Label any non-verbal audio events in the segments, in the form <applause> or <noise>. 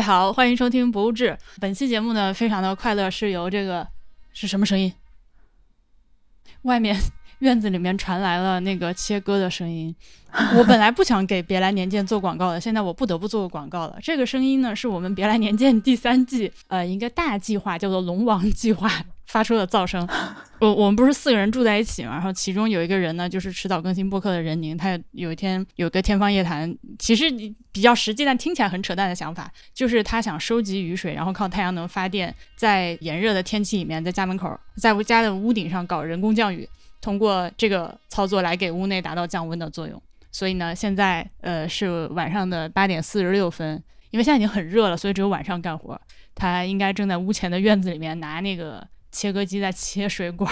好，欢迎收听《博物志》。本期节目呢，非常的快乐，是由这个是什么声音？外面院子里面传来了那个切割的声音。<laughs> 我本来不想给别来年鉴做广告的，现在我不得不做个广告了。这个声音呢，是我们别来年鉴第三季呃一个大计划，叫做“龙王计划 <laughs> ”。发出的噪声，我我们不是四个人住在一起嘛，然后其中有一个人呢，就是迟早更新播客的任宁，他有一天有个天方夜谭，其实比较实际，但听起来很扯淡的想法，就是他想收集雨水，然后靠太阳能发电，在炎热的天气里面，在家门口，在我家的屋顶上搞人工降雨，通过这个操作来给屋内达到降温的作用。所以呢，现在呃是晚上的八点四十六分，因为现在已经很热了，所以只有晚上干活。他应该正在屋前的院子里面拿那个。切割机在切水管，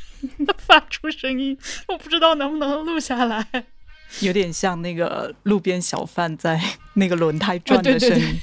<laughs> 发出声音，我不知道能不能录下来。<laughs> 有点像那个路边小贩在那个轮胎转的声音。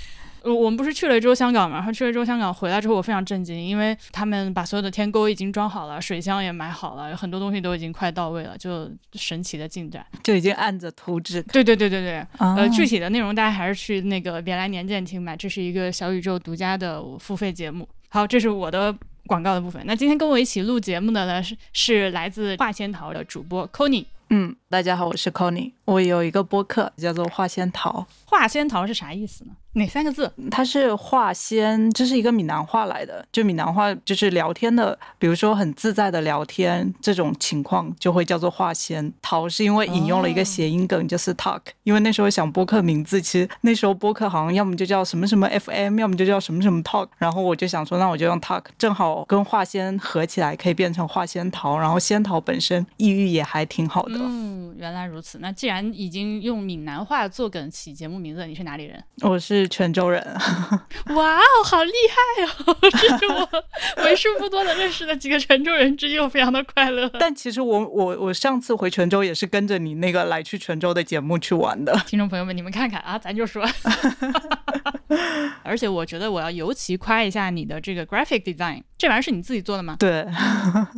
我们不是去了一周香港嘛？然后去了一周香港回来之后，我非常震惊，因为他们把所有的天沟已经装好了，水箱也买好了，有很多东西都已经快到位了，就神奇的进展，就已经按着图纸。对对对对对，呃，具体的内容大家还是去那个别来年鉴听吧，这是一个小宇宙独家的付费节目。好，这是我的。广告的部分。那今天跟我一起录节目的呢是是来自画仙桃的主播 Kony。嗯，大家好，我是 Kony，我有一个播客叫做画仙桃。画仙桃是啥意思呢？哪三个字？它是画仙，这是一个闽南话来的。就闽南话就是聊天的，比如说很自在的聊天这种情况，就会叫做画仙。桃是因为引用了一个谐音梗，就是 talk。因为那时候想播客名字，其实那时候播客好像要么就叫什么什么 FM，要么就叫什么什么 talk。然后我就想说，那我就用 talk，正好跟画仙合起来，可以变成画仙桃。然后仙桃本身意喻也还挺好的。嗯，原来如此。那既然已经用闽南话做梗起节目名字，你是哪里人？我是泉州人。<laughs> 哇哦，好厉害哦！<laughs> 这是我为数不多的认识的几个泉州人之一，我非常的快乐。但其实我我我上次回泉州也是跟着你那个来去泉州的节目去玩的。听众朋友们，你们看看啊，咱就说。<laughs> 而且我觉得我要尤其夸一下你的这个 graphic design，这玩意儿是你自己做的吗？对，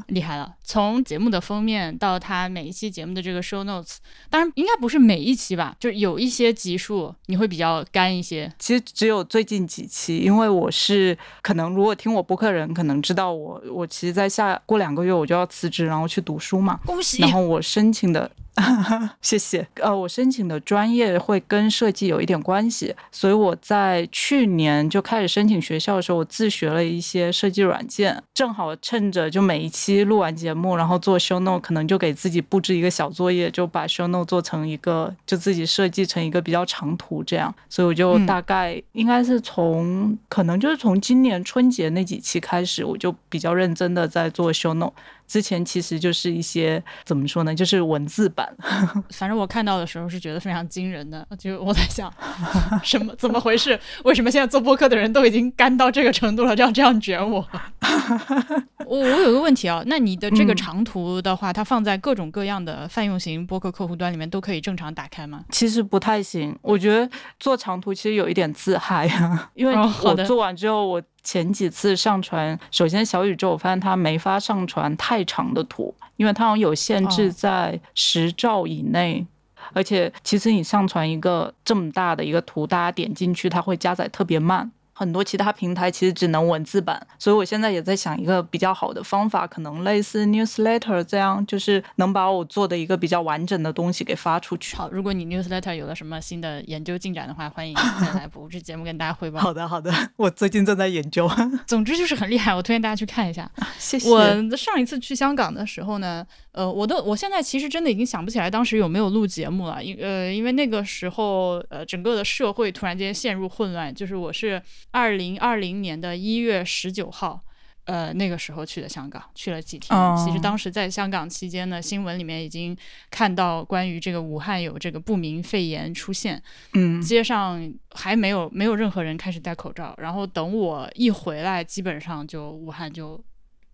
厉害了。从节目的封面到它每一期节目的这个 show notes，当然应该不是每一期吧，就有一些集数你会比较干一些。其实只有最近几期，因为我是可能如果听我播客人可能知道我，我其实在下过两个月我就要辞职，然后去读书嘛。恭喜！然后我申请的。<laughs> 谢谢。呃，我申请的专业会跟设计有一点关系，所以我在去年就开始申请学校的时候，我自学了一些设计软件。正好趁着就每一期录完节目，然后做 show note，可能就给自己布置一个小作业，就把 show note 做成一个，就自己设计成一个比较长图这样。所以我就大概应该是从可能就是从今年春节那几期开始，我就比较认真的在做 show note。之前其实就是一些怎么说呢，就是文字版。<laughs> 反正我看到的时候是觉得非常惊人的，就我在想，<laughs> 什么怎么回事？为什么现在做播客的人都已经干到这个程度了，要这样卷我？<laughs> 我我有个问题啊，那你的这个长途的话，它放在各种各样的泛用型播客客户端里面都可以正常打开吗？其实不太行，我觉得做长途其实有一点自嗨啊，因为我做完之后我。前几次上传，首先小宇宙我发现它没法上传太长的图，因为它好像有限制在十兆以内，而且其实你上传一个这么大的一个图，大家点进去它会加载特别慢。很多其他平台其实只能文字版，所以我现在也在想一个比较好的方法，可能类似 newsletter 这样，就是能把我做的一个比较完整的东西给发出去。好，如果你 newsletter 有了什么新的研究进展的话，欢迎再来 <laughs> 补这节目跟大家汇报。好的，好的，我最近正在研究。<laughs> 总之就是很厉害，我推荐大家去看一下。谢谢。我上一次去香港的时候呢。呃，我都我现在其实真的已经想不起来当时有没有录节目了，因呃，因为那个时候呃，整个的社会突然间陷入混乱。就是我是二零二零年的一月十九号，呃，那个时候去的香港，去了几天。其实当时在香港期间呢，新闻里面已经看到关于这个武汉有这个不明肺炎出现，嗯，街上还没有没有任何人开始戴口罩。然后等我一回来，基本上就武汉就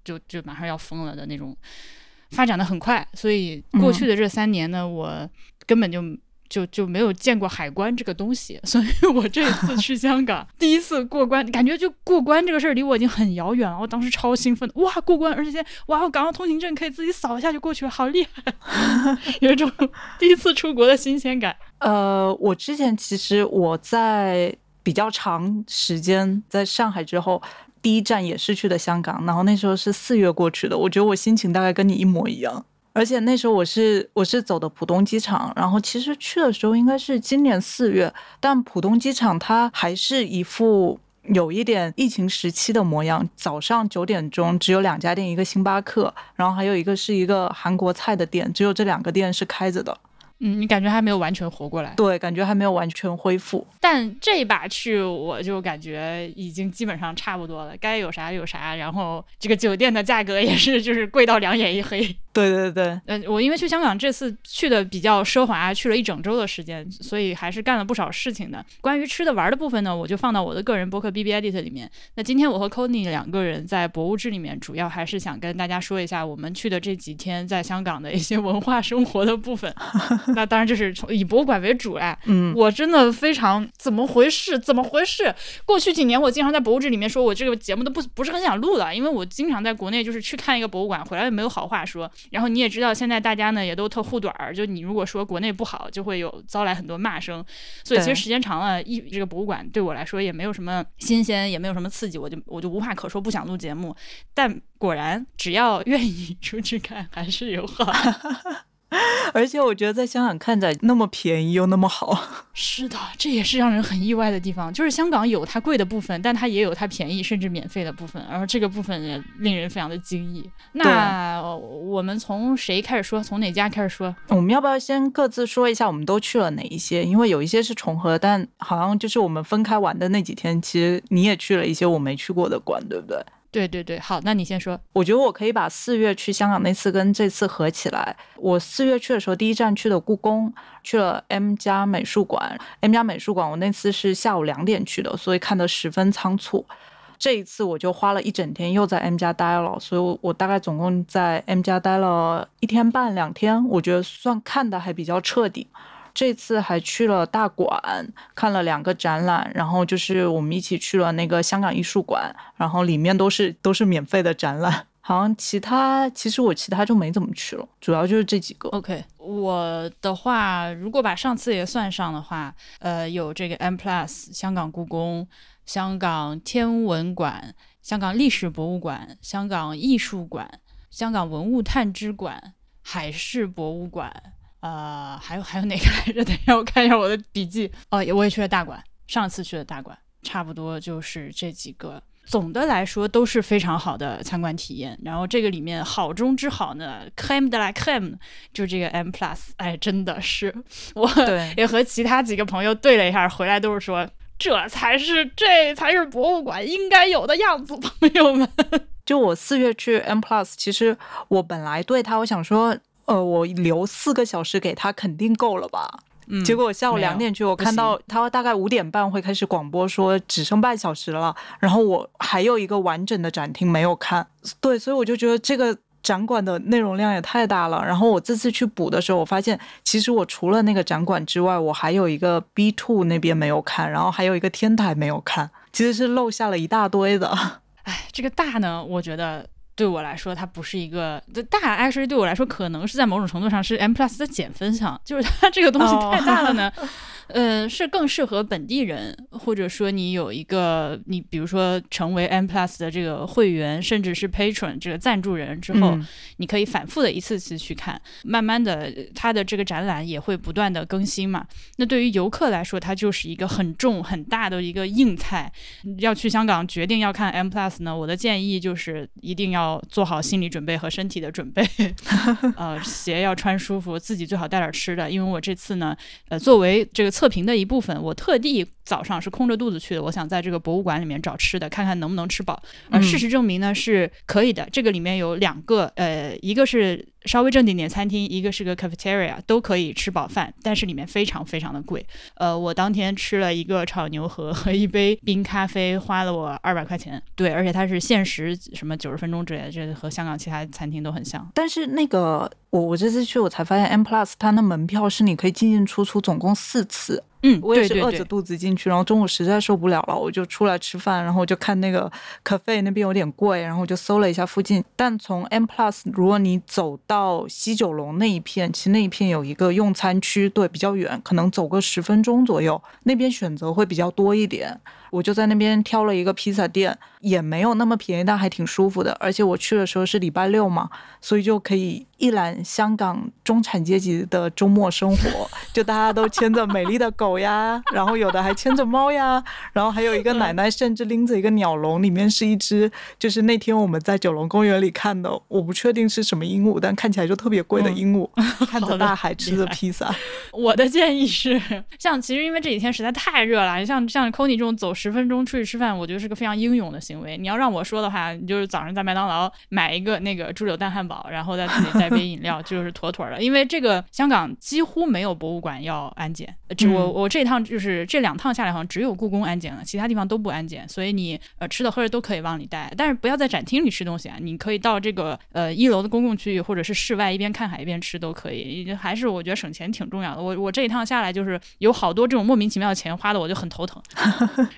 就就马上要封了的那种。发展的很快，所以过去的这三年呢，我根本就就就没有见过海关这个东西，所以我这次去香港，<laughs> 第一次过关，感觉就过关这个事儿离我已经很遥远了。我当时超兴奋，哇，过关，而且现在哇，我港澳通行证可以自己扫一下就过去了，好厉害，<laughs> 有一种第一次出国的新鲜感。呃，我之前其实我在。比较长时间在上海之后，第一站也是去的香港，然后那时候是四月过去的，我觉得我心情大概跟你一模一样。而且那时候我是我是走的浦东机场，然后其实去的时候应该是今年四月，但浦东机场它还是一副有一点疫情时期的模样。早上九点钟只有两家店，一个星巴克，然后还有一个是一个韩国菜的店，只有这两个店是开着的。嗯，你感觉还没有完全活过来？对，感觉还没有完全恢复。但这一把去，我就感觉已经基本上差不多了，该有啥有啥。然后这个酒店的价格也是，就是贵到两眼一黑。对对对，呃，我因为去香港这次去的比较奢华，去了一整周的时间，所以还是干了不少事情的。关于吃的玩的部分呢，我就放到我的个人博客 B B Edit 里面。那今天我和 c o n y 两个人在博物志里面，主要还是想跟大家说一下我们去的这几天在香港的一些文化生活的部分。<laughs> 那当然就是从以博物馆为主哎。嗯，我真的非常怎么回事？怎么回事？过去几年我经常在博物志里面说，我这个节目都不不是很想录了，因为我经常在国内就是去看一个博物馆，回来也没有好话说。然后你也知道，现在大家呢也都特护短儿，就你如果说国内不好，就会有遭来很多骂声。所以其实时间长了，一这个博物馆对我来说也没有什么新鲜，也没有什么刺激，我就我就无话可说，不想录节目。但果然，只要愿意出去看，还是有好。<laughs> <laughs> 而且我觉得在香港看展那么便宜又那么好，<laughs> 是的，这也是让人很意外的地方。就是香港有它贵的部分，但它也有它便宜甚至免费的部分，而这个部分也令人非常的惊异。那我们从谁开始说？从哪家开始说？我们要不要先各自说一下我们都去了哪一些？因为有一些是重合，但好像就是我们分开玩的那几天，其实你也去了一些我没去过的馆，对不对？对对对，好，那你先说。我觉得我可以把四月去香港那次跟这次合起来。我四月去的时候，第一站去的故宫，去了 M 家美术馆。M 家美术馆，我那次是下午两点去的，所以看得十分仓促。这一次我就花了一整天，又在 M 家待了，所以我大概总共在 M 家待了一天半两天，我觉得算看的还比较彻底。这次还去了大馆，看了两个展览，然后就是我们一起去了那个香港艺术馆，然后里面都是都是免费的展览。<laughs> 好像其他其实我其他就没怎么去了，主要就是这几个。OK，我的话如果把上次也算上的话，呃，有这个 M Plus、香港故宫、香港天文馆、香港历史博物馆、香港艺术馆、香港文物探知馆、海事博物馆。呃，还有还有哪个来着？等一下，我看一下我的笔记。哦，我也去了大馆，上次去的大馆，差不多就是这几个。总的来说都是非常好的参观体验。然后这个里面好中之好呢，Cam 的来 Cam，就这个 M Plus，哎，真的是，我也和其他几个朋友对了一下，回来都是说，这才是这才是博物馆应该有的样子，朋友们。<laughs> 就我四月去 M Plus，其实我本来对他，我想说。呃，我留四个小时给他肯定够了吧？嗯，结果我下午两点去，我看到他大概五点半会开始广播说只剩半小时了，然后我还有一个完整的展厅没有看。对，所以我就觉得这个展馆的内容量也太大了。然后我这次去补的时候，我发现其实我除了那个展馆之外，我还有一个 B two 那边没有看，然后还有一个天台没有看，其实是漏下了一大堆的。<laughs> 哎，这个大呢，我觉得。对我来说，它不是一个大，actually 对我来说，可能是在某种程度上是 M plus 的减分项，就是它这个东西太大了呢。<laughs> 呃，是更适合本地人，或者说你有一个，你比如说成为 M Plus 的这个会员，甚至是 Patron 这个赞助人之后，你可以反复的一次次去看，慢慢的，它的这个展览也会不断的更新嘛。那对于游客来说，它就是一个很重很大的一个硬菜。要去香港决定要看 M Plus 呢，我的建议就是一定要做好心理准备和身体的准备，<laughs> 呃，鞋要穿舒服，自己最好带点吃的，因为我这次呢，呃，作为这个。测评的一部分，我特地早上是空着肚子去的，我想在这个博物馆里面找吃的，看看能不能吃饱。而事实证明呢，是可以的。这个里面有两个，呃，一个是。稍微正经点餐厅，一个是个 cafeteria，都可以吃饱饭，但是里面非常非常的贵。呃，我当天吃了一个炒牛河和一杯冰咖啡，花了我二百块钱。对，而且它是限时，什么九十分钟之类的，这和香港其他餐厅都很像。但是那个我我这次去我才发现，M Plus 它那门票是你可以进进出出总共四次。嗯，我也是饿着肚子进去，然后中午实在受不了了，我就出来吃饭，然后我就看那个 cafe 那边有点贵，然后我就搜了一下附近。但从 M Plus，如果你走到西九龙那一片，其实那一片有一个用餐区，对，比较远，可能走个十分钟左右，那边选择会比较多一点。我就在那边挑了一个披萨店，也没有那么便宜，但还挺舒服的。而且我去的时候是礼拜六嘛，所以就可以一览香港中产阶级的周末生活。就大家都牵着美丽的狗呀，然后有的还牵着猫呀，然后还有一个奶奶甚至拎着一个鸟笼，里面是一只就是那天我们在九龙公园里看的，我不确定是什么鹦鹉，但看起来就特别贵的鹦鹉，看着大海吃的披萨。<laughs> 我的建议是，像其实因为这几天实在太热了，像像 Kony 这种走十分钟出去吃饭，我觉得是个非常英勇的行为。你要让我说的话，你就是早上在麦当劳买一个那个猪柳蛋汉堡，然后再自己带杯饮料，<laughs> 就是妥妥的。因为这个香港几乎没有博物馆要安检，只我我这一趟就是这两趟下来，好像只有故宫安检了，其他地方都不安检，所以你呃吃的喝的都可以往里带，但是不要在展厅里吃东西啊，你可以到这个呃一楼的公共区域或者是室外一边看海一边吃都可以。还是我觉得省钱挺重要的。我我这一趟下来就是有好多这种莫名其妙的钱花的我就很头疼。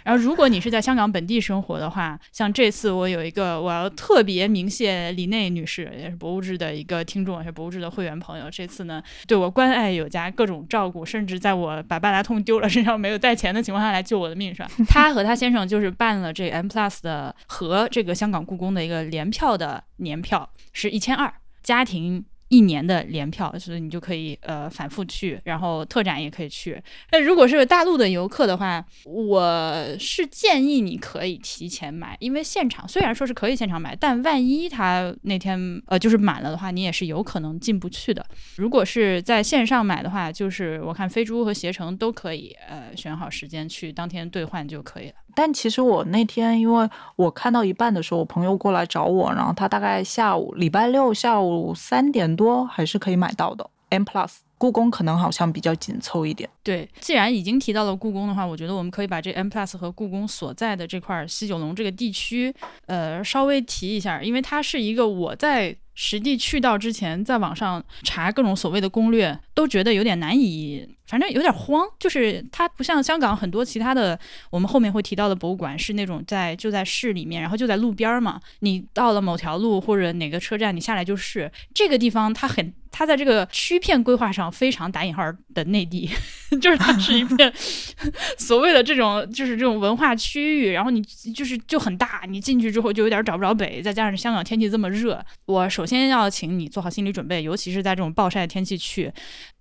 然后如果你是在香港本地生活的话，像这次我有一个我要特别鸣谢李内女士，也是博物志的一个听众，也是博物志的会员朋友。这次呢对我关爱有加，各种照顾，甚至在我把八达通丢了身上没有带钱的情况下来救我的命，是吧？他和他先生就是办了这 M Plus 的和这个香港故宫的一个联票的年票，是一千二，家庭。一年的联票，所以你就可以呃反复去，然后特展也可以去。那如果是大陆的游客的话，我是建议你可以提前买，因为现场虽然说是可以现场买，但万一他那天呃就是满了的话，你也是有可能进不去的。如果是在线上买的话，就是我看飞猪和携程都可以呃选好时间去当天兑换就可以了。但其实我那天，因为我看到一半的时候，我朋友过来找我，然后他大概下午礼拜六下午三点多还是可以买到的。M Plus 故宫可能好像比较紧凑一点。对，既然已经提到了故宫的话，我觉得我们可以把这 M Plus 和故宫所在的这块西九龙这个地区，呃，稍微提一下，因为它是一个我在实地去到之前，在网上查各种所谓的攻略，都觉得有点难以。反正有点慌，就是它不像香港很多其他的，我们后面会提到的博物馆是那种在就在市里面，然后就在路边儿嘛。你到了某条路或者哪个车站，你下来就是这个地方，它很它在这个区片规划上非常打引号的内地，<laughs> 就是它是一片 <laughs> 所谓的这种就是这种文化区域，然后你就是就很大，你进去之后就有点找不着北，再加上香港天气这么热，我首先要请你做好心理准备，尤其是在这种暴晒天气去。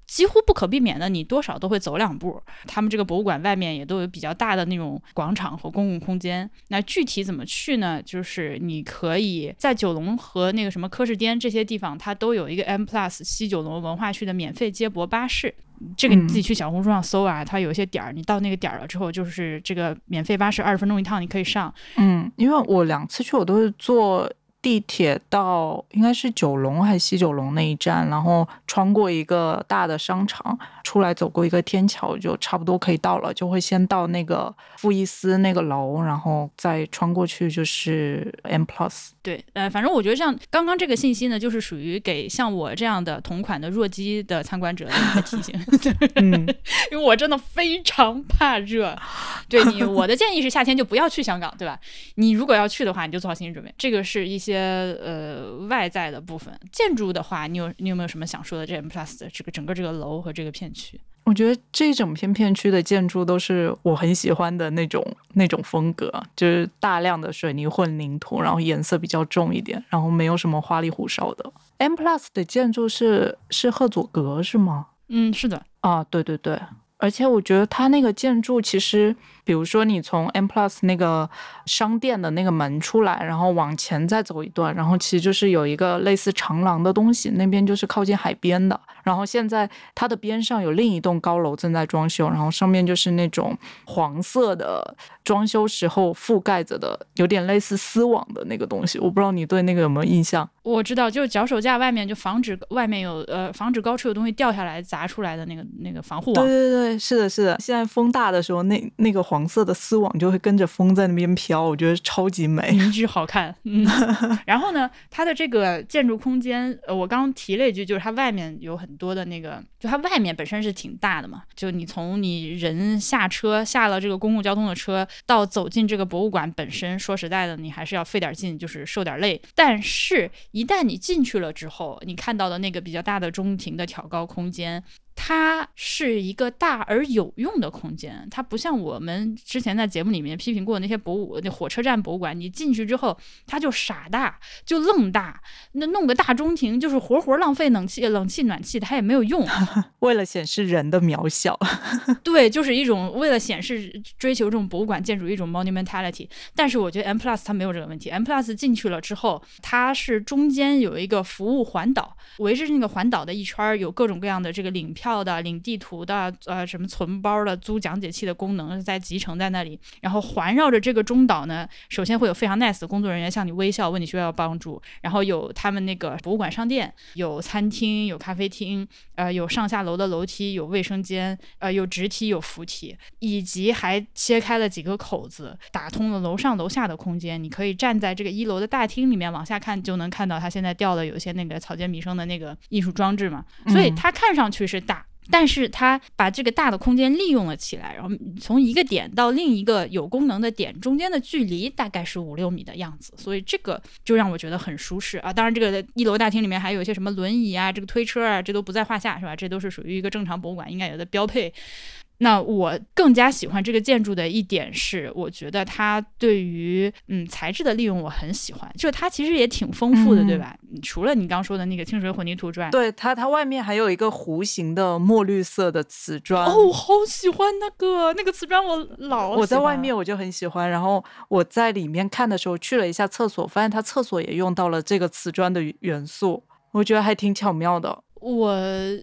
几乎不可避免的，你多少都会走两步。他们这个博物馆外面也都有比较大的那种广场和公共空间。那具体怎么去呢？就是你可以在九龙和那个什么柯士甸这些地方，它都有一个 M Plus 西九龙文化区的免费接驳巴士。这个你自己去小红书上搜啊，它有一些点儿，你到那个点儿了之后，就是这个免费巴士二十分钟一趟，你可以上。嗯，因为我两次去我都是坐。地铁到应该是九龙还是西九龙那一站，然后穿过一个大的商场，出来走过一个天桥，就差不多可以到了。就会先到那个富伊斯那个楼，然后再穿过去就是 M Plus。对，呃，反正我觉得像刚刚这个信息呢，就是属于给像我这样的同款的弱鸡的参观者的一个提醒。<laughs> 嗯，因为我真的非常怕热。<laughs> 对你，我的建议是夏天就不要去香港，对吧？你如果要去的话，你就做好心理准备。这个是一些。呃，外在的部分建筑的话，你有你有没有什么想说的？这 M Plus 的这个整个这个楼和这个片区，我觉得这整片片区的建筑都是我很喜欢的那种那种风格，就是大量的水泥混凝土，然后颜色比较重一点，然后没有什么花里胡哨的。M Plus 的建筑是是赫佐格是吗？嗯，是的。啊，对对对，而且我觉得它那个建筑其实。比如说，你从 M Plus 那个商店的那个门出来，然后往前再走一段，然后其实就是有一个类似长廊的东西，那边就是靠近海边的。然后现在它的边上有另一栋高楼正在装修，然后上面就是那种黄色的装修时候覆盖着的，有点类似丝网的那个东西。我不知道你对那个有没有印象？我知道，就是脚手架外面就防止外面有呃防止高处有东西掉下来砸出来的那个那个防护网。对对对，是的，是的。现在风大的时候，那那个黄。黄色的丝网就会跟着风在那边飘，我觉得超级美，一致好看。<laughs> 嗯，然后呢，它的这个建筑空间，呃，我刚刚提了一句，就是它外面有很多的那个，它外面本身是挺大的嘛，就你从你人下车下了这个公共交通的车，到走进这个博物馆本身，说实在的，你还是要费点劲，就是受点累。但是，一旦你进去了之后，你看到的那个比较大的中庭的挑高空间。它是一个大而有用的空间，它不像我们之前在节目里面批评过那些博物那火车站博物馆，你进去之后它就傻大，就愣大，那弄个大中庭就是活活浪费冷气、冷气暖气，它也没有用，<laughs> 为了显示人的渺小。<laughs> 对，就是一种为了显示追求这种博物馆建筑一种 monumentality。但是我觉得 M Plus 它没有这个问题，M Plus 进去了之后，它是中间有一个服务环岛，围着那个环岛的一圈有各种各样的这个领票。的领地图的呃什么存包的租讲解器的功能在集成在那里，然后环绕着这个中岛呢，首先会有非常 nice 的工作人员向你微笑，问你需要帮助，然后有他们那个博物馆商店，有餐厅，有咖啡厅，呃有上下楼的楼梯，有卫生间，呃有直梯有扶梯，以及还切开了几个口子，打通了楼上楼下的空间，你可以站在这个一楼的大厅里面往下看，就能看到它现在吊的有一些那个草间弥生的那个艺术装置嘛，所以它看上去是大。但是它把这个大的空间利用了起来，然后从一个点到另一个有功能的点中间的距离大概是五六米的样子，所以这个就让我觉得很舒适啊。当然，这个一楼大厅里面还有一些什么轮椅啊、这个推车啊，这都不在话下，是吧？这都是属于一个正常博物馆应该有的标配。那我更加喜欢这个建筑的一点是，我觉得它对于嗯材质的利用我很喜欢，就是它其实也挺丰富的，对吧？除了你刚说的那个清水混凝土之外，对它它外面还有一个弧形的墨绿色的瓷砖哦，好喜欢那个那个瓷砖，我老我在外面我就很喜欢，然后我在里面看的时候去了一下厕所，发现它厕所也用到了这个瓷砖的元素，我觉得还挺巧妙的。我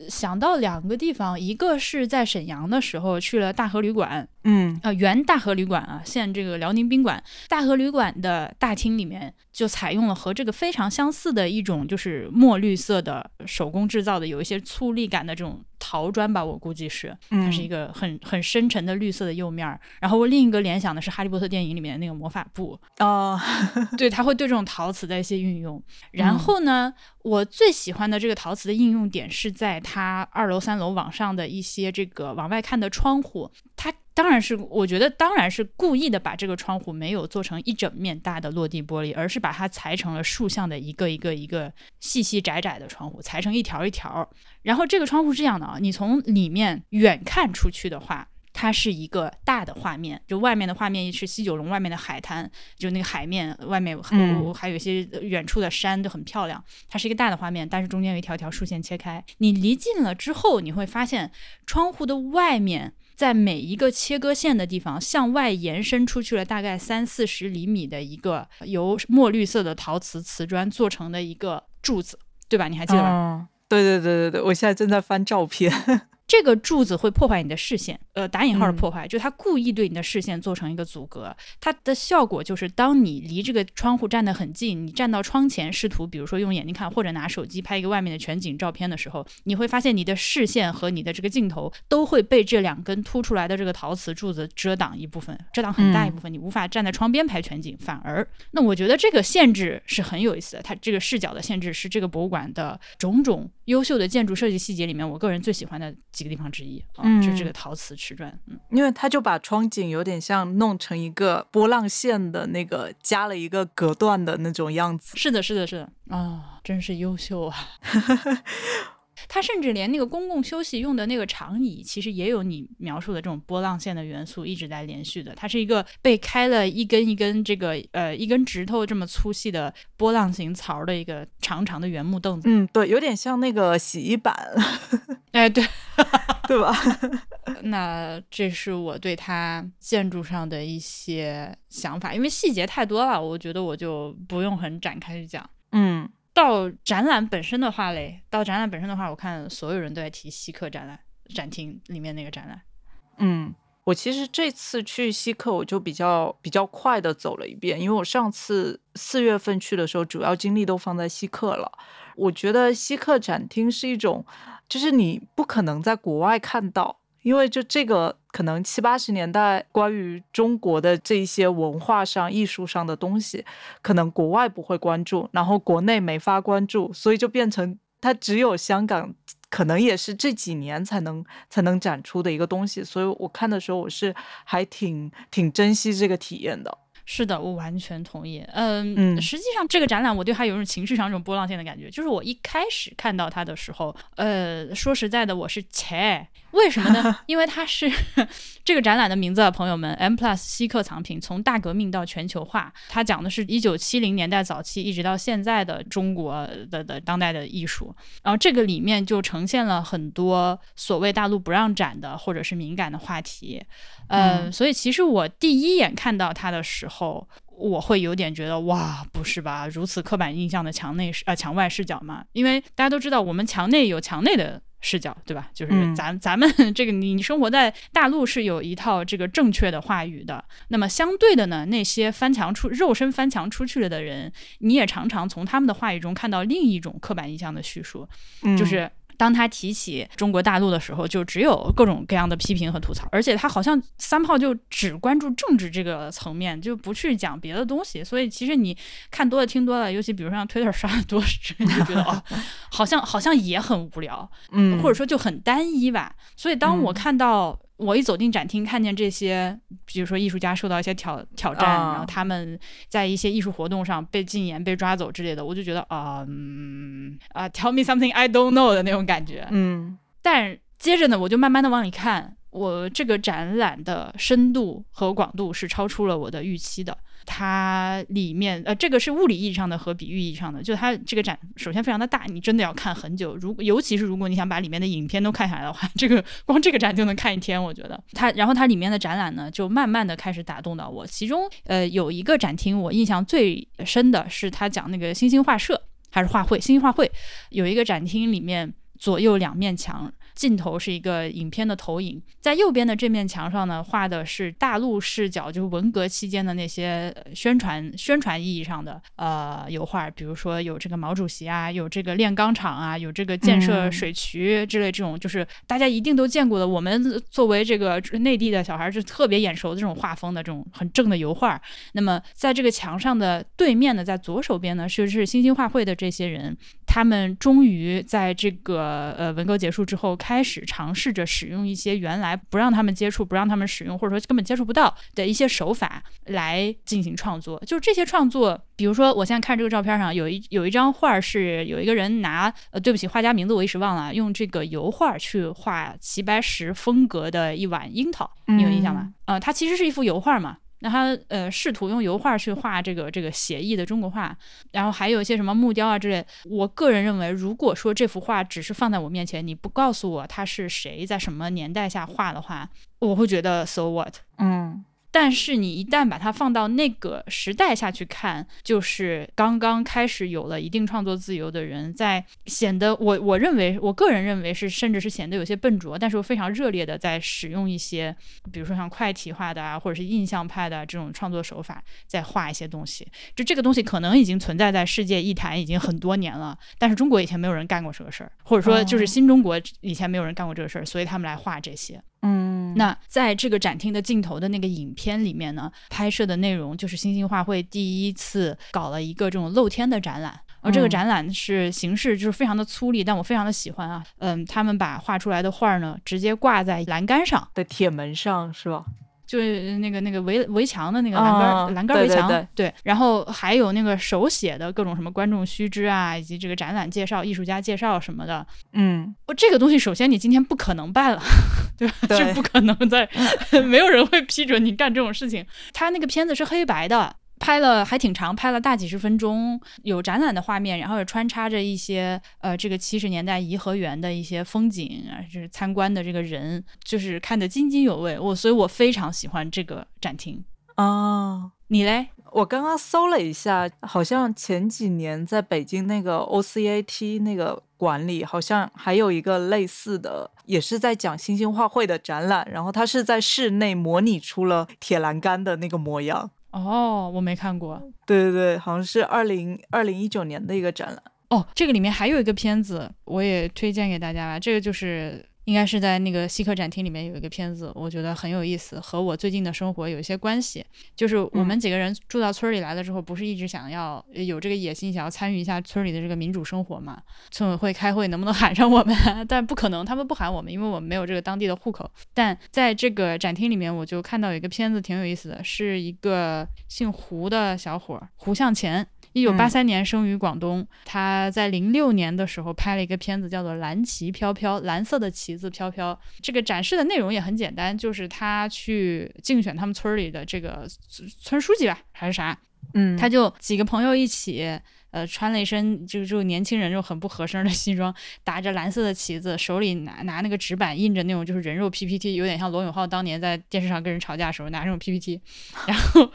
想到两个地方，一个是在沈阳的时候去了大河旅馆，嗯啊原大河旅馆啊，现这个辽宁宾馆。大河旅馆的大厅里面就采用了和这个非常相似的一种，就是墨绿色的手工制造的，有一些粗粝感的这种陶砖吧，我估计是，它是一个很很深沉的绿色的釉面儿。然后我另一个联想的是《哈利波特》电影里面的那个魔法布哦，<laughs> 对，它会对这种陶瓷的一些运用。然后呢？我最喜欢的这个陶瓷的应用点是在它二楼、三楼往上的一些这个往外看的窗户，它当然是我觉得当然是故意的把这个窗户没有做成一整面大的落地玻璃，而是把它裁成了竖向的一个一个一个细细窄窄的窗户，裁成一条一条。然后这个窗户是这样的啊，你从里面远看出去的话。它是一个大的画面，就外面的画面是西九龙外面的海滩，就那个海面外面还还有一些远处的山都很漂亮。它是一个大的画面，但是中间有一条条竖线切开。你离近了之后，你会发现窗户的外面，在每一个切割线的地方，向外延伸出去了大概三四十厘米的一个由墨绿色的陶瓷瓷砖做成的一个柱子，对吧？你还记得吗？对对对对对，我现在正在翻照片。这个柱子会破坏你的视线，呃，打引号的破坏，就它故意对你的视线做成一个阻隔。它的效果就是，当你离这个窗户站得很近，你站到窗前，试图比如说用眼睛看或者拿手机拍一个外面的全景照片的时候，你会发现你的视线和你的这个镜头都会被这两根凸出来的这个陶瓷柱子遮挡一部分，遮挡很大一部分，你无法站在窗边拍全景。反而，那我觉得这个限制是很有意思的，它这个视角的限制是这个博物馆的种种优秀的建筑设计细节里面，我个人最喜欢的。几个地方之一，嗯，就是这个陶瓷瓷砖，嗯，因为他就把窗景有点像弄成一个波浪线的那个，加了一个隔断的那种样子。是的，是的，是的，啊，真是优秀啊！<laughs> 它甚至连那个公共休息用的那个长椅，其实也有你描述的这种波浪线的元素一直在连续的。它是一个被开了一根一根这个呃一根指头这么粗细的波浪形槽的一个长长的原木凳子。嗯，对，有点像那个洗衣板。哎，对，<laughs> 对吧？<laughs> 那这是我对它建筑上的一些想法，因为细节太多了，我觉得我就不用很展开去讲。嗯。到展览本身的话嘞，到展览本身的话，我看所有人都在提西克展览展厅里面那个展览。嗯，我其实这次去西克，我就比较比较快的走了一遍，因为我上次四月份去的时候，主要精力都放在西克了。我觉得西克展厅是一种，就是你不可能在国外看到。因为就这个可能七八十年代关于中国的这一些文化上、艺术上的东西，可能国外不会关注，然后国内没法关注，所以就变成它只有香港可能也是这几年才能才能展出的一个东西，所以我看的时候我是还挺挺珍惜这个体验的。是的，我完全同意。嗯，实际上这个展览我对它有一种情绪上一种波浪线的感觉。就是我一开始看到它的时候，呃，说实在的，我是切，为什么呢？<laughs> 因为它是 <laughs> 这个展览的名字，朋友们，M Plus 稀客藏品，从大革命到全球化，它讲的是一九七零年代早期一直到现在的中国的的当代的艺术。然后这个里面就呈现了很多所谓大陆不让展的或者是敏感的话题。嗯，所以其实我第一眼看到它的时候，我会有点觉得哇，不是吧？如此刻板印象的墙内视呃墙外视角嘛？因为大家都知道，我们墙内有墙内的视角，对吧？就是咱咱们 <laughs> 这个你生活在大陆是有一套这个正确的话语的。那么相对的呢，那些翻墙出肉身翻墙出去了的人，你也常常从他们的话语中看到另一种刻板印象的叙述，就是。当他提起中国大陆的时候，就只有各种各样的批评和吐槽，而且他好像三炮就只关注政治这个层面，就不去讲别的东西。所以其实你看多了、听多了，尤其比如说像 Twitter 刷的多，就觉得哦，好像好像也很无聊，嗯，或者说就很单一吧。所以当我看到。我一走进展厅，看见这些，比如说艺术家受到一些挑挑战，然后他们在一些艺术活动上被禁言、被抓走之类的，我就觉得啊，嗯啊，tell me something I don't know 的那种感觉。嗯，但接着呢，我就慢慢的往里看，我这个展览的深度和广度是超出了我的预期的。它里面呃，这个是物理意义上的和比喻意义上的，就它这个展首先非常的大，你真的要看很久。如尤其是如果你想把里面的影片都看下来的话，这个光这个展就能看一天，我觉得。它然后它里面的展览呢，就慢慢的开始打动到我。其中呃有一个展厅我印象最深的是他讲那个星星画社还是画会，星星画会有一个展厅里面左右两面墙。镜头是一个影片的投影，在右边的这面墙上呢，画的是大陆视角，就是文革期间的那些宣传宣传意义上的呃油画，比如说有这个毛主席啊，有这个炼钢厂啊，有这个建设水渠之类这种，就是大家一定都见过的。我们作为这个内地的小孩，是特别眼熟的这种画风的这种很正的油画。那么在这个墙上的对面呢，在左手边呢，是是星星画会的这些人，他们终于在这个呃文革结束之后。开始尝试着使用一些原来不让他们接触、不让他们使用，或者说根本接触不到的一些手法来进行创作。就是这些创作，比如说我现在看这个照片上有一有一张画是有一个人拿呃，对不起，画家名字我一时忘了，用这个油画去画齐白石风格的一碗樱桃，你有印象吗？呃，它其实是一幅油画嘛。那他呃试图用油画去画这个这个写意的中国画，然后还有一些什么木雕啊之类。我个人认为，如果说这幅画只是放在我面前，你不告诉我他是谁，在什么年代下画的话，我会觉得 so what？嗯。但是你一旦把它放到那个时代下去看，就是刚刚开始有了一定创作自由的人，在显得我我认为我个人认为是甚至是显得有些笨拙，但是又非常热烈的在使用一些，比如说像快体化的啊，或者是印象派的这种创作手法，在画一些东西。就这个东西可能已经存在在世界艺坛已经很多年了，但是中国以前没有人干过这个事儿，或者说就是新中国以前没有人干过这个事儿，所以他们来画这些。嗯，那在这个展厅的镜头的那个影片里面呢，拍摄的内容就是星星画会第一次搞了一个这种露天的展览，而这个展览是形式就是非常的粗粝，但我非常的喜欢啊。嗯，他们把画出来的画呢，直接挂在栏杆上的铁门上，是吧？就是那个那个围围墙的那个栏杆栏杆围墙，对，然后还有那个手写的各种什么观众须知啊，以及这个展览介绍、艺术家介绍什么的。嗯，我这个东西首先你今天不可能办了，<laughs> 对吧？就不可能在，<laughs> 没有人会批准你干这种事情。他那个片子是黑白的。拍了还挺长，拍了大几十分钟，有展览的画面，然后也穿插着一些呃这个七十年代颐和园的一些风景啊，就是参观的这个人，就是看得津津有味。我所以，我非常喜欢这个展厅啊。你嘞？我刚刚搜了一下，好像前几年在北京那个 OCAT 那个馆里，好像还有一个类似的，也是在讲星星画会的展览，然后它是在室内模拟出了铁栏杆的那个模样。哦，我没看过。对对对，好像是二零二零一九年的一个展览。哦，这个里面还有一个片子，我也推荐给大家吧。这个就是应该是在那个西客展厅里面有一个片子，我觉得很有意思，和我最近的生活有一些关系。就是我们几个人住到村里来了之后，不是一直想要有这个野心，想要参与一下村里的这个民主生活嘛？村委会开会能不能喊上我们？<laughs> 但不可能，他们不喊我们，因为我们没有这个当地的户口。但在这个展厅里面，我就看到有一个片子挺有意思的，是一个姓胡的小伙胡向前。一九八三年生于广东，他在零六年的时候拍了一个片子，叫做《蓝旗飘飘》，蓝色的旗子飘飘。这个展示的内容也很简单，就是他去竞选他们村里的这个村书记吧，还是啥？嗯，他就几个朋友一起。呃，穿了一身就就年轻人就很不合身的西装，打着蓝色的旗子，手里拿拿那个纸板印着那种就是人肉 PPT，有点像罗永浩当年在电视上跟人吵架的时候拿那种 PPT，<laughs> 然后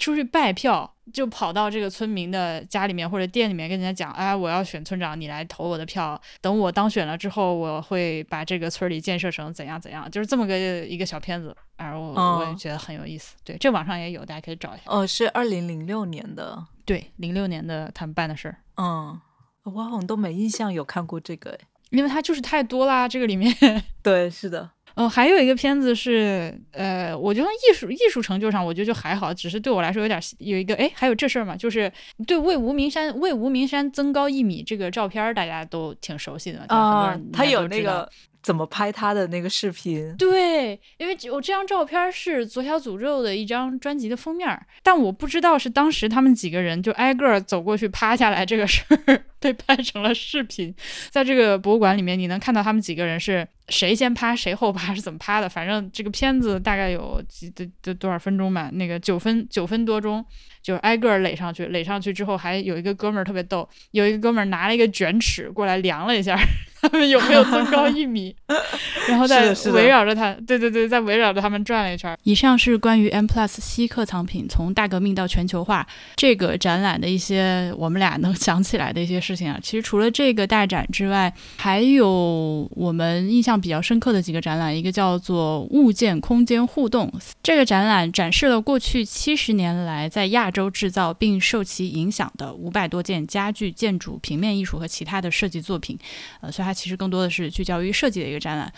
出去拜票，就跑到这个村民的家里面或者店里面跟人家讲，哎，我要选村长，你来投我的票，等我当选了之后，我会把这个村里建设成怎样怎样，就是这么个一个小片子，然后我也觉得很有意思。对，这网上也有，大家可以找一下。哦，是二零零六年的。对，零六年的他们办的事儿，嗯，我好像都没印象有看过这个，因为它就是太多啦，这个里面。<laughs> 对，是的，嗯，还有一个片子是，呃，我觉得艺术艺术成就上，我觉得就还好，只是对我来说有点有一个，哎，还有这事儿嘛，就是对为无名山为无名山增高一米这个照片，大家都挺熟悉的，啊，他有那个。怎么拍他的那个视频？对，因为我这张照片是左小诅咒的一张专辑的封面，但我不知道是当时他们几个人就挨个走过去趴下来这个事儿 <laughs> 被拍成了视频，在这个博物馆里面，你能看到他们几个人是谁先趴谁后趴是怎么趴的。反正这个片子大概有几多多多少分钟吧，那个九分九分多钟，就挨个垒上去，垒上去之后还有一个哥们儿特别逗，有一个哥们儿拿了一个卷尺过来量了一下。他们有没有增高一米？<laughs> 然后再围绕着他，对对对，再围绕着他们转了一圈。以上是关于 M Plus 西客藏品从大革命到全球化这个展览的一些我们俩能想起来的一些事情啊。其实除了这个大展之外，还有我们印象比较深刻的几个展览，一个叫做物件空间互动。这个展览展示了过去七十年来在亚洲制造并受其影响的五百多件家具、建筑、平面艺术和其他的设计作品。呃，虽然。它其实更多的是聚焦于设计的一个展览。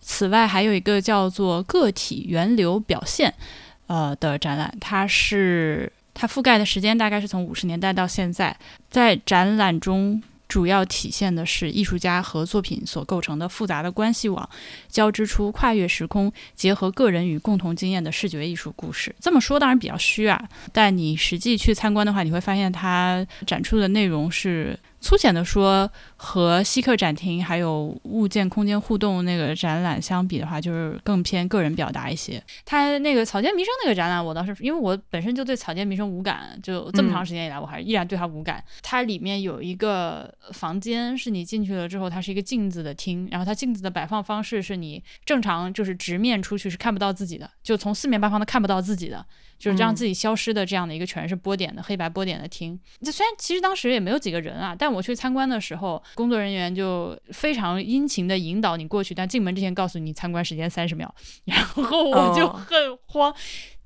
此外，还有一个叫做“个体源流表现”呃的展览，它是它覆盖的时间大概是从五十年代到现在。在展览中，主要体现的是艺术家和作品所构成的复杂的关系网，交织出跨越时空、结合个人与共同经验的视觉艺术故事。这么说当然比较虚啊，但你实际去参观的话，你会发现它展出的内容是。粗浅的说，和西客展厅还有物件空间互动那个展览相比的话，就是更偏个人表达一些。他那个草间弥生那个展览，我当时因为我本身就对草间弥生无感，就这么长时间以来，我还是依然对他无感。它里面有一个房间，是你进去了之后，它是一个镜子的厅，然后它镜子的摆放方式是你正常就是直面出去是看不到自己的，就从四面八方都看不到自己的。就是让自己消失的这样的一个全是波点的黑白波点的厅，这虽然其实当时也没有几个人啊，但我去参观的时候，工作人员就非常殷勤的引导你过去，但进门之前告诉你参观时间三十秒，<laughs> 然后我就很慌。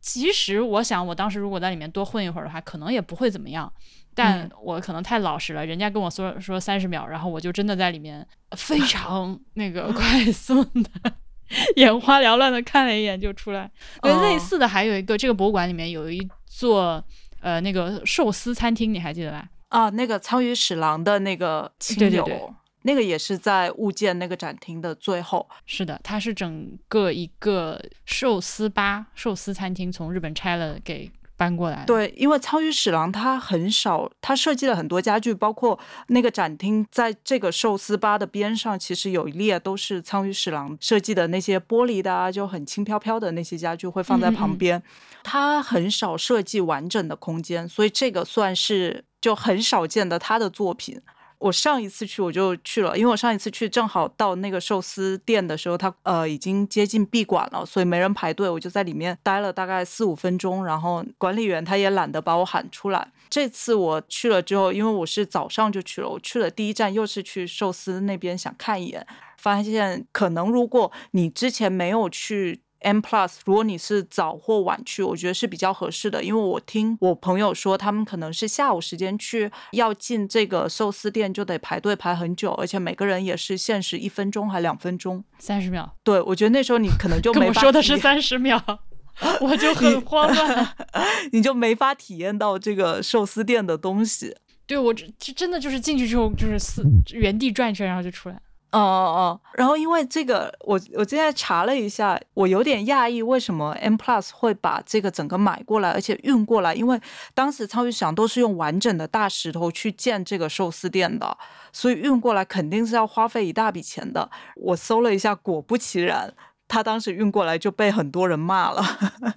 其实我想，我当时如果在里面多混一会儿的话，可能也不会怎么样，但我可能太老实了，人家跟我说说三十秒，然后我就真的在里面非常那个 <laughs> 快速的。<laughs> 眼花缭乱的看了一眼就出来。对，类似的还有一个，这个博物馆里面有一座呃那个寿司餐厅，你还记得吧？啊，那个苍鱼史郎的那个亲友，那个也是在物件那个展厅的最后。是的，它是整个一个寿司吧，寿司餐厅从日本拆了给。搬过来对，因为苍鱼史郎他很少，他设计了很多家具，包括那个展厅在这个寿司吧的边上，其实有一列都是苍鱼史郎设计的那些玻璃的啊，就很轻飘飘的那些家具会放在旁边。他很少设计完整的空间，所以这个算是就很少见的他的作品。我上一次去我就去了，因为我上一次去正好到那个寿司店的时候，它呃已经接近闭馆了，所以没人排队，我就在里面待了大概四五分钟，然后管理员他也懒得把我喊出来。这次我去了之后，因为我是早上就去了，我去了第一站又是去寿司那边想看一眼，发现可能如果你之前没有去。M Plus，如果你是早或晚去，我觉得是比较合适的。因为我听我朋友说，他们可能是下午时间去，要进这个寿司店就得排队排很久，而且每个人也是限时一分钟还两分钟，三十秒。对，我觉得那时候你可能就没法我说的是三十秒，<laughs> 我就很慌乱。<laughs> 你就没法体验到这个寿司店的东西。对我这这真的就是进去之后就是四原地转一圈，然后就出来。哦哦哦，然后因为这个，我我今天查了一下，我有点讶异，为什么 M Plus 会把这个整个买过来，而且运过来？因为当时超级想都是用完整的大石头去建这个寿司店的，所以运过来肯定是要花费一大笔钱的。我搜了一下，果不其然。他当时运过来就被很多人骂了，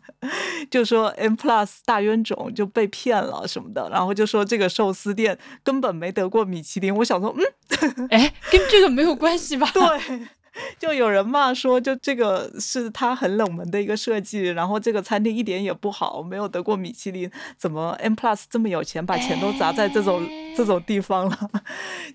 <laughs> 就说 M Plus 大冤种就被骗了什么的，然后就说这个寿司店根本没得过米其林。我想说，嗯，<laughs> 哎，跟这个没有关系吧？<laughs> 对，就有人骂说，就这个是他很冷门的一个设计，然后这个餐厅一点也不好，没有得过米其林，怎么 M Plus 这么有钱，把钱都砸在这种这种地方了，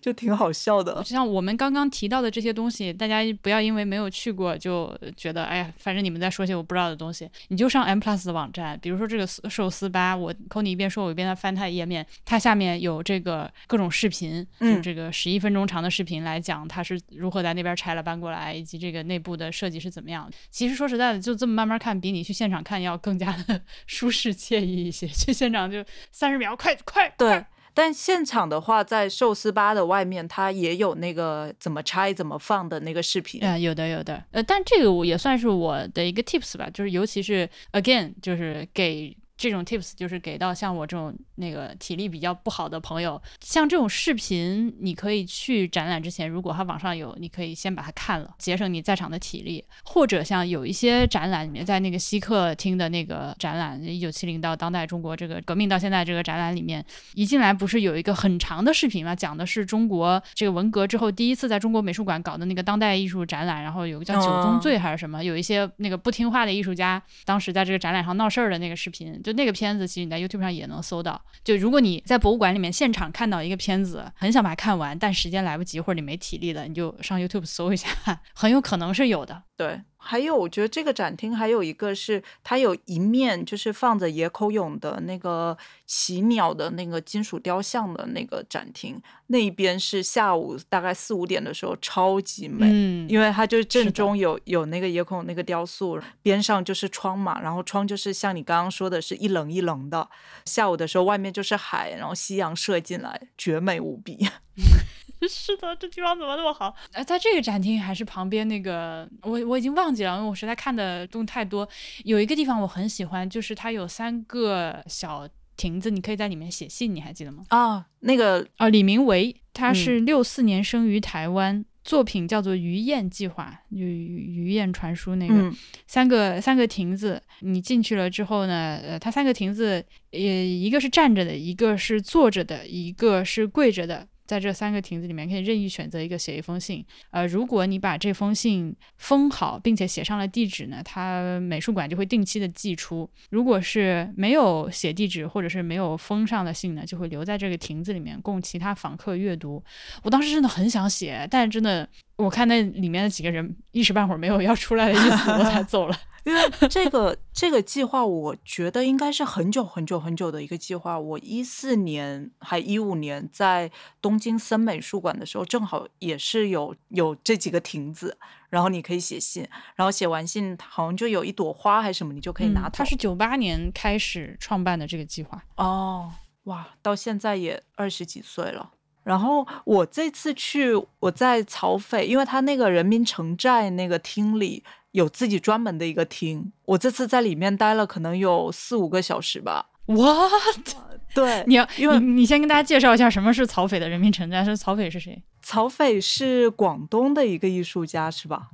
就挺好笑的就。像我们刚刚提到的这些东西，大家不要因为没有去过就觉得，哎呀，反正你们在说些我不知道的东西。你就上 M Plus 的网站，比如说这个寿寿司吧，我扣你一遍说，我一遍在翻它的页面，它下面有这个各种视频，嗯就这个十一分钟长的视频来讲它是如何在那边拆了搬过来，以及这个内部的设计是怎么样的。其实说实在的，就这么慢慢看，比你去现场看要更加的 <laughs> 舒适惬意一些。去现场就三十秒，快快，对，但现场的话，在寿司吧的外面，它也有那个怎么拆、怎么放的那个视频。啊、有的有的，呃，但这个我也算是我的一个 tips 吧，就是尤其是 again，就是给这种 tips，就是给到像我这种那个体力比较不好的朋友，像这种视频，你可以去展览之前，如果它网上有，你可以先把它看了，节省你在场的体力，或者像有一些展览里面，在那个西客厅的那个展览，一九七零到当代中国这个革命到现在这个展览里面，一进来不是有一个很长的视频嘛，讲的是中国这个文革之后第一次在中国美术馆搞的那个当代艺术展览，然后有个叫《九宗罪》还是什么，有一些那个不听话的艺术家当时在这个展览上闹事儿的那个视频，就那个片子，其实你在 YouTube 上也能搜到。就如果你在博物馆里面现场看到一个片子，很想把它看完，但时间来不及或者你没体力了，你就上 YouTube 搜一下，<laughs> 很有可能是有的。对，还有我觉得这个展厅还有一个是它有一面就是放着野口勇的那个奇鸟的那个金属雕像的那个展厅，那一边是下午大概四五点的时候超级美。嗯，因为它就正中有有那个野口那个雕塑，边上就是窗嘛，然后窗就是像你刚刚说的是一棱一棱的，下午的时候外面就是海，然后夕阳射进来，绝美无比。<laughs> <laughs> 是的，这地方怎么那么好？呃，在这个展厅还是旁边那个，我我已经忘记了，因为我实在看的东西太多。有一个地方我很喜欢，就是它有三个小亭子，你可以在里面写信，你还记得吗？啊，那个啊，李明维，他是六四年生于台湾。作品叫做《鱼雁计划》，就鱼鱼雁传书那个、嗯三个三个亭子，你进去了之后呢，呃，它三个亭子，呃，一个是站着的，一个是坐着的，一个是跪着的。在这三个亭子里面，可以任意选择一个写一封信。呃，如果你把这封信封好，并且写上了地址呢，它美术馆就会定期的寄出。如果是没有写地址或者是没有封上的信呢，就会留在这个亭子里面供其他访客阅读。我当时真的很想写，但是真的，我看那里面的几个人一时半会儿没有要出来的意思，我才走了。<laughs> 因为这个这个计划，我觉得应该是很久很久很久的一个计划。我一四年还一五年在东京森美术馆的时候，正好也是有有这几个亭子，然后你可以写信，然后写完信好像就有一朵花还是什么，你就可以拿走。嗯他是九八年开始创办的这个计划。哦，哇，到现在也二十几岁了。然后我这次去，我在曹斐，因为他那个人民城寨那个厅里有自己专门的一个厅，我这次在里面待了可能有四五个小时吧。What？<laughs> 对，你要因为你你先跟大家介绍一下什么是曹斐的人民城寨，是曹斐是谁？曹斐是广东的一个艺术家，是吧？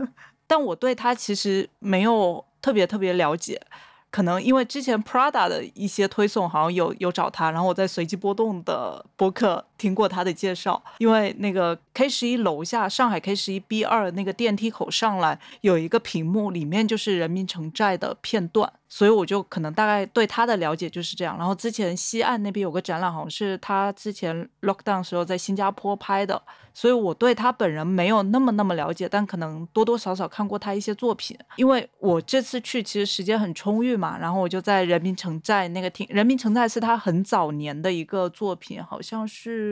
<laughs> 但我对他其实没有特别特别了解，可能因为之前 Prada 的一些推送好像有有找他，然后我在随机波动的播客听过他的介绍，因为那个 K 十一楼下上海 K 十一 B 二那个电梯口上来有一个屏幕，里面就是人民城寨的片段。所以我就可能大概对他的了解就是这样。然后之前西岸那边有个展览，好像是他之前 lockdown 时候在新加坡拍的，所以我对他本人没有那么那么了解，但可能多多少少看过他一些作品。因为我这次去其实时间很充裕嘛，然后我就在人民城寨那个厅，人民城寨是他很早年的一个作品，好像是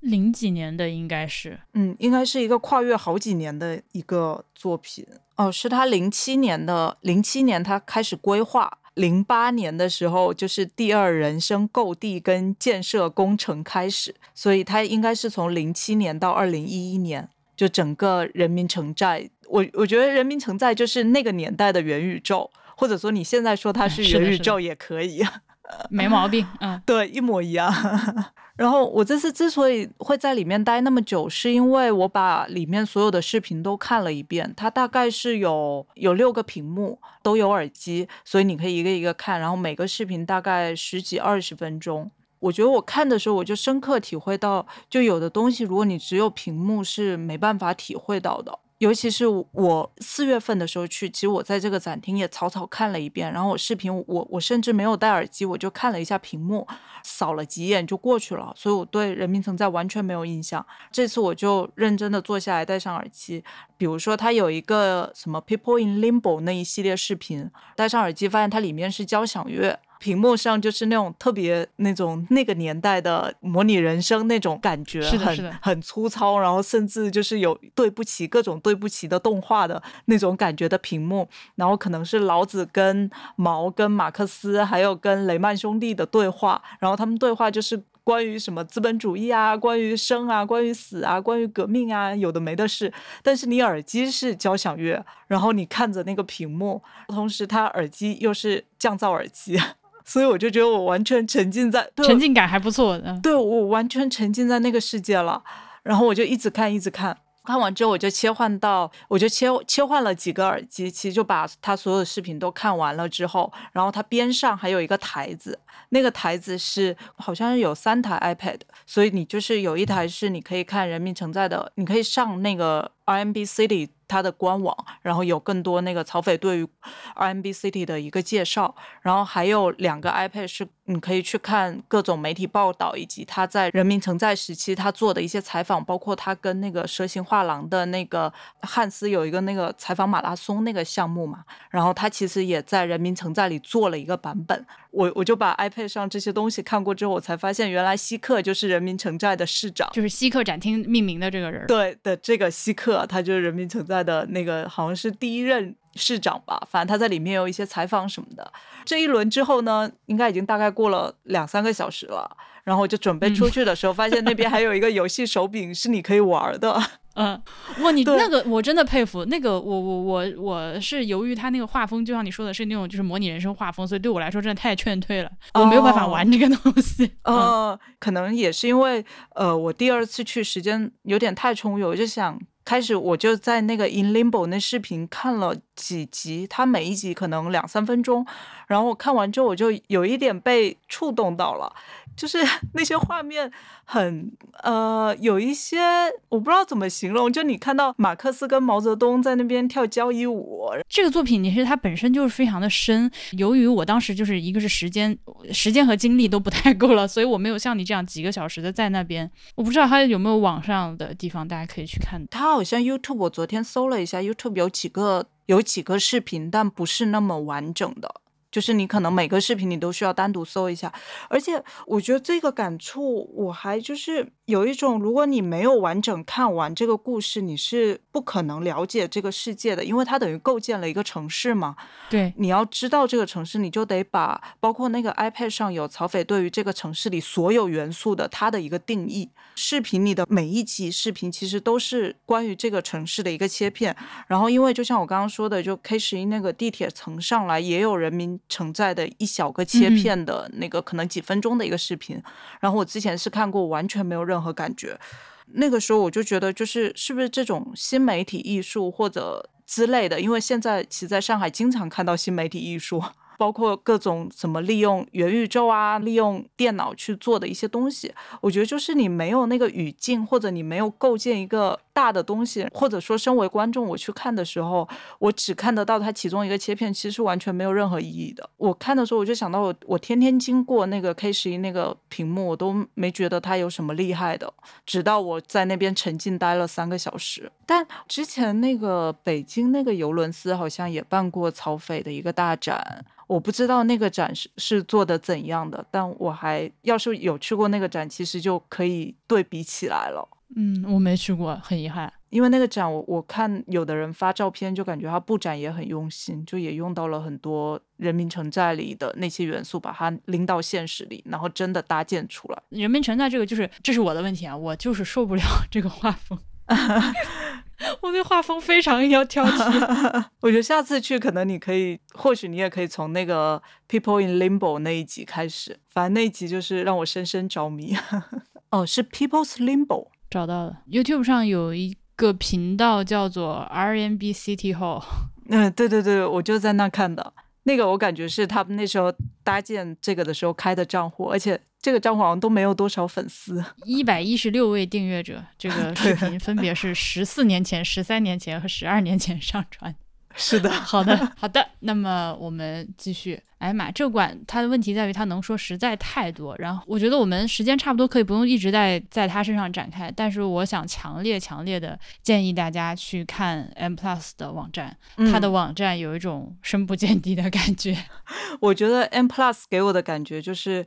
零几年的，应该是，嗯，应该是一个跨越好几年的一个作品。哦，是他零七年的，零七年他开始规划，零八年的时候就是第二人生购地跟建设工程开始，所以他应该是从零七年到二零一一年，就整个人民城寨，我我觉得人民城寨就是那个年代的元宇宙，或者说你现在说它是元宇宙也可以，<laughs> 没毛病，嗯，<laughs> 对，一模一样。<laughs> 然后我这次之所以会在里面待那么久，是因为我把里面所有的视频都看了一遍。它大概是有有六个屏幕，都有耳机，所以你可以一个一个看。然后每个视频大概十几二十分钟。我觉得我看的时候，我就深刻体会到，就有的东西，如果你只有屏幕是没办法体会到的。尤其是我四月份的时候去，其实我在这个展厅也草草看了一遍，然后我视频我我甚至没有戴耳机，我就看了一下屏幕，扫了几眼就过去了，所以我对人民城寨完全没有印象。这次我就认真的坐下来戴上耳机，比如说它有一个什么 People in Limbo 那一系列视频，戴上耳机发现它里面是交响乐。屏幕上就是那种特别那种那个年代的模拟人生那种感觉是，很很粗糙，然后甚至就是有对不起各种对不起的动画的那种感觉的屏幕，然后可能是老子跟毛跟马克思还有跟雷曼兄弟的对话，然后他们对话就是关于什么资本主义啊，关于生啊，关于死啊，关于革命啊，有的没的事。但是你耳机是交响乐，然后你看着那个屏幕，同时他耳机又是降噪耳机。所以我就觉得我完全沉浸在沉浸感还不错的，对我完全沉浸在那个世界了，然后我就一直看一直看，看完之后我就切换到，我就切切换了几个耳机，其实就把他所有的视频都看完了之后，然后他边上还有一个台子，那个台子是好像是有三台 iPad，所以你就是有一台是你可以看人民承载的，你可以上那个 RMB City。它的官网，然后有更多那个曹斐对于 RMB City 的一个介绍，然后还有两个 iPad 是你可以去看各种媒体报道，以及他在人民城寨时期他做的一些采访，包括他跟那个蛇形画廊的那个汉斯有一个那个采访马拉松那个项目嘛，然后他其实也在人民城寨里做了一个版本，我我就把 iPad 上这些东西看过之后，我才发现原来希克就是人民城寨的市长，就是希克展厅命名的这个人，对的，这个希克他就是人民城在。的那个好像是第一任市长吧，反正他在里面有一些采访什么的。这一轮之后呢，应该已经大概过了两三个小时了，然后我就准备出去的时候，发现那边还有一个游戏手柄是你可以玩的。<laughs> 嗯，哇，你 <laughs> 那个我真的佩服。那个我我我我是由于他那个画风，就像你说的是那种就是模拟人生画风，所以对我来说真的太劝退了，我没有办法玩这个东西。呃，可能也是因为呃，我第二次去时间有点太充裕，我就想。开始我就在那个 In Limbo 那视频看了几集，它每一集可能两三分钟，然后我看完之后我就有一点被触动到了，就是 <laughs> 那些画面很呃有一些我不知道怎么形容，就你看到马克思跟毛泽东在那边跳交谊舞，这个作品其实它本身就是非常的深，由于我当时就是一个是时间时间和精力都不太够了，所以我没有像你这样几个小时的在那边，我不知道它有没有网上的地方大家可以去看它。好像 YouTube，我昨天搜了一下，YouTube 有几个有几个视频，但不是那么完整的。就是你可能每个视频你都需要单独搜一下，而且我觉得这个感触我还就是有一种，如果你没有完整看完这个故事，你是不可能了解这个世界的，因为它等于构建了一个城市嘛。对，你要知道这个城市，你就得把包括那个 iPad 上有曹斐对于这个城市里所有元素的它的一个定义。视频里的每一集视频其实都是关于这个城市的一个切片。然后因为就像我刚刚说的，就 K 十一那个地铁层上来也有人民。承载的一小个切片的那个可能几分钟的一个视频，然后我之前是看过，完全没有任何感觉。那个时候我就觉得，就是是不是这种新媒体艺术或者之类的？因为现在其实在上海经常看到新媒体艺术，包括各种怎么利用元宇宙啊、利用电脑去做的一些东西。我觉得就是你没有那个语境，或者你没有构建一个大的东西，或者说身为观众我去看的时候，我只看得到它其中一个切片，其实完全没有任何意义的。我看的时候我就想到我我天天经过那个 K 十一那个屏幕，我都没觉得它有什么厉害的，直到我在那边沉浸待了三个小时。但之前那个北京那个尤伦斯好像也办过曹斐的一个大展，我不知道那个展是是做的怎样的，但我还要是有去过那个展，其实就可以对比起来了。嗯，我没去过，很遗憾。因为那个展，我我看有的人发照片，就感觉他布展也很用心，就也用到了很多人民城寨里的那些元素，把它拎到现实里，然后真的搭建出来。人民城寨这个就是这是我的问题啊，我就是受不了 <laughs> 这个画风。<laughs> 我对画风非常要挑剔。<laughs> 我觉得下次去，可能你可以，或许你也可以从那个 People in Limbo 那一集开始。反正那一集就是让我深深着迷。哦，是 People's Limbo，找到了。YouTube 上有一个频道叫做 RNB City Hall。嗯，对对对，我就在那看的。那个我感觉是他们那时候搭建这个的时候开的账户，而且这个账户好像都没有多少粉丝，<laughs> 一百一十六位订阅者。这个 <laughs> 视频分别是十四年前、十三年前和十二年前上传。是的，<laughs> 好的，好的。那么我们继续。哎呀妈，这馆它的问题在于它能说实在太多。然后我觉得我们时间差不多，可以不用一直在在它身上展开。但是我想强烈强烈的建议大家去看 M Plus 的网站，它的网站有一种深不见底的感觉。<laughs> 我觉得 M Plus 给我的感觉就是。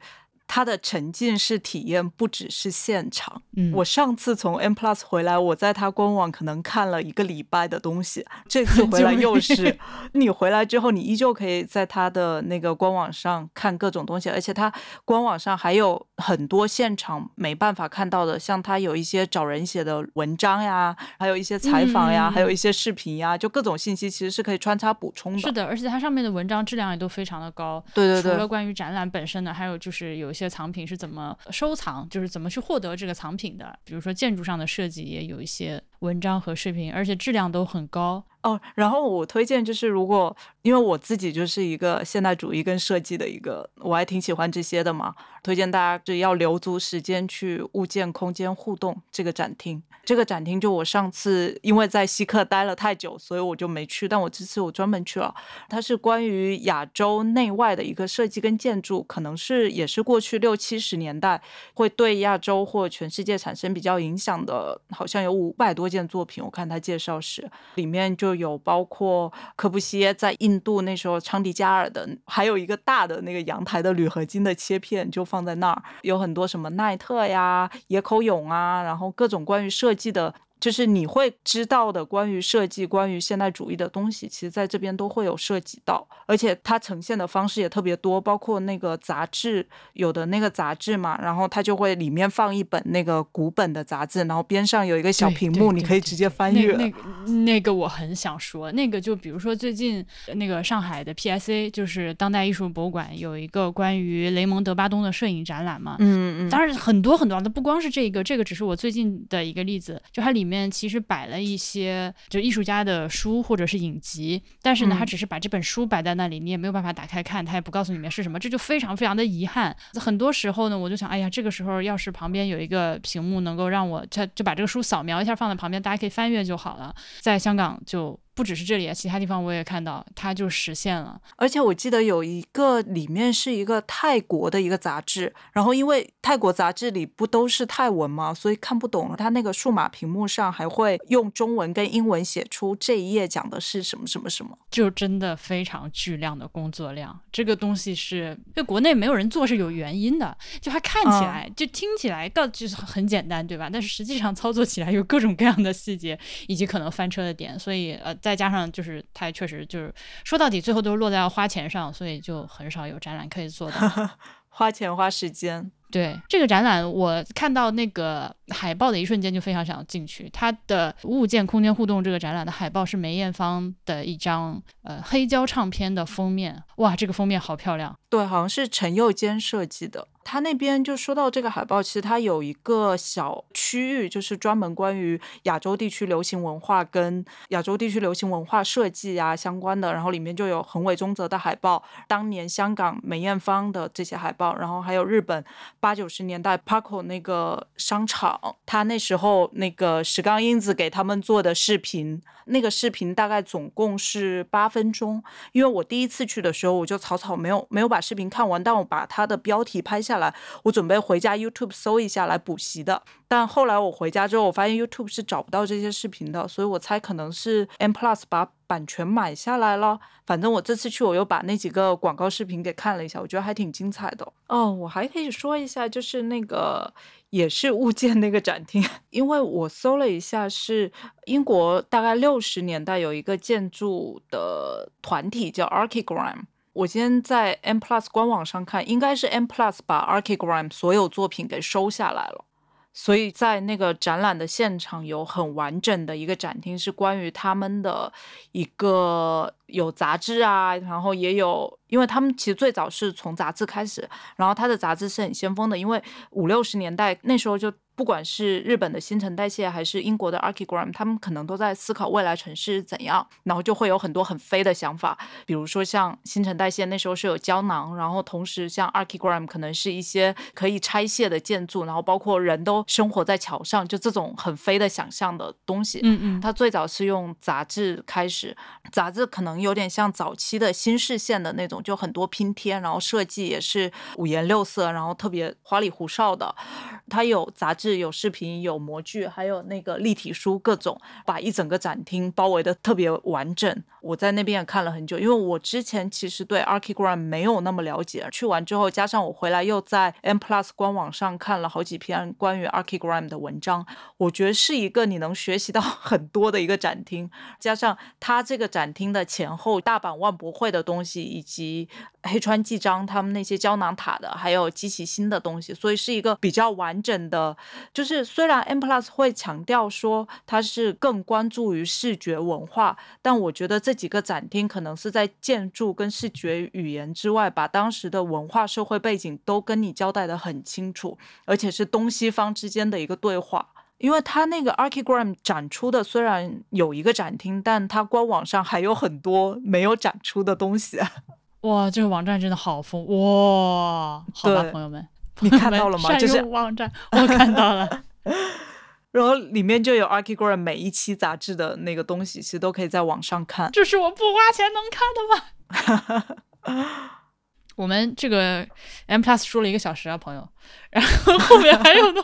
它的沉浸式体验不只是现场。嗯，我上次从 M Plus 回来，我在它官网可能看了一个礼拜的东西。这次回来又是，你回来之后，你依旧可以在它的那个官网上看各种东西，而且它官网上还有很多现场没办法看到的，像他有一些找人写的文章呀，还有一些采访呀，还有一些视频呀，就各种信息其实是可以穿插补充的。是的，而且它上面的文章质量也都非常的高。对对对，除了关于展览本身的，还有就是有一。些藏品是怎么收藏，就是怎么去获得这个藏品的。比如说建筑上的设计，也有一些文章和视频，而且质量都很高。哦，然后我推荐就是，如果因为我自己就是一个现代主义跟设计的一个，我还挺喜欢这些的嘛。推荐大家就要留足时间去物件空间互动这个展厅。这个展厅就我上次因为在西客待了太久，所以我就没去。但我这次我专门去了。它是关于亚洲内外的一个设计跟建筑，可能是也是过去六七十年代会对亚洲或全世界产生比较影响的，好像有五百多件作品。我看他介绍时，里面就。有包括柯布西耶在印度那时候昌迪加尔的，还有一个大的那个阳台的铝合金的切片就放在那儿，有很多什么奈特呀、野口勇啊，然后各种关于设计的。就是你会知道的关于设计、关于现代主义的东西，其实在这边都会有涉及到，而且它呈现的方式也特别多，包括那个杂志，有的那个杂志嘛，然后它就会里面放一本那个古本的杂志，然后边上有一个小屏幕，你可以直接翻阅。那个 <laughs> 那个我很想说，那个就比如说最近那个上海的 PSA，就是当代艺术博物馆有一个关于雷蒙德巴东的摄影展览嘛，嗯嗯，当然很多很多那，不光是这个，这个只是我最近的一个例子，就它里面。面其实摆了一些就艺术家的书或者是影集，但是呢，他只是把这本书摆在那里，你也没有办法打开看，他也不告诉里面是什么，这就非常非常的遗憾。很多时候呢，我就想，哎呀，这个时候要是旁边有一个屏幕，能够让我他就把这个书扫描一下放在旁边，大家可以翻阅就好了。在香港就。不只是这里，其他地方我也看到，它就实现了。而且我记得有一个里面是一个泰国的一个杂志，然后因为泰国杂志里不都是泰文嘛，所以看不懂。它那个数码屏幕上还会用中文跟英文写出这一页讲的是什么什么什么，就真的非常巨量的工作量。这个东西是在国内没有人做是有原因的，就它看起来就听起来告就是很简单，对吧？但是实际上操作起来有各种各样的细节以及可能翻车的点，所以呃。再加上就是它确实就是说到底最后都是落在要花钱上，所以就很少有展览可以做的。<laughs> 花钱花时间，对这个展览，我看到那个海报的一瞬间就非常想进去。它的物件空间互动这个展览的海报是梅艳芳的一张呃黑胶唱片的封面，哇，这个封面好漂亮。对，好像是陈佑坚设计的。他那边就说到这个海报，其实它有一个小区域，就是专门关于亚洲地区流行文化跟亚洲地区流行文化设计啊相关的，然后里面就有横尾中则的海报，当年香港梅艳芳的这些海报，然后还有日本八九十年代 Paco 那个商场，他那时候那个石冈英子给他们做的视频，那个视频大概总共是八分钟，因为我第一次去的时候我就草草没有没有把视频看完，但我把它的标题拍下下来，我准备回家 YouTube 搜一下来补习的。但后来我回家之后，我发现 YouTube 是找不到这些视频的，所以我猜可能是 M Plus 把版权买下来了。反正我这次去，我又把那几个广告视频给看了一下，我觉得还挺精彩的。哦，我还可以说一下，就是那个也是物件那个展厅，<laughs> 因为我搜了一下，是英国大概六十年代有一个建筑的团体叫 Archigram。我今天在 M Plus 官网上看，应该是 M Plus 把 Archigram 所有作品给收下来了。所以在那个展览的现场有很完整的一个展厅，是关于他们的一个有杂志啊，然后也有，因为他们其实最早是从杂志开始，然后他的杂志是很先锋的，因为五六十年代那时候就。不管是日本的新陈代谢，还是英国的 Archigram，他们可能都在思考未来城市怎样，然后就会有很多很飞的想法。比如说像新陈代谢那时候是有胶囊，然后同时像 Archigram 可能是一些可以拆卸的建筑，然后包括人都生活在桥上，就这种很飞的想象的东西。嗯嗯，它最早是用杂志开始，杂志可能有点像早期的新视线的那种，就很多拼贴，然后设计也是五颜六色，然后特别花里胡哨的。它有杂志。有视频，有模具，还有那个立体书，各种把一整个展厅包围的特别完整。我在那边也看了很久，因为我之前其实对 Archigram 没有那么了解。去完之后，加上我回来又在 M Plus 官网上看了好几篇关于 Archigram 的文章，我觉得是一个你能学习到 <laughs> 很多的一个展厅。加上它这个展厅的前后，大阪万博会的东西，以及黑川纪章他们那些胶囊塔的，还有机器新的东西，所以是一个比较完整的。就是虽然 M Plus 会强调说它是更关注于视觉文化，但我觉得这几个展厅可能是在建筑跟视觉语言之外，把当时的文化社会背景都跟你交代的很清楚，而且是东西方之间的一个对话。因为它那个 Archigram 展出的虽然有一个展厅，但它官网上还有很多没有展出的东西。哇，这个网站真的好丰哇！好吧，朋友们。你看到了吗？就是网站，我看到了。<laughs> 然后里面就有 Archigram 每一期杂志的那个东西，其实都可以在网上看。这是我不花钱能看的吗？<laughs> 我们这个 M Plus 说了一个小时啊，朋友，<laughs> 然后后面还有呢，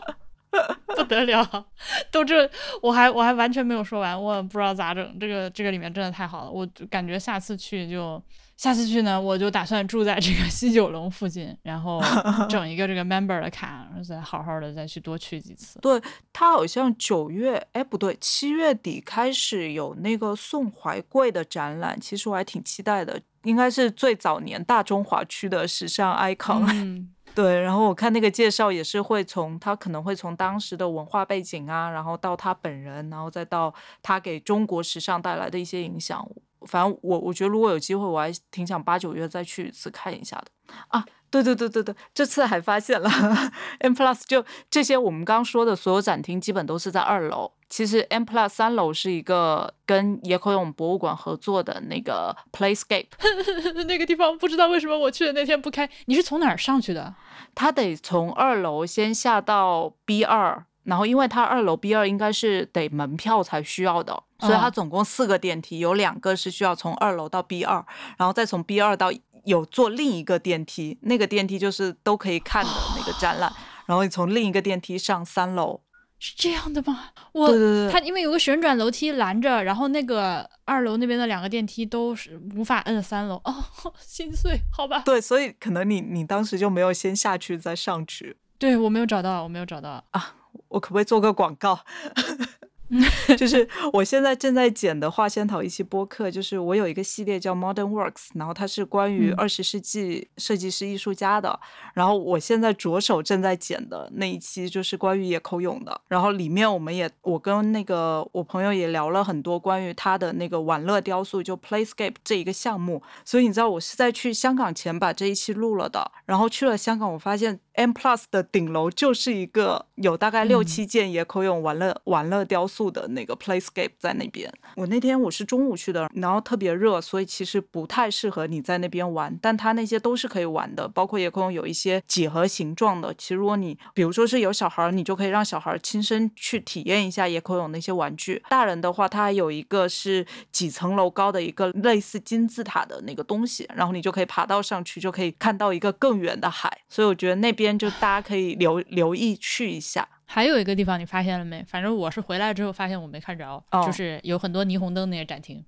不得了，都这我还我还完全没有说完，我不知道咋整。这个这个里面真的太好了，我感觉下次去就。下次去呢，我就打算住在这个西九龙附近，然后 <laughs> 整一个这个 member 的卡，然后再好好的再去多去几次。对他好像九月，哎不对，七月底开始有那个宋怀贵的展览，其实我还挺期待的，应该是最早年大中华区的时尚 icon。<laughs> 嗯，对，然后我看那个介绍也是会从他可能会从当时的文化背景啊，然后到他本人，然后再到他给中国时尚带来的一些影响。反正我我觉得如果有机会，我还挺想八九月再去一次看一下的啊！对对对对对，这次还发现了 <laughs> M Plus 就这些我们刚说的所有展厅基本都是在二楼。其实 M Plus 三楼是一个跟野口勇博物馆合作的那个 Playscape，<laughs> 那个地方不知道为什么我去的那天不开。你是从哪儿上去的？他得从二楼先下到 B 二。然后，因为它二楼 B 二应该是得门票才需要的，所以它总共四个电梯，有两个是需要从二楼到 B 二，然后再从 B 二到有坐另一个电梯，那个电梯就是都可以看的那个展览，然后你从另一个电梯上三楼，是这样的吗？我，它因为有个旋转楼梯拦着，然后那个二楼那边的两个电梯都是无法摁三楼，哦，<laughs> 心碎，好吧。对，所以可能你你当时就没有先下去再上去，对我没有找到，我没有找到啊。我可不可以做个广告？<laughs> 就是我现在正在剪的画仙桃一期播客，就是我有一个系列叫 Modern Works，然后它是关于二十世纪设计师艺术家的。然后我现在着手正在剪的那一期就是关于野口勇的。然后里面我们也我跟那个我朋友也聊了很多关于他的那个玩乐雕塑，就 Playscape 这一个项目。所以你知道我是在去香港前把这一期录了的。然后去了香港，我发现。M Plus 的顶楼就是一个有大概六嗯七件野口勇玩乐玩乐雕塑的那个 Playscape 在那边。我那天我是中午去的，然后特别热，所以其实不太适合你在那边玩。但它那些都是可以玩的，包括野口勇有一些几何形状的。其实如果你比如说是有小孩儿，你就可以让小孩儿亲身去体验一下野口勇那些玩具。大人的话，它还有一个是几层楼高的一个类似金字塔的那个东西，然后你就可以爬到上去，就可以看到一个更远的海。所以我觉得那边就大家可以留留意去一下。还有一个地方你发现了没？反正我是回来之后发现我没看着，哦就是有很多霓虹灯那个展厅。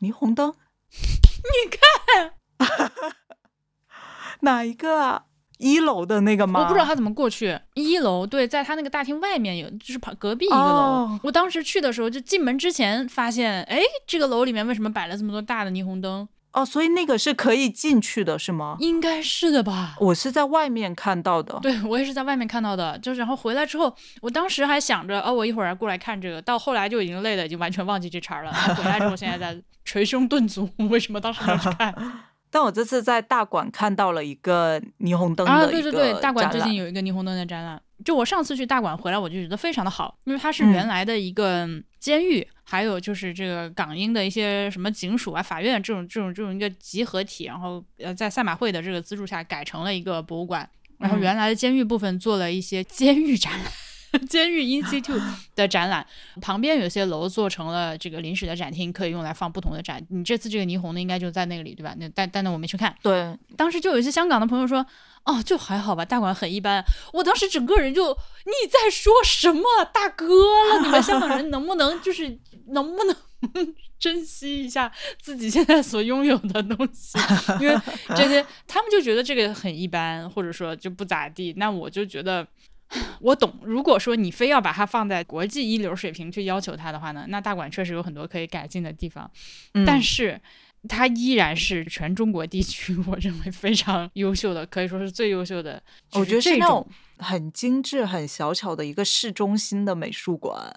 霓虹灯，<laughs> 你看 <laughs> 哪一个啊？一楼的那个吗？我不知道他怎么过去一楼，对，在他那个大厅外面有，就是旁隔壁一个楼。哦我当时去的时候，就进门之前发现，哎，这个楼里面为什么摆了这么多大的霓虹灯？哦，所以那个是可以进去的，是吗？应该是的吧？我是在外面看到的。对我也是在外面看到的，就是然后回来之后，我当时还想着，哦，我一会儿过来看这个，到后来就已经累了，已经完全忘记这茬儿了。然后回来之后，现在在 <laughs> 捶胸顿足，为什么当时没有去看？<laughs> 但我这次在大馆看到了一个霓虹灯啊，的一个对对对，大馆最近有一个霓虹灯的展览。就我上次去大馆回来，我就觉得非常的好，因为它是嗯原来的一个监狱，还有就是这个港英的一些什么警署啊、法院这种这种这种一个集合体，然后呃在赛马会的这个资助下改成了一个博物馆。然后嗯原来的监狱部分做了一些监狱展览。<laughs> 监狱 Institute 的展览，旁边有些楼做成了这个临时的展厅，可以用来放不同的展。你这次这个霓虹的，应该就在那个里，对吧？那但但那我没去看。对，当时就有一些香港的朋友说，哦，就还好吧，大馆很一般。我当时整个人就，你在说什么，大哥了？你们香港人能不能就是能不能 <laughs> 珍惜一下自己现在所拥有的东西？<laughs> 因为这些他们就觉得这个很一般，或者说就不咋地。那我就觉得。<sighs> 我懂，如果说你非要把它放在国际一流水平去要求它的话呢，那大馆确实有很多可以改进的地方。嗯但是它依然是全中国地区我认为非常优秀的，可以说是最优秀的。我觉得这是那种很精致、很小巧的一个市中心的美术馆，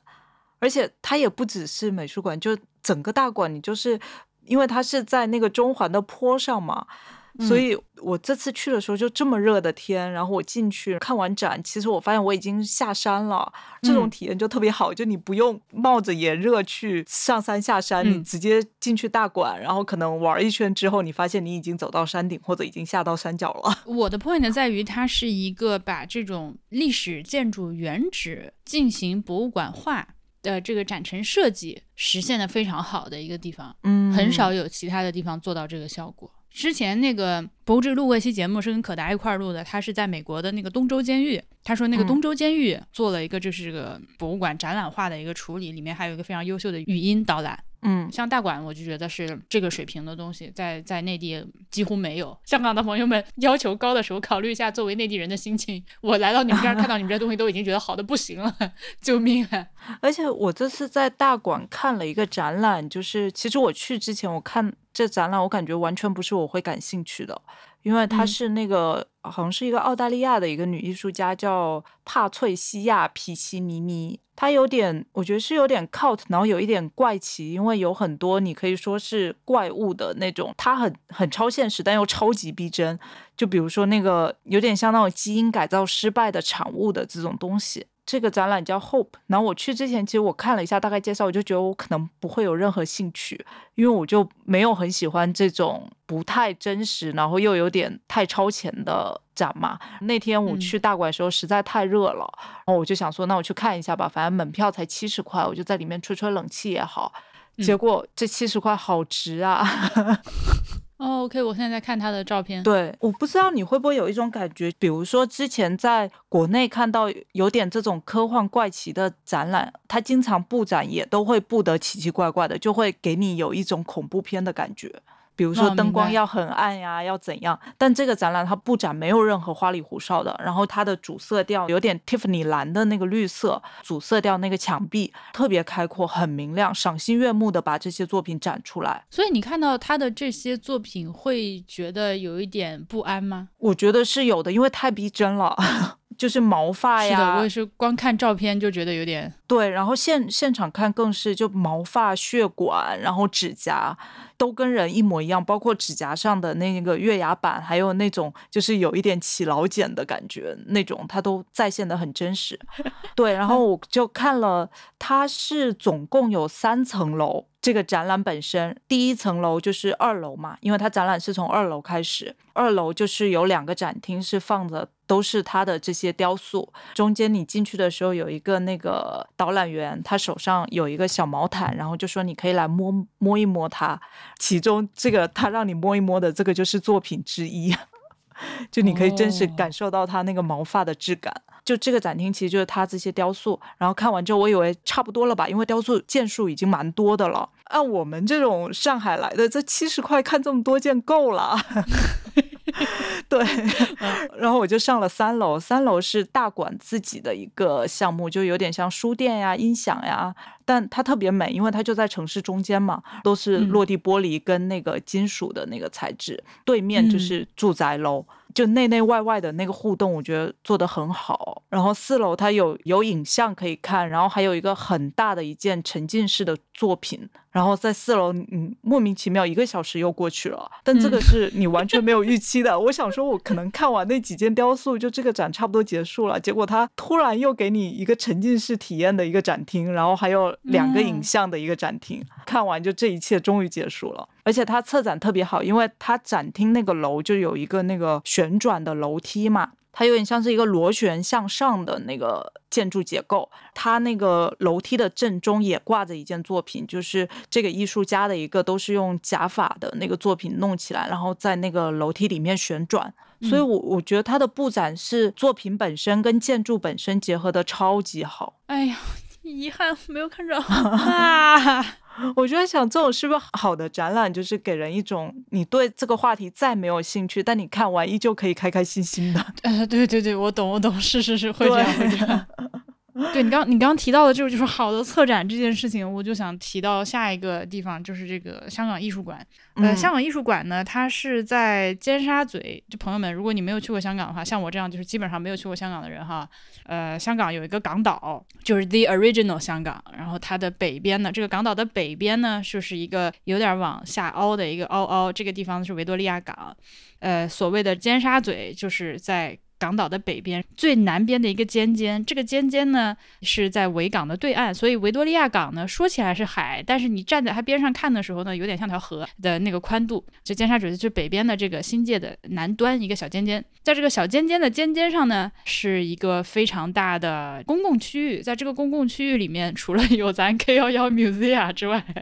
而且它也不只是美术馆，就整个大馆，你就是因为它是在那个中环的坡上嘛。所以我这次去的时候就这么热的天，然后我进去看完展，其实我发现我已经下山了，这种嗯体验就特别好，就你不用冒着炎热去上山下山，你嗯直接进去大馆，然后可能玩一圈之后，你发现你已经走到山顶或者已经下到山脚了。我的 point 在于，它是一个把这种历史建筑原址进行博物馆化的这个展陈设计实现的非常好的一个地方，嗯很少有其他的地方做到这个效果。之前那个博志录过一期节目，是跟可达一块儿录的。他是在美国的那个东州监狱，他说那个嗯东州监狱做了一个就是这个博物馆展览化的一个处理，里面还有一个非常优秀的语音导览。嗯，像大馆，我就觉得是这个水平的东西，在在内地几乎没有。香港的朋友们要求高的时候，考虑一下作为内地人的心情。我来到你们这儿，看到你们这东西都已经觉得好的不行了，<laughs> 救命啊！<laughs> 而且我这次在大馆看了一个展览，就是其实我去之前我看这展览，我感觉完全不是我会感兴趣的，因为它嗯是那个、好像是一个澳大利亚的一个女艺术家，叫帕翠西亚皮奇尼尼。它有点，我觉得是有点 cult，然后有一点怪奇，因为有很多你可以说是怪物的那种，它很很超现实，但又超级逼真。就比如说那个有点像那种基因改造失败的产物的这种东西。这个展览叫 Hope，然后我去之前，其实我看了一下大概介绍，我就觉得我可能不会有任何兴趣，因为我就没有很喜欢这种不太真实，然后又有点太超前的展嘛。那天我嗯去大馆的时候实在太热了，然后我就想说，那我去看一下吧，反正门票才七十块，我就在里面吹吹冷气也好。结嗯果这七十块好值啊！<laughs> 哦，OK，我现在在看他的照片。对，我不知道你会不会有一种感觉，比如说之前在国内看到有点这种科幻怪奇的展览，他经常布展也都会布得奇奇怪怪的，就会给你有一种恐怖片的感觉。比如说灯光要很暗呀，要怎样？但这个展览它布展没有任何花里胡哨的，然后它的主色调有点 Tiffany 蓝的那个绿色，主色调那个墙壁特别开阔，很明亮，赏心悦目的把这些作品展出来。所以你看到他的这些作品，会觉得有一点不安吗？我觉得是有的，因为太逼真了，就是毛发是的，呀，我也是光看照片就觉得有点。对，然后现现场看更是就毛发、血管，然后指甲，都跟人一模一样，包括指甲上的那个月牙板，还有那种就是有一点起老茧的感觉，那种它都再现的很真实。<laughs> 对，然后我就看了，它是总共有三层楼。这个展览本身，第一层楼就是二楼嘛，因为它展览是从二楼开始。二楼就是有两个展厅，是放着都是他的这些雕塑。中间你进去的时候有一个那个导览员，他手上有一个小毛毯，然后就说你可以来摸摸一摸它。其中这个他让你摸一摸的这个就是作品之一，<laughs> 就你可以真实感受到它那个毛发的质感。就这个展厅其实就是他这些雕塑，然后看完之后我以为差不多了吧，因为雕塑件数已经蛮多的了。按我们这种上海来的，这七十块看这么多件够了。<laughs> <laughs> 对，然后我就上了三楼，三楼是大馆自己的一个项目，就有点像书店呀、音响呀，但它特别美，因为它就在城市中间嘛，都是落地玻璃跟那个金属的那个材质，对面就是住宅楼。就内内外外的那个互动，我觉得做得很好。然后四楼它有有影像可以看，然后还有一个很大的一件沉浸式的作品。然后在四楼，嗯，莫名其妙一个小时又过去了，但这个是你完全没有预期的。我想说，我可能看完那几件雕塑，就这个展差不多结束了。结果他突然又给你一个沉浸式体验的一个展厅，然后还有两个影像的一个展厅。看完就这一切终于结束了。而且它策展特别好，因为它展厅那个楼就有一个那个旋转的楼梯嘛。它有点像是一个螺旋向上的那个建筑结构，它那个楼梯的正中也挂着一件作品，就是这个艺术家的一个都是用假发的那个作品弄起来，然后在那个楼梯里面旋转。所以，我我觉得它的布展是作品本身跟建筑本身结合的超级好。哎呀，遗憾没有看着 <laughs> 啊。<laughs> 我就在想这种是不是好的展览，就是给人一种你对这个话题再没有兴趣，但你看完依旧可以开开心心的。呃，对对对，我懂我懂，是是是，会这样会这样。对你刚你刚刚提到的就是就是好的策展这件事情，我就想提到下一个地方，就是这个香港艺术馆。呃，香港艺术馆呢，它是在尖沙咀。就朋友们，如果你没有去过香港的话，像我这样就是基本上没有去过香港的人哈，呃，香港有一个港岛，就是 The Original 香港。然后它的北边呢，这个港岛的北边呢，就是一个有点往下凹的一个凹凹，这个地方是维多利亚港。呃，所谓的尖沙咀就是在。港岛的北边最南边的一个尖尖，这个尖尖呢是在维港的对岸，所以维多利亚港呢说起来是海，但是你站在它边上看的时候呢，有点像条河的那个宽度。就尖沙咀就北边的这个新界的南端一个小尖尖，在这个小尖尖的尖尖上呢，是一个非常大的公共区域，在这个公共区域里面，除了有咱 K 幺幺 Museum 之外。<laughs>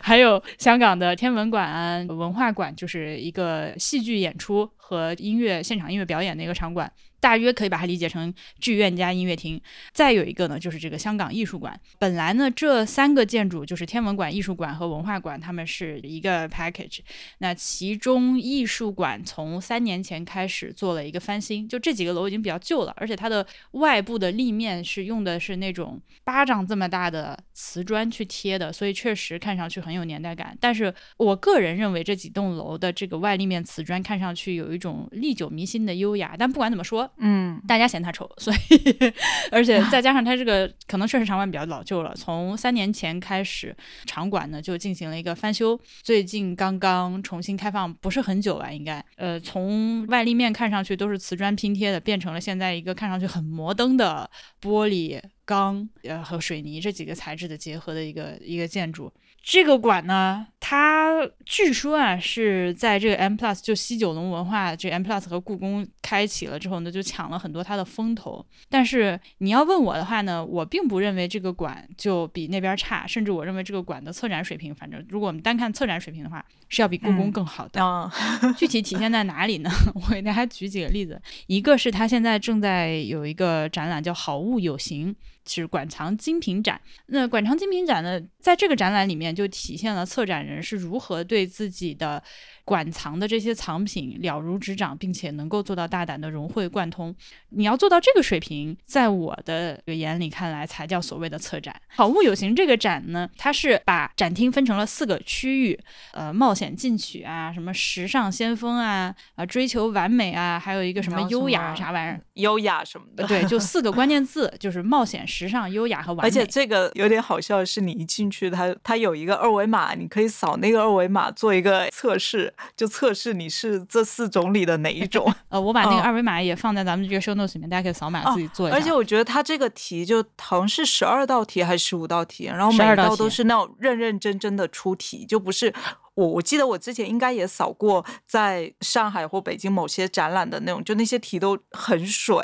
还有香港的天文馆、文化馆，就是一个戏剧演出和音乐现场音乐表演的一个场馆。大约可以把它理解成剧院加音乐厅，再有一个呢，就是这个香港艺术馆。本来呢，这三个建筑就是天文馆、艺术馆和文化馆，他们是一个 package。那其中艺术馆从三年前开始做了一个翻新，就这几个楼已经比较旧了，而且它的外部的立面是用的是那种巴掌这么大的瓷砖去贴的，所以确实看上去很有年代感。但是我个人认为这几栋楼的这个外立面瓷砖看上去有一种历久弥新的优雅。但不管怎么说，嗯，大家嫌它丑，所以 <laughs> 而且再 <laughs> 加上它这个可能确实场馆比较老旧了，从三年前开始，场馆呢就进行了一个翻修，最近刚刚重新开放，不是很久吧？应该，呃，从外立面看上去都是瓷砖拼贴的，变成了现在一个看上去很摩登的玻璃、钢呃和水泥这几个材质的结合的一个一个建筑。这个馆呢，它据说啊是在这个 M Plus 就西九龙文化这 M Plus 和故宫开启了之后呢，就抢了很多它的风头。但是你要问我的话呢，我并不认为这个馆就比那边差，甚至我认为这个馆的策展水平，反正如果我们单看策展水平的话，是要比故宫更好的。<laughs> 具体体现在哪里呢？<laughs> 我给大家举几个例子，一个是它现在正在有一个展览叫“好物有形”。是馆藏精品展。那馆藏精品展呢，在这个展览里面就体现了策展人是如何对自己的。馆藏的这些藏品了如指掌，并且能够做到大胆的融会贯通。你要做到这个水平，在我的眼里看来，才叫所谓的策展。好物有形这个展呢，它是把展厅分成了四个区域，呃，冒险进取啊，什么时尚先锋啊，啊，追求完美啊，还有一个什么优雅啥玩意儿，<laughs> 优雅什么的。对，就四个关键字，就是冒险、时尚、优雅和完美。而且这个有点好笑的是，你一进去，它它有一个二维码，你可以扫那个二维码做一个测试，就测试你是这四种里的哪一种。<laughs> 呃，我把 <laughs> 那个二维码也放在咱们这个 show notes 里面，大家可以扫码自己做一下。而且我觉得它这个题就好像是十二道题还是十五道题，然后每一道都是那种认认真真的出题，就不是。我我记得我之前应该也扫过，在上海或北京某些展览的那种，就那些题都很水，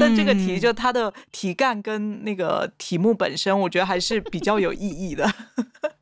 但这个题就它的题干跟那个题目本身，我觉得还是比较有意义的。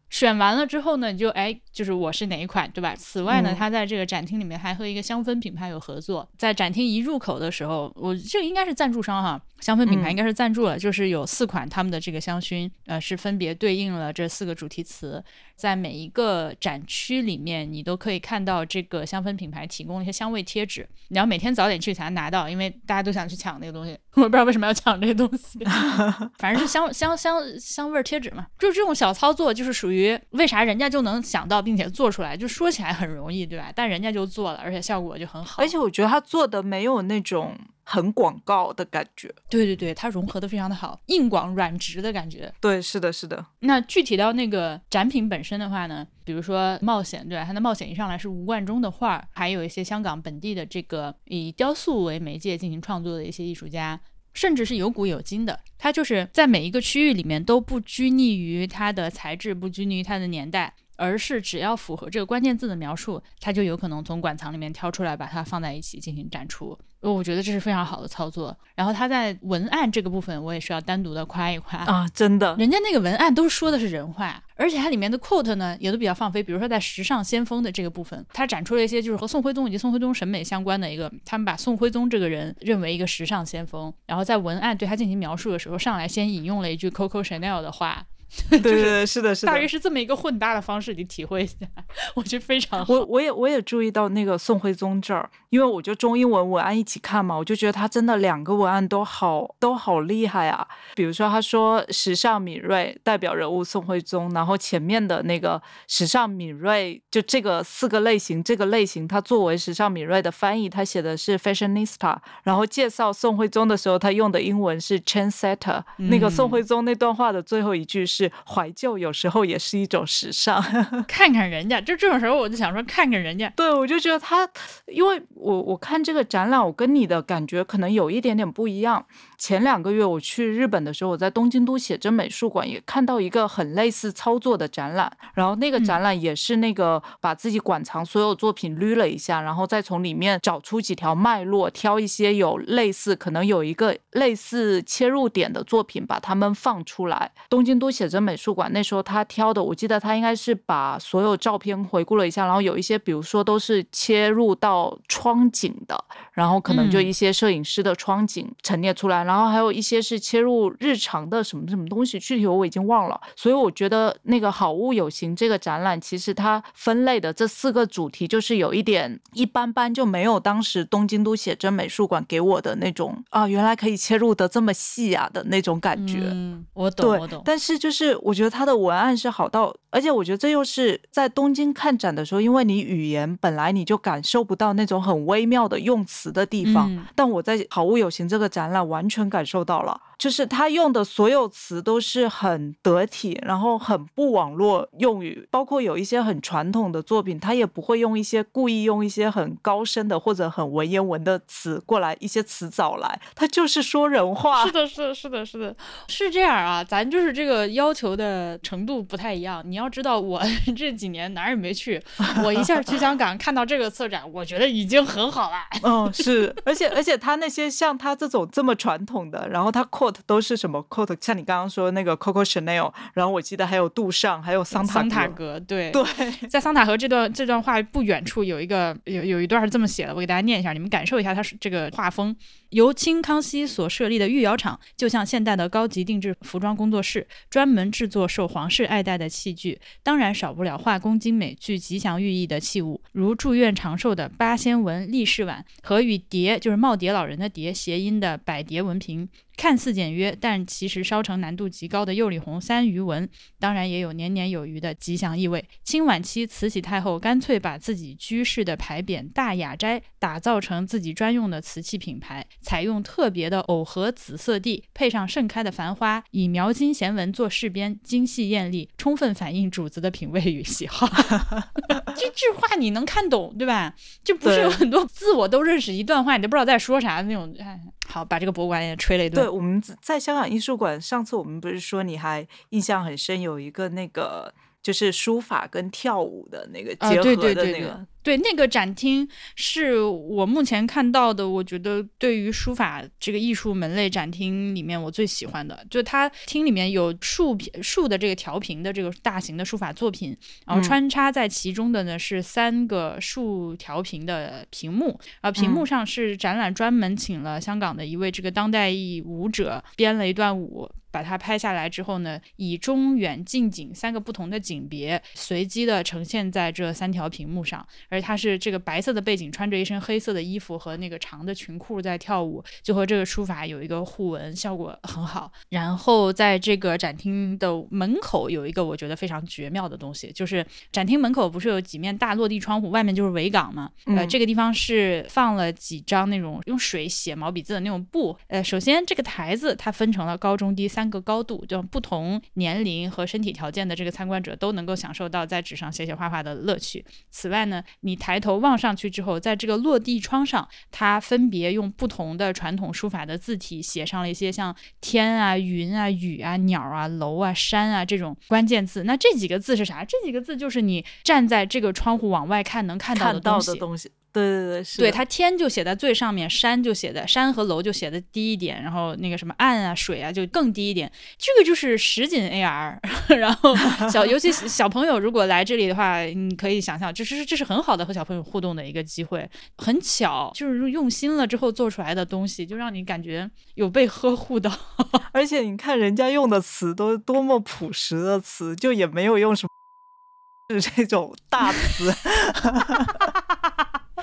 选完了之后呢，你就哎，就是我是哪一款，对吧？此外呢，它在这个展厅里面还和一个香氛品牌有合作，在展厅一入口的时候，我这个应该是赞助商哈，香氛品牌应该是赞助了，就是有四款他们的这个香薰，呃，是分别对应了这四个主题词，在每一个展区里面，你都可以看到这个香氛品牌提供一些香味贴纸，你要每天早点去才能拿到，因为大家都想去抢那个东西，<laughs> 我不知道为什么要抢这个东西，<laughs> 反正是香香香香味贴纸嘛，就这种小操作就是属。于为啥人家就能想到并且做出来，就说起来很容易，对吧？但人家就做了，而且效果就很好。而且我觉得他做的没有那种很广告的感觉。对对对，它融合的非常的好，硬广软直的感觉。对，是的，是的。那具体到那个展品本身的话呢，比如说冒险，对吧？它的冒险一上来是吴冠中的画，还有一些香港本地的这个以雕塑为媒介进行创作的一些艺术家。甚至是有古有今的，它就是在每一个区域里面都不拘泥于它的材质，不拘泥于它的年代，而是只要符合这个关键字的描述，它就有可能从馆藏里面挑出来，把它放在一起进行展出。我觉得这是非常好的操作。然后他在文案这个部分，我也是要单独的夸一夸啊！真的，人家那个文案都说的是人话，而且它里面的 quote 呢也都比较放飞。比如说在时尚先锋的这个部分，他展出了一些就是和宋徽宗以及宋徽宗审美相关的一个，他们把宋徽宗这个人认为一个时尚先锋。然后在文案对他进行描述的时候，上来先引用了一句 Coco Chanel 的话。<laughs> 对对对，是的，是的，大约是这么一个混搭的方式，你体会一下，<laughs> 我觉得非常好。我我也我也注意到那个宋徽宗这儿，因为我就中英文文案一起看嘛，我就觉得他真的两个文案都好都好厉害啊。比如说他说时尚敏锐代表人物宋徽宗，然后前面的那个时尚敏锐就这个四个类型，这个类型他作为时尚敏锐的翻译，他写的是 fashionista，然后介绍宋徽宗的时候，他用的英文是 trendsetter。那个宋徽宗那段话的最后一句是。是怀旧，有时候也是一种时尚。<laughs> 看看人家，就这种时候，我就想说，看看人家。对，我就觉得他，因为我我看这个展览，我跟你的感觉可能有一点点不一样。前两个月我去日本的时候，我在东京都写真美术馆也看到一个很类似操作的展览，然后那个展览也是那个把自己馆藏所有作品捋了一下，然后再从里面找出几条脉络，挑一些有类似，可能有一个类似切入点的作品，把它们放出来。东京都写写真美术馆那时候他挑的，我记得他应该是把所有照片回顾了一下，然后有一些，比如说都是切入到窗景的，然后可能就一些摄影师的窗景陈列出来，然后还有一些是切入日常的什么什么东西，具体我已经忘了。所以我觉得那个好物有形这个展览，其实它分类的这四个主题就是有一点一般般，就没有当时东京都写真美术馆给我的那种啊，原来可以切入的这么细啊的那种感觉。嗯，我懂，我懂。但是就是。我觉得它的文案是好到，而且我觉得这又是在东京看展的时候，因为你语言本来你就感受不到那种很微妙的用词的地方，但我在好物有形这个展览完全感受到了。就是他用的所有词都是很得体，然后很不网络用语，包括有一些很传统的作品，他也不会用一些故意用一些很高深的或者很文言文的词过来，一些词藻来，他就是说人话。是的，是的，是的，是的，是这样啊，咱就是这个要求的程度不太一样。你要知道，我 <laughs> 这几年哪儿也没去，我一下去香港看到这个策展，我觉得已经很好了。嗯，是，而且而且他那些像他这种这么传统的，然后他扩。都是什么 coat？像你刚刚说那个 Coco Chanel，然后我记得还有杜尚，还有桑桑塔格。对对，在桑塔格这段这段话不远处有一个有有一段是这么写的，我给大家念一下，你们感受一下它是这个画风。由清康熙所设立的御窑厂，就像现代的高级定制服装工作室，专门制作受皇室爱戴的器具，当然少不了画工精美、具吉祥寓意的器物，如祝愿长寿的八仙纹立式碗和与蝶就是耄耋老人的蝶谐音的百蝶纹瓶。看似简约，但其实烧成难度极高的釉里红三余纹，当然也有年年有余的吉祥意味。清晚期慈禧太后干脆把自己居室的牌匾“大雅斋”打造成自己专用的瓷器品牌，采用特别的藕荷紫色地，配上盛开的繁花，以描金弦纹做饰边，精细艳丽，充分反映主子的品味与喜好。<laughs> 这句话你能看懂对吧？就不是有很多字我都认识一段话，你都不知道在说啥的那种。哎，好，把这个博物馆也吹了一顿。对，我们在香港艺术馆，上次我们不是说你还印象很深，有一个那个就是书法跟跳舞的那个结合的那个。对那个展厅是我目前看到的，我觉得对于书法这个艺术门类展厅里面我最喜欢的，就它厅里面有竖屏竖的这个调频的这个大型的书法作品，然后穿插在其中的呢是三个竖调频的屏幕，啊屏幕上是展览专门请了香港的一位这个当代艺舞者编了一段舞，把它拍下来之后呢，以中远近景三个不同的景别随机的呈现在这三条屏幕上。而它是这个白色的背景，穿着一身黑色的衣服和那个长的裙裤在跳舞，就和这个书法有一个互文，效果很好。然后在这个展厅的门口有一个我觉得非常绝妙的东西，就是展厅门口不是有几面大落地窗户，外面就是维港嘛。呃，这个地方是放了几张那种用水写毛笔字的那种布。呃，首先这个台子它分成了高中低三个高度，就不同年龄和身体条件的这个参观者都能够享受到在纸上写写画画的乐趣。此外呢。你抬头望上去之后，在这个落地窗上，它分别用不同的传统书法的字体写上了一些像天啊、云啊、雨啊、鸟啊、楼啊、山啊这种关键字。那这几个字是啥？这几个字就是你站在这个窗户往外看能看到的东西。对对对，是。对它天就写在最上面，山就写在山和楼就写的低一点，然后那个什么岸啊水啊就更低一点。这个就是实景 AR，<laughs> 然后小 <laughs> 尤其小朋友如果来这里的话，你可以想象，这是这是很好的和小朋友互动的一个机会。很巧，就是用心了之后做出来的东西，就让你感觉有被呵护到。<laughs> 而且你看人家用的词都多么朴实的词，就也没有用什么是这种大词。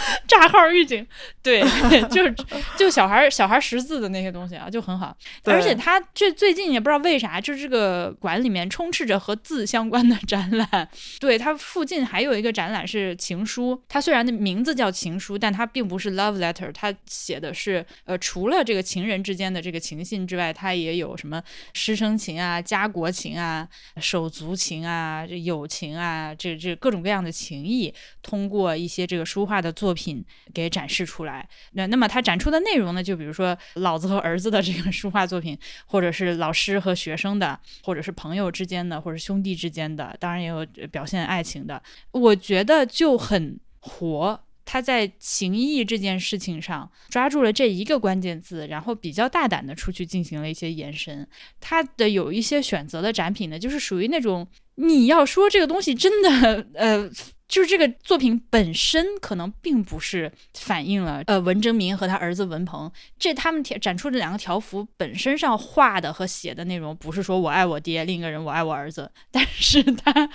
<laughs> 炸号预警，对，就是就小孩小孩识字的那些东西啊，就很好。而且他这最近也不知道为啥，就是这个馆里面充斥着和字相关的展览。对，它附近还有一个展览是情书，它虽然的名字叫情书，但它并不是 love letter，它写的是呃，除了这个情人之间的这个情信之外，它也有什么师生情啊、家国情啊、手足情啊、这友情啊，这这各种各样的情谊，通过一些这个书画的作品。给展示出来。那那么他展出的内容呢？就比如说老子和儿子的这个书画作品，或者是老师和学生的，或者是朋友之间的，或者兄弟之间的，当然也有表现爱情的。我觉得就很活。他在情谊这件事情上抓住了这一个关键字，然后比较大胆的出去进行了一些延伸。他的有一些选择的展品呢，就是属于那种你要说这个东西真的，呃。就是这个作品本身可能并不是反映了呃文征明和他儿子文鹏这他们展出的两个条幅本身上画的和写的内容不是说我爱我爹，另一个人我爱我儿子，但是他。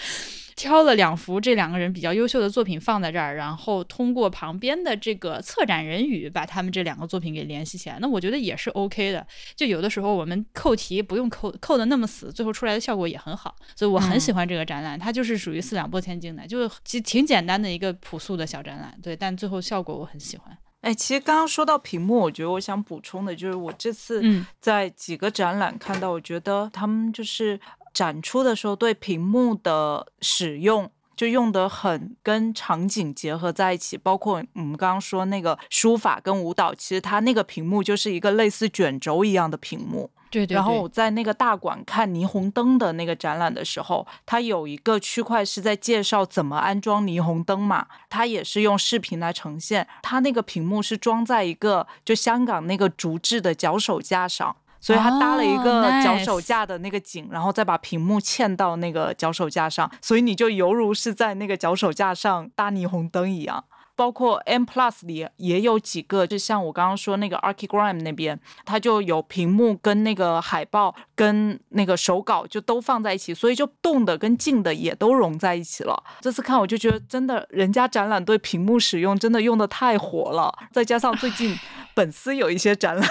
挑了两幅这两个人比较优秀的作品放在这儿，然后通过旁边的这个策展人语把他们这两个作品给联系起来，那我觉得也是 OK 的。就有的时候我们扣题不用扣扣的那么死，最后出来的效果也很好，所以我很喜欢这个展览。它就是属于四两拨千斤的，就其挺简单的一个朴素的小展览，对，但最后效果我很喜欢。哎，其实刚刚说到屏幕，我觉得我想补充的就是我这次在几个展览看到，我觉得他们就是。展出的时候，对屏幕的使用就用的很跟场景结合在一起，包括我们刚刚说那个书法跟舞蹈，其实它那个屏幕就是一个类似卷轴一样的屏幕。对对。然后我在那个大馆看霓虹灯的那个展览的时候，它有一个区块是在介绍怎么安装霓虹灯嘛，它也是用视频来呈现。它那个屏幕是装在一个就香港那个竹制的脚手架上。所以他搭了一个脚手架的那个景，然后再把屏幕嵌到那个脚手架上，所以你就犹如是在那个脚手架上搭霓虹灯一样。包括 M Plus 里也有几个，就像我刚刚说那个 Archigram 那边，它就有屏幕跟那个海报跟那个手稿就都放在一起，所以就动的跟静的也都融在一起了。这次看我就觉得真的，人家展览对屏幕使用真的用的太火了，再加上最近 <laughs> 本司有一些展览。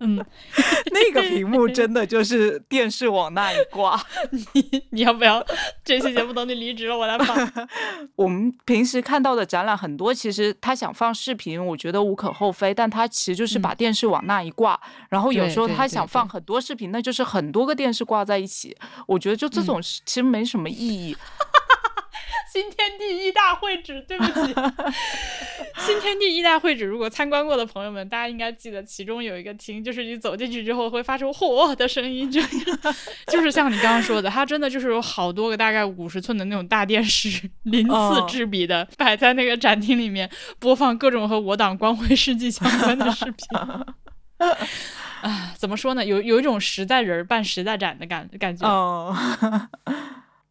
嗯，<laughs> 那个屏幕真的就是电视往那一挂。<laughs> 你你要不要这期节目等你离职了我来放？<laughs> 我们平时看到的展览很多，其实他想放视频，我觉得无可厚非，但他其实就是把电视往那一挂，然后有时候他想放很多视频，那就是很多个电视挂在一起。我觉得就这种其实没什么意义。新天地一大会址，对不起，<laughs> 新天地一大会址。如果参观过的朋友们，大家应该记得，其中有一个厅，就是你走进去之后会发出“嚯”的声音，就 <laughs> 就是像你刚刚说的，它真的就是有好多个大概五十寸的那种大电视，鳞次栉比的摆在那个展厅里面，播放各种和我党光辉事迹相关的视频。<laughs> 啊，怎么说呢？有有一种实在人办实在展的感感觉。哦。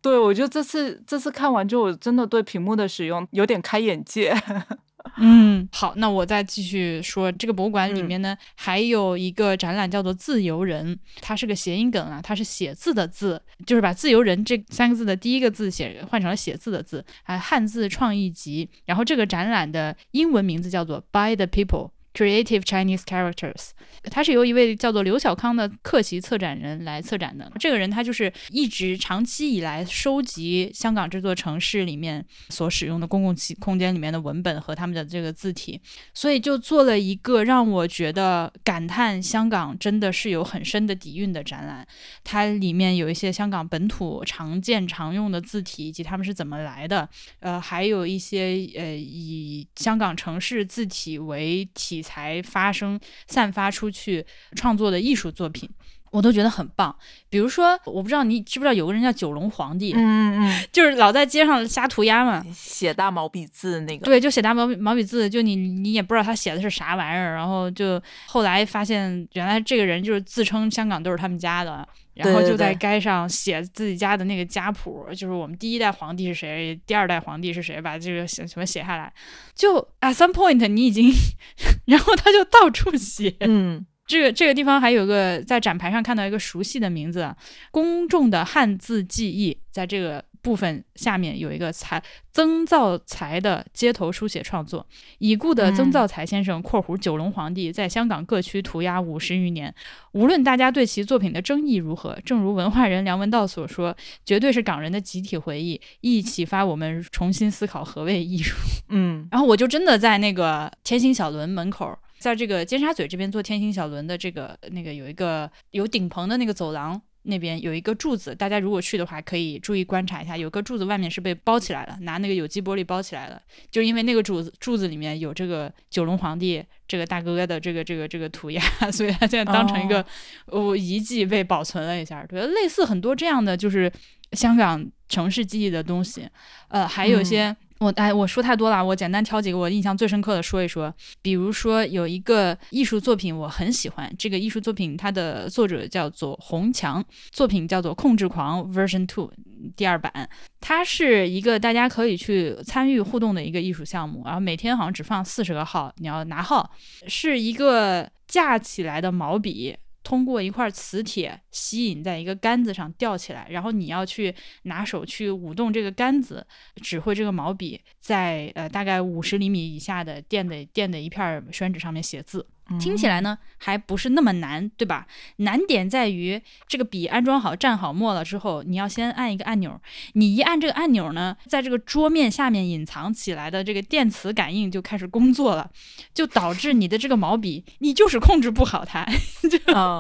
对，我觉得这次这次看完之后，我真的对屏幕的使用有点开眼界。<laughs> 嗯，好，那我再继续说，这个博物馆里面呢，还有一个展览叫做“自由人”，它是个谐音梗啊，它是写字的字，就是把“自由人”这三个字的第一个字写换成了写字的字，还汉字创意集。然后这个展览的英文名字叫做 “By the People”。Creative Chinese Characters，它是由一位叫做刘小康的客席策展人来策展的。这个人他就是一直长期以来收集香港这座城市里面所使用的公共空间里面的文本和他们的这个字体，所以就做了一个让我觉得感叹香港真的是有很深的底蕴的展览。它里面有一些香港本土常见常用的字体以及他们是怎么来的，呃，还有一些呃以香港城市字体为体。才发生散发出去创作的艺术作品，我都觉得很棒。比如说，我不知道你知不知道有个人叫九龙皇帝，嗯嗯嗯，<laughs> 就是老在街上瞎涂鸦嘛，写大毛笔字那个。对，就写大毛毛笔字，就你你也不知道他写的是啥玩意儿。然后就后来发现，原来这个人就是自称香港都是他们家的。然后就在街上写自己家的那个家谱，就是我们第一代皇帝是谁，第二代皇帝是谁，把这个什么写下来。就 at some point 你已经，<laughs> 然后他就到处写。嗯，这个这个地方还有个在展牌上看到一个熟悉的名字，公众的汉字记忆，在这个。部分下面有一个才曾造才的街头书写创作，已故的曾造才先生（括弧九龙皇帝）在香港各区涂鸦五十余年。无论大家对其作品的争议如何，正如文化人梁文道所说，绝对是港人的集体回忆，亦启发我们重新思考何谓艺术。嗯，然后我就真的在那个天星小轮门口，在这个尖沙咀这边坐天星小轮的这个那个有一个有顶棚的那个走廊。那边有一个柱子，大家如果去的话，可以注意观察一下。有个柱子外面是被包起来了，拿那个有机玻璃包起来了。就因为那个柱子柱子里面有这个九龙皇帝这个大哥哥的这个这个这个涂鸦，<laughs> 所以他现在当成一个哦遗迹被保存了一下。觉得，类似很多这样的就是香港城市记忆的东西，呃，还有一些。我哎，我说太多了，我简单挑几个我印象最深刻的说一说。比如说有一个艺术作品我很喜欢，这个艺术作品它的作者叫做洪强，作品叫做《控制狂 Version Two》第二版。它是一个大家可以去参与互动的一个艺术项目，然后每天好像只放四十个号，你要拿号，是一个架起来的毛笔。通过一块磁铁吸引在一个杆子上吊起来，然后你要去拿手去舞动这个杆子，指挥这个毛笔在呃大概五十厘米以下的垫的垫的一片宣纸上面写字。听起来呢还不是那么难，对吧？难点在于这个笔安装好、蘸好墨了之后，你要先按一个按钮。你一按这个按钮呢，在这个桌面下面隐藏起来的这个电磁感应就开始工作了，就导致你的这个毛笔你就是控制不好它，<laughs> 就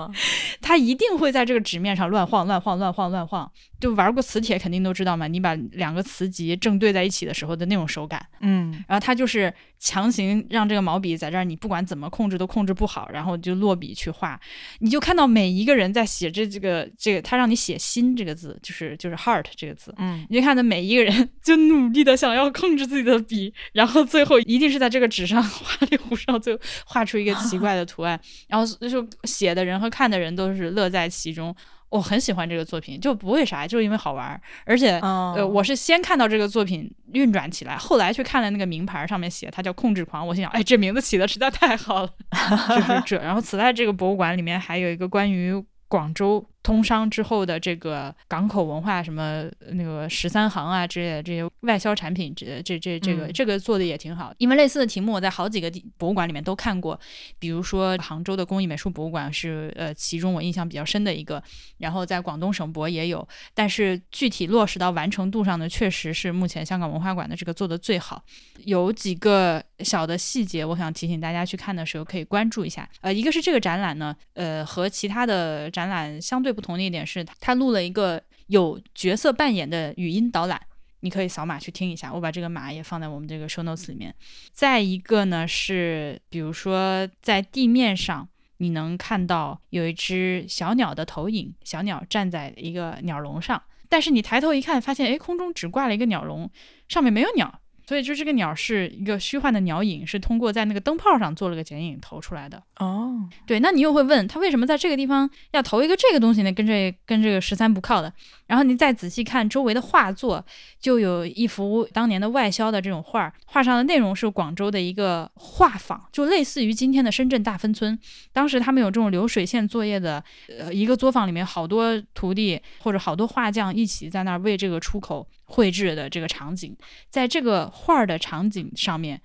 <laughs> 它一定会在这个纸面上乱晃、乱晃、乱晃、乱晃。就玩过磁铁肯定都知道嘛，你把两个磁极正对在一起的时候的那种手感，嗯，然后它就是强行让这个毛笔在这儿，你不管怎么控制都控制不好，然后就落笔去画，你就看到每一个人在写这这个这个，他让你写心这个字，就是就是 heart 这个字，嗯，你就看到每一个人就努力的想要控制自己的笔，然后最后一定是在这个纸上花里胡哨，最后画出一个奇怪的图案，然后就写的人和看的人都是乐在其中。我很喜欢这个作品，就不为啥，就是因为好玩。而且，呃，我是先看到这个作品运转起来，后来去看了那个名牌，上面写它叫“控制狂”。我心想，哎，这名字起的实在太好了，<laughs> 就是这。然后，此外，这个博物馆里面还有一个关于广州通商之后的这个港口文化，什么那个十三行啊之类的这些外销产品，这这这这个、嗯这个做的也挺好。因为类似的题目我在好几个博物馆里面都看过，比如说杭州的工艺美术博物馆是呃其中我印象比较深的一个，然后在广东省博也有，但是具体落实到完成度上呢，确实是目前香港文化馆的这个做的最好。有几个小的细节，我想提醒大家去看的时候可以关注一下。呃，一个是这个展览呢，呃，和其他的展览相对不同的一点是，它录了一个有角色扮演的语音导览。你可以扫码去听一下，我把这个码也放在我们这个 show notes 里面。再一个呢是，比如说在地面上，你能看到有一只小鸟的投影，小鸟站在一个鸟笼上，但是你抬头一看，发现哎，空中只挂了一个鸟笼，上面没有鸟，所以就这个鸟是一个虚幻的鸟影，是通过在那个灯泡上做了个剪影投出来的。哦，对，那你又会问他为什么在这个地方要投一个这个东西呢？跟这跟这个十三不靠的。然后你再仔细看周围的画作，就有一幅当年的外销的这种画儿，画上的内容是广州的一个画坊，就类似于今天的深圳大芬村。当时他们有这种流水线作业的，呃，一个作坊里面好多徒弟或者好多画匠一起在那儿为这个出口绘制的这个场景，在这个画的场景上面。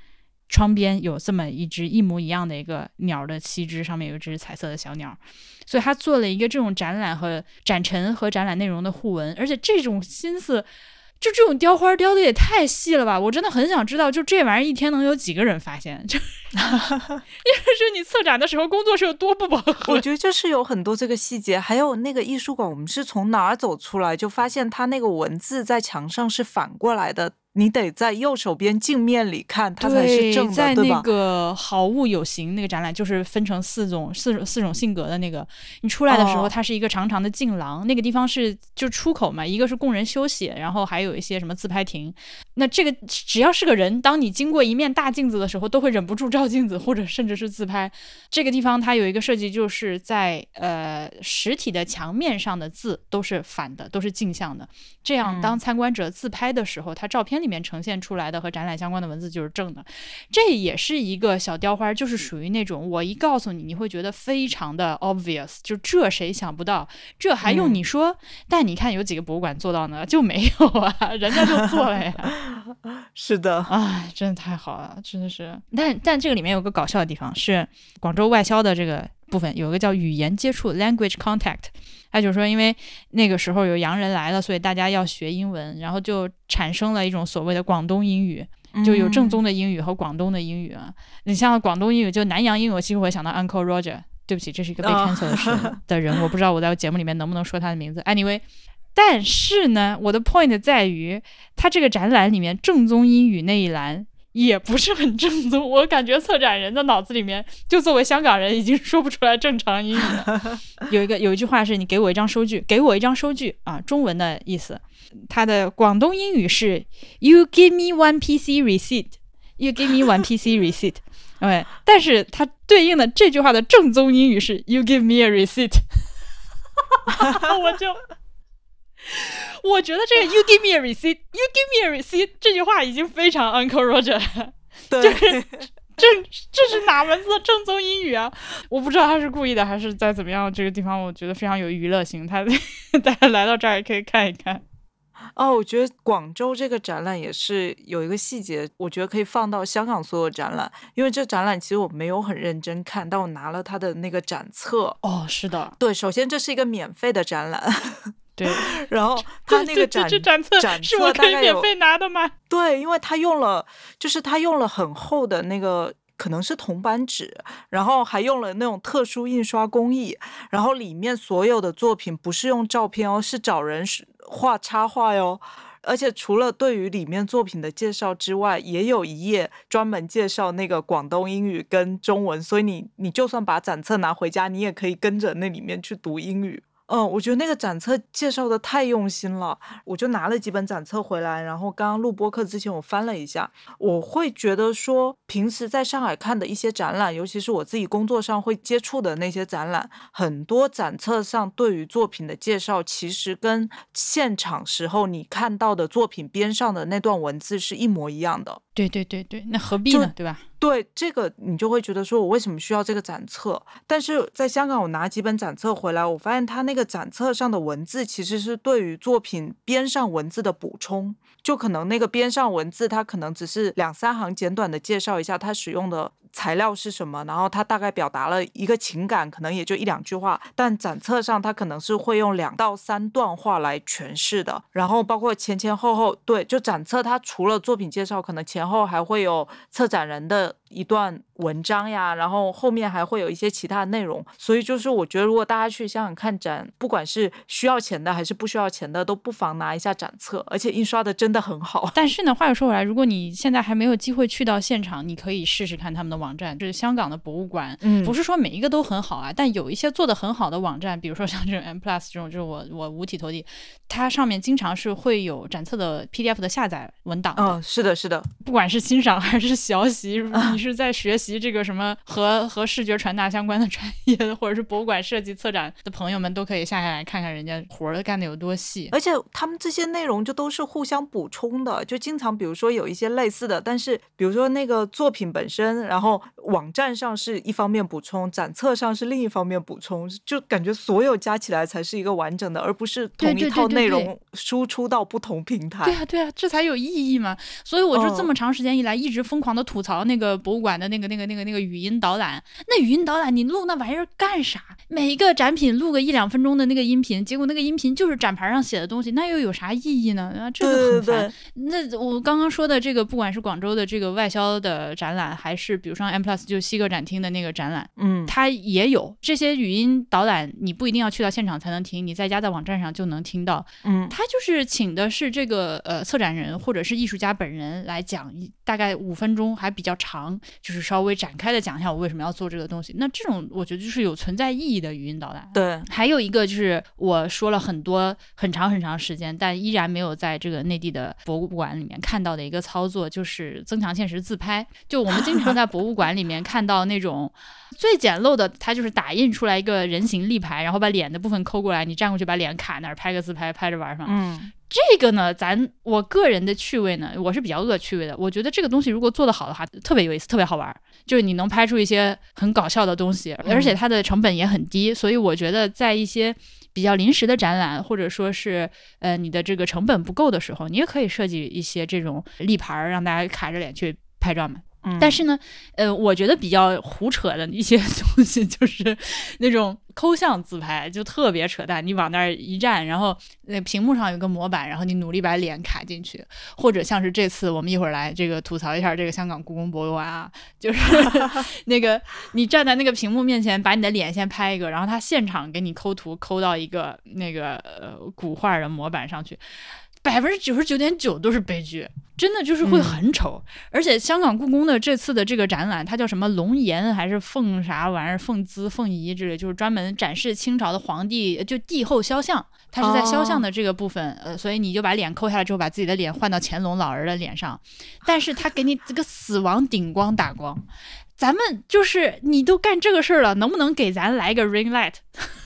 窗边有这么一只一模一样的一个鸟的栖枝，上面有一只彩色的小鸟，所以他做了一个这种展览和展陈和展览内容的互文，而且这种心思，就这种雕花雕的也太细了吧！我真的很想知道，就这玩意儿一天能有几个人发现？<laughs> 就 <laughs> 因为是你策展的时候工作是有多不饱和我。觉得就是有很多这个细节，还有那个艺术馆，我们是从哪儿走出来，就发现它那个文字在墙上是反过来的，你得在右手边镜面里看，它才是正的，在那对吧？个好物有形那个展览，就是分成四种四种四种性格的那个。你出来的时候，哦它是一个长长的镜廊，那个地方是就出口嘛，一个是供人休息，然后还有一些什么自拍亭。那这个只要是个人，当你经过一面大镜子的时候，都会忍不住照镜子，或者甚至是自拍。这个地方它有一个设计，就是在呃实体的墙面上的字都是反的，都是镜像的。这样，嗯当参观者自拍的时候，他照片里面呈现出来的和展览相关的文字就是正的。这也是一个小雕花，就是属于那种我一告诉你，你会觉得非常的 obvious，就这谁想不到，这还用嗯你说？但你看有几个博物馆做到呢？就没有啊，<laughs> 人家就做了呀。<laughs> 是的，哎，真的太好了，真的是。但但这个里面有个搞笑的地方，是广州外销的这个部分有一个叫语言接触 （language contact）。他就说，因为那个时候有洋人来了，所以大家要学英文，然后就产生了一种所谓的广东英语，就有正嗯宗的英语和广东的英语啊。你像广东英语，就南洋英语，我其实会想到 Uncle Roger。对不起，这是一个被哦 cancel 的是 <laughs> 的人，我不知道我在节目里面能不能说他的名字。Anyway，但是呢，我的 point 在于，他这个展览里面正宗英语那一栏也不是很正宗，我感觉策展人的脑子里面，就作为香港人已经 <laughs> 说不出来正常英语了。<laughs> 有一个有一句话是你给我一张收据，给我一张收据啊，中文的意思，它的广东英语是 You give me one PC receipt。You give me one PC <laughs> receipt，对，但是它对应的这句话的正宗英语是 You give me a receipt，我就 <laughs> 我觉得这个 You give me a receipt，You give me a receipt 这句话已经非常 Uncle Roger 了。对，这这是哪门子的正宗英语啊？我不知道他是故意的还是在怎么样。这个地方我觉得非常有娱乐性，他 <laughs> 大家来到这儿也可以看一看。哦，我觉得广州这个展览也是有一个细节，我觉得可以放到香港所有展览，因为这展览其实我没有很认真看，但我拿了它的那个展册。哦，是的，对，首先这是一个免费的展览，对，然后它这这那个展这展册展是我可以免费拿的吗？对，因为他用了，就是他用了很厚的那个。可能是铜版纸，然后还用了那种特殊印刷工艺，然后里面所有的作品不是用照片哦，是找人画插画哟。而且除了对于里面作品的介绍之外，也有一页专门介绍那个广东英语跟中文，所以你你就算把展册拿回家，你也可以跟着那里面去读英语。嗯，我觉得那个展册介绍的太用心了，我就拿了几本展册回来，然后刚刚录播课之前我翻了一下，我会觉得说，平时在上海看的一些展览，尤其是我自己工作上会接触的那些展览，很多展册上对于作品的介绍，其实跟现场时候你看到的作品边上的那段文字是一模一样的。对对对对，那何必呢？对吧？对这个，你就会觉得说，我为什么需要这个展册？但是在香港，我拿几本展册回来，我发现它那个展册上的文字其实是对于作品边上文字的补充，就可能那个边上文字，它可能只是两三行简短的介绍一下它使用的。材料是什么？然后他大概表达了一个情感，可能也就一两句话。但展册上他可能是会用两到三段话来诠释的。然后包括前前后后，对，就展册它除了作品介绍，可能前后还会有策展人的一段文章呀。然后后面还会有一些其他的内容。所以就是我觉得，如果大家去香港看展，不管是需要钱的还是不需要钱的，都不妨拿一下展册，而且印刷的真的很好。但是呢，话又说回来，如果你现在还没有机会去到现场，你可以试试看他们的。网站就是香港的博物馆，嗯，不是说每一个都很好啊，但有一些做的很好的网站，比如说像这种 M Plus 这种，就是我我五体投地，它上面经常是会有展册的 PDF 的下载文档。嗯，是的，是的，不管是欣赏还是学习，你 <laughs> 是在学习这个什么和和视觉传达相关的专业，或者是博物馆设计策展的朋友们，都可以下下来看看人家活儿干的有多细。而且他们这些内容就都是互相补充的，就经常比如说有一些类似的，但是比如说那个作品本身，然后。网站上是一方面补充，展册上是另一方面补充，就感觉所有加起来才是一个完整的，而不是同一套内容输出到不同平台。对啊，对啊，这才有意义嘛。所以我就这么长时间以来一直疯狂的吐槽那个博物馆的那个、那个、那个、那个语音导览。那语音导览你录那玩意儿干啥？每一个展品录个一两分钟的那个音频，结果那个音频就是展牌上写的东西，那又有啥意义呢？啊，这个很烦。那我刚刚说的这个，不管是广州的这个外销的展览，还是比如说 M Plus 就西个展厅的那个展览，嗯，它也有这些语音导览，你不一定要去到现场才能听，你在家在网站上就能听到，嗯，他就是请的是这个呃策展人或者是艺术家本人来讲，大概五分钟还比较长，就是稍微展开的讲一下我为什么要做这个东西。那这种我觉得就是有存在意义的语音导览。对，还有一个就是我说了很多很长很长时间，但依然没有在这个内地的博物馆里面看到的一个操作，就是增强现实自拍。就我们经常在博物馆里面看。到那种最简陋的，它就是打印出来一个人形立牌，然后把脸的部分抠过来，你站过去把脸卡那儿，拍个自拍，拍着玩儿嗯，这个呢，咱我个人的趣味呢，我是比较恶趣味的。我觉得这个东西如果做得好的话，特别有意思，特别好玩儿。就是你能拍出一些很搞笑的东西，而且它的成本也很低。所以我觉得在一些比较临时的展览，或者说是呃你的这个成本不够的时候，你也可以设计一些这种立牌，让大家卡着脸去拍照嘛。但是呢，呃，我觉得比较胡扯的一些 <laughs> 东西就是那种抠像自拍，就特别扯淡。你往那儿一站，然后那屏幕上有个模板，然后你努力把脸卡进去，或者像是这次我们一会儿来这个吐槽一下这个香港故宫博物馆啊，就是 <laughs> 那个你站在那个屏幕面前，把你的脸先拍一个，然后他现场给你抠图，抠到一个那个呃古画的模板上去。百分之九十九点九都是悲剧，真的就是会很丑。而且香港故宫的这次的这个展览，它叫什么龙颜还是凤啥玩意儿？凤姿、凤仪之类，就是专门展示清朝的皇帝就帝后肖像。它是在肖像的这个部分，呃，所以你就把脸抠下来之后，把自己的脸换到乾隆老人的脸上，但是他给你这个死亡顶光打光。咱们就是你都干这个事儿了，能不能给咱来个 ring light，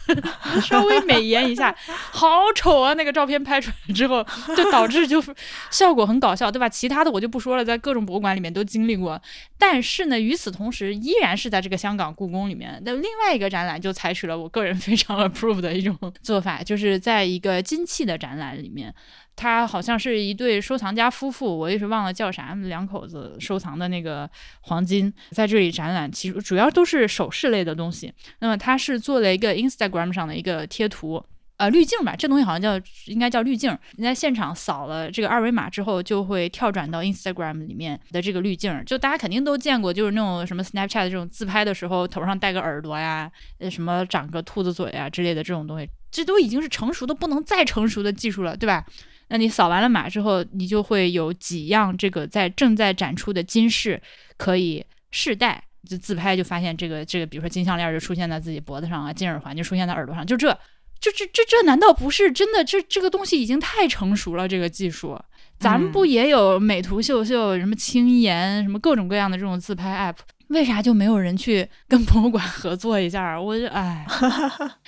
<laughs> 稍微美颜一下？好丑啊！那个照片拍出来之后，<laughs> 就导致就效果很搞笑，对吧？其他的我就不说了，在各种博物馆里面都经历过。但是呢，与此同时，依然是在这个香港故宫里面的另外一个展览，就采取了我个人非常 approve 的一种做法，就是在一个金器的展览里面。他好像是一对收藏家夫妇，我一时忘了叫啥，两口子收藏的那个黄金在这里展览，其实主要都是首饰类的东西。那么他是做了一个 Instagram 上的一个贴图，呃，滤镜吧，这东西好像叫应该叫滤镜。你在现场扫了这个二维码之后，就会跳转到 Instagram 里面的这个滤镜。就大家肯定都见过，就是那种什么 Snapchat 这种自拍的时候，头上戴个耳朵呀，呃，什么长个兔子嘴啊之类的这种东西，这都已经是成熟的不能再成熟的技术了，对吧？那你扫完了码之后，你就会有几样这个在正在展出的金饰可以试戴，就自拍就发现这个这个，比如说金项链就出现在自己脖子上啊，金耳环就出现在耳朵上，就这，这这这这难道不是真的？这这个东西已经太成熟了，这个技术，咱们不也有美图秀秀、什么轻颜、什么各种各样的这种自拍 app？为啥就没有人去跟博物馆合作一下？<laughs> 我就哎，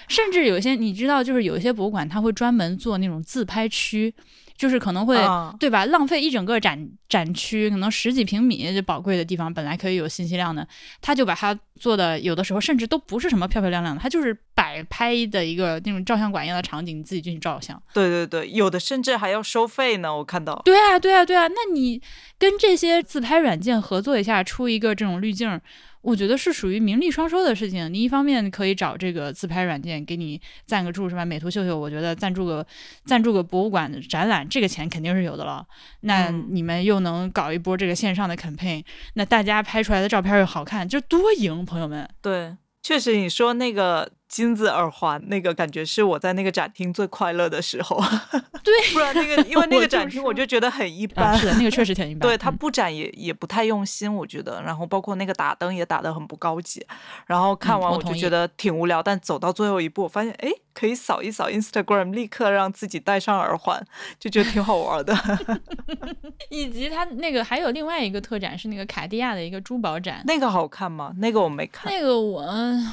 甚至有些你知道，就是有一些博物馆，他会专门做那种自拍区，就是可能会对吧？浪费一整个展展区，可能十几平米这宝贵的地方，本来可以有信息量的，他就把它做的有的时候甚至都不是什么漂漂亮亮的，它就是摆拍的一个那种照相馆一样的场景，你自己进去照相。对对对，有的甚至还要收费呢，我看到。对啊，对啊，对啊，那你跟这些自拍软件合作一下，出一个这种滤镜。我觉得是属于名利双收的事情。你一方面可以找这个自拍软件给你赞个助，是吧？美图秀秀，我觉得赞助个赞助个博物馆的展览，这个钱肯定是有的了。那你们又能搞一波这个线上的 campaign，那大家拍出来的照片又好看，就多赢，朋友们。对，确实你说那个。金子耳环那个感觉是我在那个展厅最快乐的时候，<laughs> 对，不然那个因为 <laughs> 那个展厅我就觉得很一般，是的，那个确实挺一 <laughs> 般，对它布展也也不太用心，我觉得，然后包括那个打灯也打得很不高级，然后看完我就觉得挺无聊，但走到最后一步，我发现哎，可以扫一扫 Instagram，立刻让自己戴上耳环，就觉得挺好玩的。以及它那个还有另外一个特展是那个卡地亚的一个珠宝展，那个好看吗？那个我没看，那个我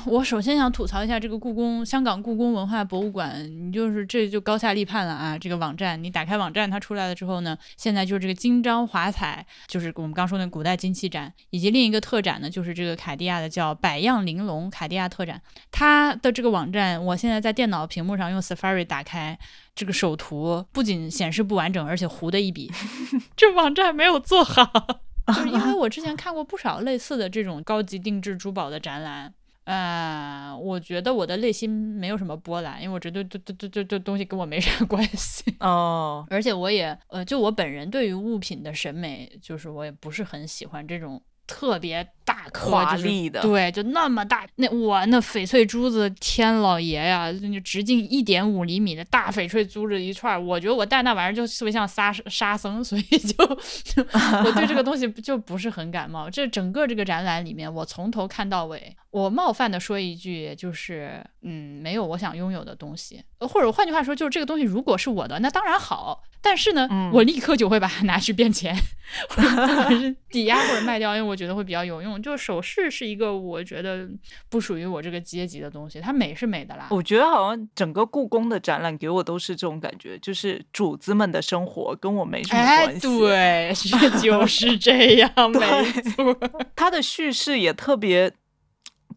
我首先想吐槽一下这个。故宫，香港故宫文化博物馆，你就是这就高下立判了啊！这个网站，你打开网站，它出来了之后呢，现在就是这个金章华彩，就是我们刚说那古代金器展，以及另一个特展呢，就是这个卡地亚的叫百样玲珑卡地亚特展。它的这个网站，我现在在电脑屏幕上用 Safari 打开，这个首图不仅显示不完整，而且糊的一笔，<laughs> 这网站没有做好。<laughs> 就是因为我之前看过不少类似的这种高级定制珠宝的展览。呃，我觉得我的内心没有什么波澜，因为我觉得这这这这这东西跟我没啥 <laughs> 关系哦。而且我也呃，就我本人对于物品的审美，就是我也不是很喜欢这种特别。大华丽的，对，就那么大，那哇，那翡翠珠子，天老爷呀，就直径一点五厘米的大翡翠珠子一串，我觉得我戴那玩意儿就特别像沙沙僧，所以就 <laughs> 我对这个东西就不是很感冒。这整个这个展览里面，我从头看到尾，我冒犯的说一句，就是嗯，没有我想拥有的东西，或者换句话说，就是这个东西如果是我的，那当然好，但是呢，我立刻就会把它拿去变钱，<laughs> 或者是抵押或者卖掉，因为我觉得会比较有用。就首饰是一个我觉得不属于我这个阶级的东西，它美是美的啦。我觉得好像整个故宫的展览给我都是这种感觉，就是主子们的生活跟我没什么关系。对，<laughs> 是就是这样，没错。<laughs> 它的叙事也特别。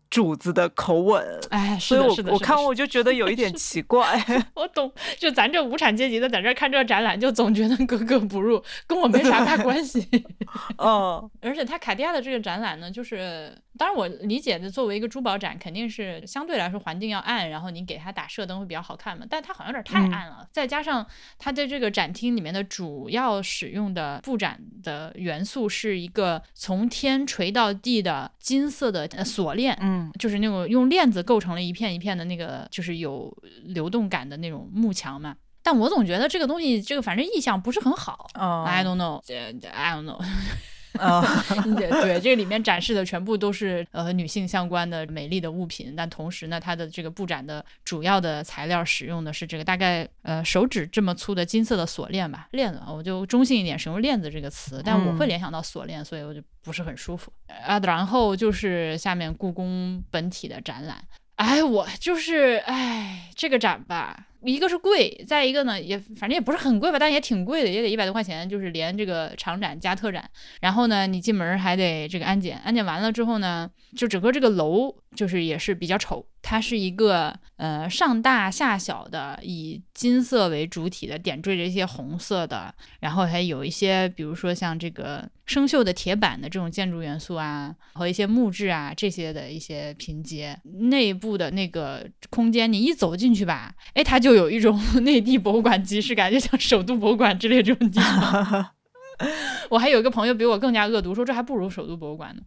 主子的口吻，哎，所以我我看我就觉得有一点奇怪。<laughs> 我懂，就咱这无产阶级的在这看这个展览，就总觉得格格不入，跟我没啥大关系。<laughs> 嗯，而且他卡地亚的这个展览呢，就是当然我理解的，作为一个珠宝展，肯定是相对来说环境要暗，然后你给它打射灯会比较好看嘛。但它好像有点太暗了，再加上它在这个展厅里面的主要使用的布展的元素是一个从天垂到地的金色的锁链，嗯。就是那种用链子构成了一片一片的那个，就是有流动感的那种幕墙嘛。但我总觉得这个东西，这个反正意象不是很好。I don't know，I don't know。<laughs> 啊，<laughs> 对，这个里面展示的全部都是呃女性相关的美丽的物品，但同时呢，它的这个布展的主要的材料使用的是这个大概呃手指这么粗的金色的锁链吧，链子，我就中性一点使用链子这个词，但我会联想到锁链，所以我就不是很舒服啊。然后就是下面故宫本体的展览，哎，我就是哎这个展吧。一个是贵，再一个呢，也反正也不是很贵吧，但也挺贵的，也得一百多块钱，就是连这个长展加特展。然后呢，你进门还得这个安检，安检完了之后呢，就整个这个楼就是也是比较丑。它是一个呃上大下小的，以金色为主体的，点缀着一些红色的，然后还有一些比如说像这个生锈的铁板的这种建筑元素啊，和一些木质啊这些的一些拼接。内部的那个空间，你一走进去吧，哎，它就有一种 <laughs> 内地博物馆即视感，就像首都博物馆之类这种地方。<laughs> <laughs> 我还有一个朋友比我更加恶毒，说这还不如首都博物馆呢。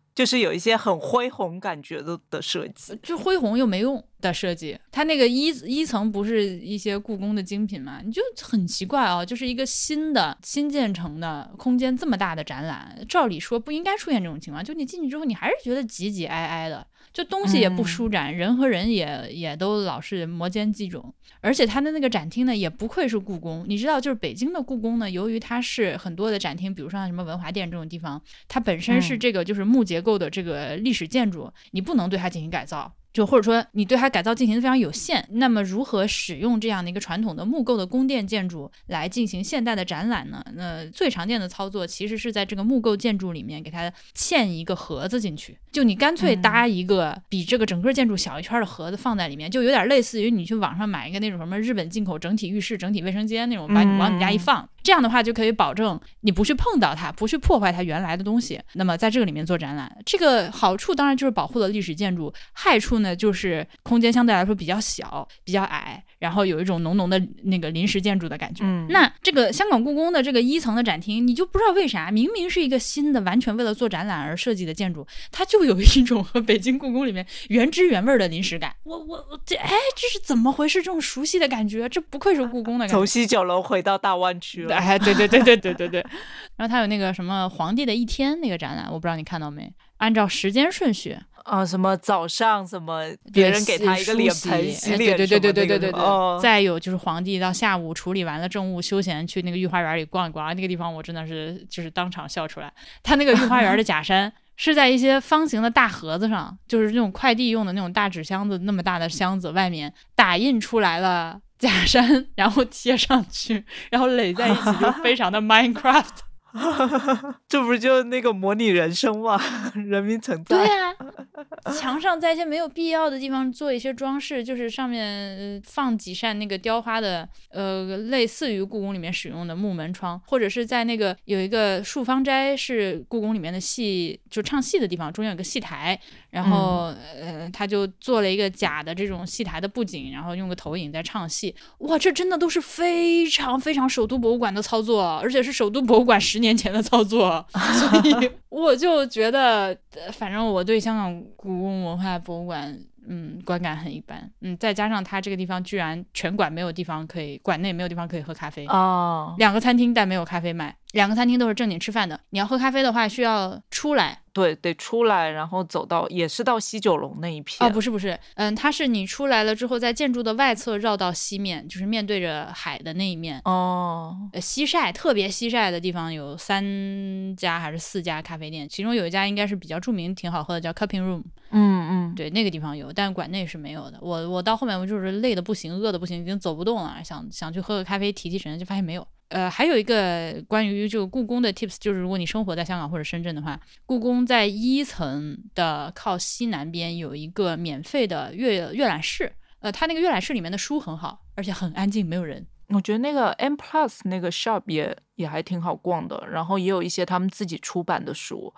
<laughs> 就是有一些很恢宏感觉的的设计，就恢宏又没用的设计。它那个一一层不是一些故宫的精品嘛？你就很奇怪啊，就是一个新的新建成的空间这么大的展览，照理说不应该出现这种情况。就你进去之后，你还是觉得挤挤挨挨的。就东西也不舒展，人和人也也都老是摩肩接踵，而且它的那个展厅呢，也不愧是故宫。你知道，就是北京的故宫呢，由于它是很多的展厅，比如说像什么文华殿这种地方，它本身是这个就是木结构的这个历史建筑，你不能对它进行改造。就或者说你对它改造进行的非常有限。那么如何使用这样的一个传统的木构的宫殿建筑来进行现代的展览呢？那最常见的操作其实是在这个木构建筑里面给它嵌一个盒子进去，就你干脆搭一个比这个整个建筑小一圈的盒子放在里面，就有点类似于你去网上买一个那种什么日本进口整体浴室、整体卫生间那种，把你往你家一放。这样的话就可以保证你不去碰到它，不去破坏它原来的东西。那么在这个里面做展览，这个好处当然就是保护了历史建筑，害处呢就是空间相对来说比较小、比较矮，然后有一种浓浓的那个临时建筑的感觉。那这个香港故宫的这个一层的展厅，你就不知道为啥，明明是一个新的、完全为了做展览而设计的建筑，它就有一种和北京故宫里面原汁原味的临时感。我我我这哎，这是怎么回事？这种熟悉的感觉，这不愧是故宫的感觉。从西九龙回到大湾区了。哎，对对对对对对对。然后它有那个什么皇帝的一天那个展览，我不知道你看到没？按照时间顺序啊，什么早上什么别人给他一个脸盆洗脸，对对对对对对对。再有就是皇帝到下午处理完了政务，休闲去那个御花园里逛一逛，那个地方我真的是就是当场笑出来。他那个御花园的假山 <laughs> 是在一些方形的大盒子上，就是那种快递用的那种大纸箱子那么大的箱子外面打印出来了。假山，然后贴上去，然后垒在一起，就非常的 <laughs> Minecraft。<laughs> 这不就那个模拟人生吗？<laughs> 人民存在。<laughs> 墙上在一些没有必要的地方做一些装饰，就是上面放几扇那个雕花的，呃，类似于故宫里面使用的木门窗，或者是在那个有一个漱芳斋是故宫里面的戏，就唱戏的地方，中间有个戏台，然后呃，他就做了一个假的这种戏台的布景，然后用个投影在唱戏。哇，这真的都是非常非常首都博物馆的操作，而且是首都博物馆十。年前的操作，<laughs> 所以 <laughs> 我就觉得，反正我对香港故宫文化博物馆，嗯，观感很一般。嗯，再加上它这个地方居然全馆没有地方可以，馆内没有地方可以喝咖啡哦，两个餐厅但没有咖啡卖，两个餐厅都是正经吃饭的。你要喝咖啡的话，需要出来。对，得出来，然后走到也是到西九龙那一片。哦，不是不是，嗯，它是你出来了之后，在建筑的外侧绕到西面，就是面对着海的那一面。哦，呃，西晒特别西晒的地方有三家还是四家咖啡店，其中有一家应该是比较著名、挺好喝的，叫 Cupping Room。嗯嗯，对，那个地方有，但馆内是没有的。我我到后面我就是累的不行，饿的不行，已经走不动了，想想去喝个咖啡提提神，就发现没有。呃，还有一个关于这个故宫的 tips，就是如果你生活在香港或者深圳的话，故宫在一层的靠西南边有一个免费的阅阅览室。呃，它那个阅览室里面的书很好，而且很安静，没有人。我觉得那个 M Plus 那个 shop 也也还挺好逛的，然后也有一些他们自己出版的书。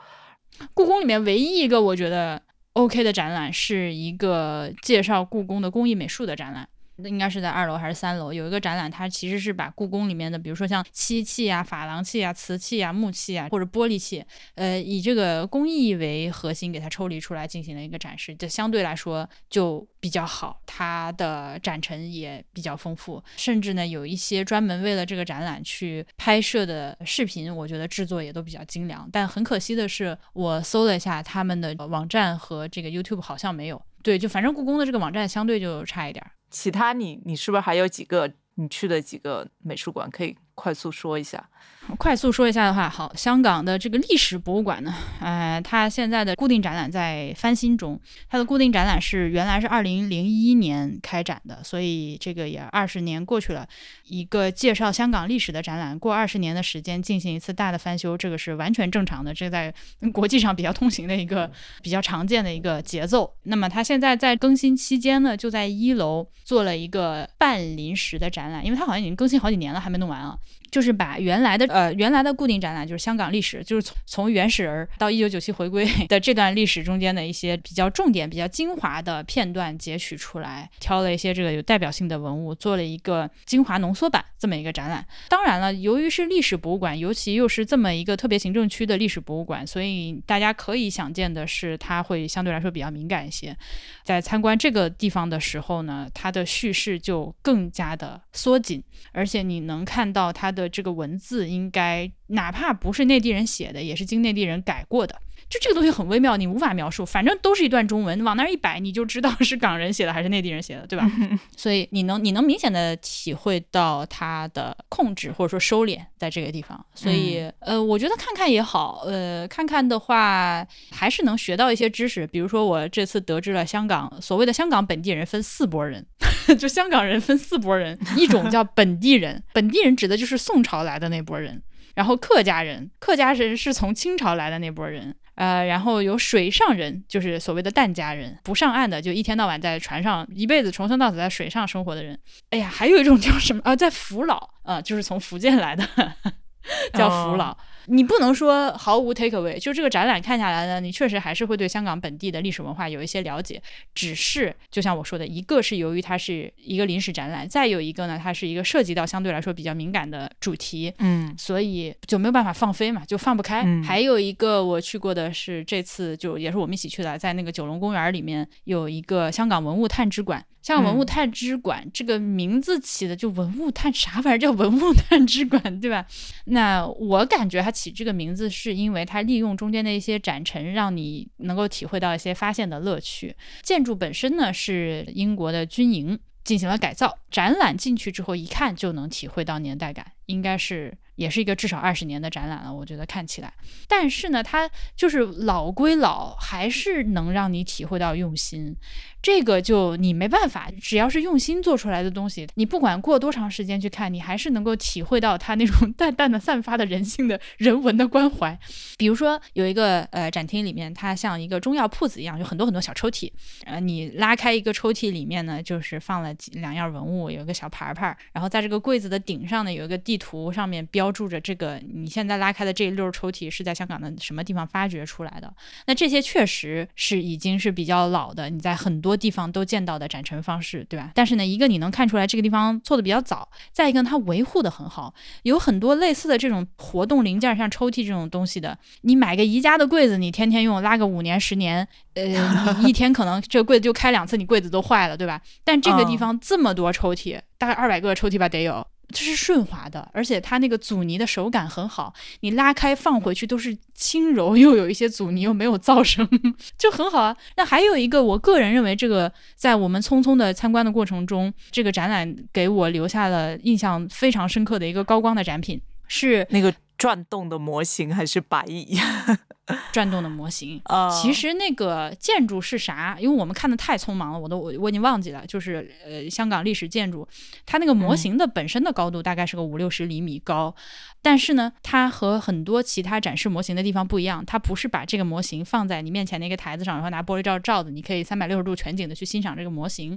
故宫里面唯一一个我觉得 OK 的展览是一个介绍故宫的工艺美术的展览。应该是在二楼还是三楼？有一个展览，它其实是把故宫里面的，比如说像漆器啊、珐琅器啊、瓷器啊、木器啊，或者玻璃器，呃，以这个工艺为核心给它抽离出来进行了一个展示。就相对来说就比较好，它的展陈也比较丰富，甚至呢有一些专门为了这个展览去拍摄的视频，我觉得制作也都比较精良。但很可惜的是，我搜了一下他们的网站和这个 YouTube 好像没有。对，就反正故宫的这个网站相对就差一点儿。其他你你是不是还有几个你去的几个美术馆可以快速说一下？快速说一下的话，好，香港的这个历史博物馆呢，呃，它现在的固定展览在翻新中。它的固定展览是原来是二零零一年开展的，所以这个也二十年过去了。一个介绍香港历史的展览，过二十年的时间进行一次大的翻修，这个是完全正常的，这在国际上比较通行的一个比较常见的一个节奏。那么它现在在更新期间呢，就在一楼做了一个半临时的展览，因为它好像已经更新好几年了，还没弄完啊。就是把原来的呃原来的固定展览，就是香港历史，就是从从原始人到一九九七回归的这段历史中间的一些比较重点、比较精华的片段截取出来，挑了一些这个有代表性的文物，做了一个精华浓缩版这么一个展览。当然了，由于是历史博物馆，尤其又是这么一个特别行政区的历史博物馆，所以大家可以想见的是，它会相对来说比较敏感一些。在参观这个地方的时候呢，它的叙事就更加的缩紧，而且你能看到它的这个文字，应该哪怕不是内地人写的，也是经内地人改过的。就这个东西很微妙，你无法描述。反正都是一段中文，往那儿一摆，你就知道 <laughs> 是港人写的还是内地人写的，对吧？所以你能你能明显的体会到他的控制或者说收敛在这个地方。所以呃，我觉得看看也好，呃，看看的话还是能学到一些知识。比如说我这次得知了香港所谓的香港本地人分四拨人，<laughs> 就香港人分四拨人，一种叫本地人，本地人指的就是宋朝来的那拨人。然后客家人，客家人是从清朝来的那波人，呃，然后有水上人，就是所谓的疍家人，不上岸的，就一天到晚在船上，一辈子从生到死在水上生活的人。哎呀，还有一种叫什么啊，在福佬，呃，就是从福建来的，<laughs> 叫福佬。你不能说毫无 take away，就这个展览看下来呢，你确实还是会对香港本地的历史文化有一些了解。只是就像我说的，一个是由于它是一个临时展览，再有一个呢，它是一个涉及到相对来说比较敏感的主题，嗯，所以就没有办法放飞嘛，就放不开。还有一个我去过的是这次就也是我们一起去的，在那个九龙公园里面有一个香港文物探知馆。像文物探知馆这个名字起的就文物探啥玩意儿叫文物探知馆对吧？那我感觉它起这个名字是因为它利用中间的一些展陈，让你能够体会到一些发现的乐趣。建筑本身呢是英国的军营进行了改造，展览进去之后一看就能体会到年代感，应该是。也是一个至少二十年的展览了，我觉得看起来，但是呢，它就是老归老，还是能让你体会到用心。这个就你没办法，只要是用心做出来的东西，你不管过多长时间去看，你还是能够体会到它那种 <laughs> 淡淡的散发的人性的人文的关怀。比如说有一个呃展厅里面，它像一个中药铺子一样，有很多很多小抽屉。呃，你拉开一个抽屉，里面呢就是放了几两样文物，有一个小牌牌，然后在这个柜子的顶上呢有一个地图，上面标。标注着这个，你现在拉开的这一溜抽屉是在香港的什么地方发掘出来的？那这些确实是已经是比较老的，你在很多地方都见到的展陈方式，对吧？但是呢，一个你能看出来这个地方做的比较早，再一个它维护的很好，有很多类似的这种活动零件，像抽屉这种东西的，你买个宜家的柜子，你天天用，拉个五年十年，呃，一天可能这个柜子就开两次，你柜子都坏了，对吧？但这个地方这么多抽屉，大概二百个抽屉吧，得有。这是顺滑的，而且它那个阻尼的手感很好，你拉开放回去都是轻柔，又有一些阻尼，又没有噪声，就很好啊。那还有一个，我个人认为这个在我们匆匆的参观的过程中，这个展览给我留下了印象非常深刻的一个高光的展品是那个转动的模型还是白蚁？<laughs> 转动的模型，<laughs> 其实那个建筑是啥？因为我们看的太匆忙了，我都我我已经忘记了。就是呃，香港历史建筑，它那个模型的本身的高度大概是个五六十厘米高，但是呢，它和很多其他展示模型的地方不一样，它不是把这个模型放在你面前的一个台子上，然后拿玻璃罩罩着，你可以三百六十度全景的去欣赏这个模型，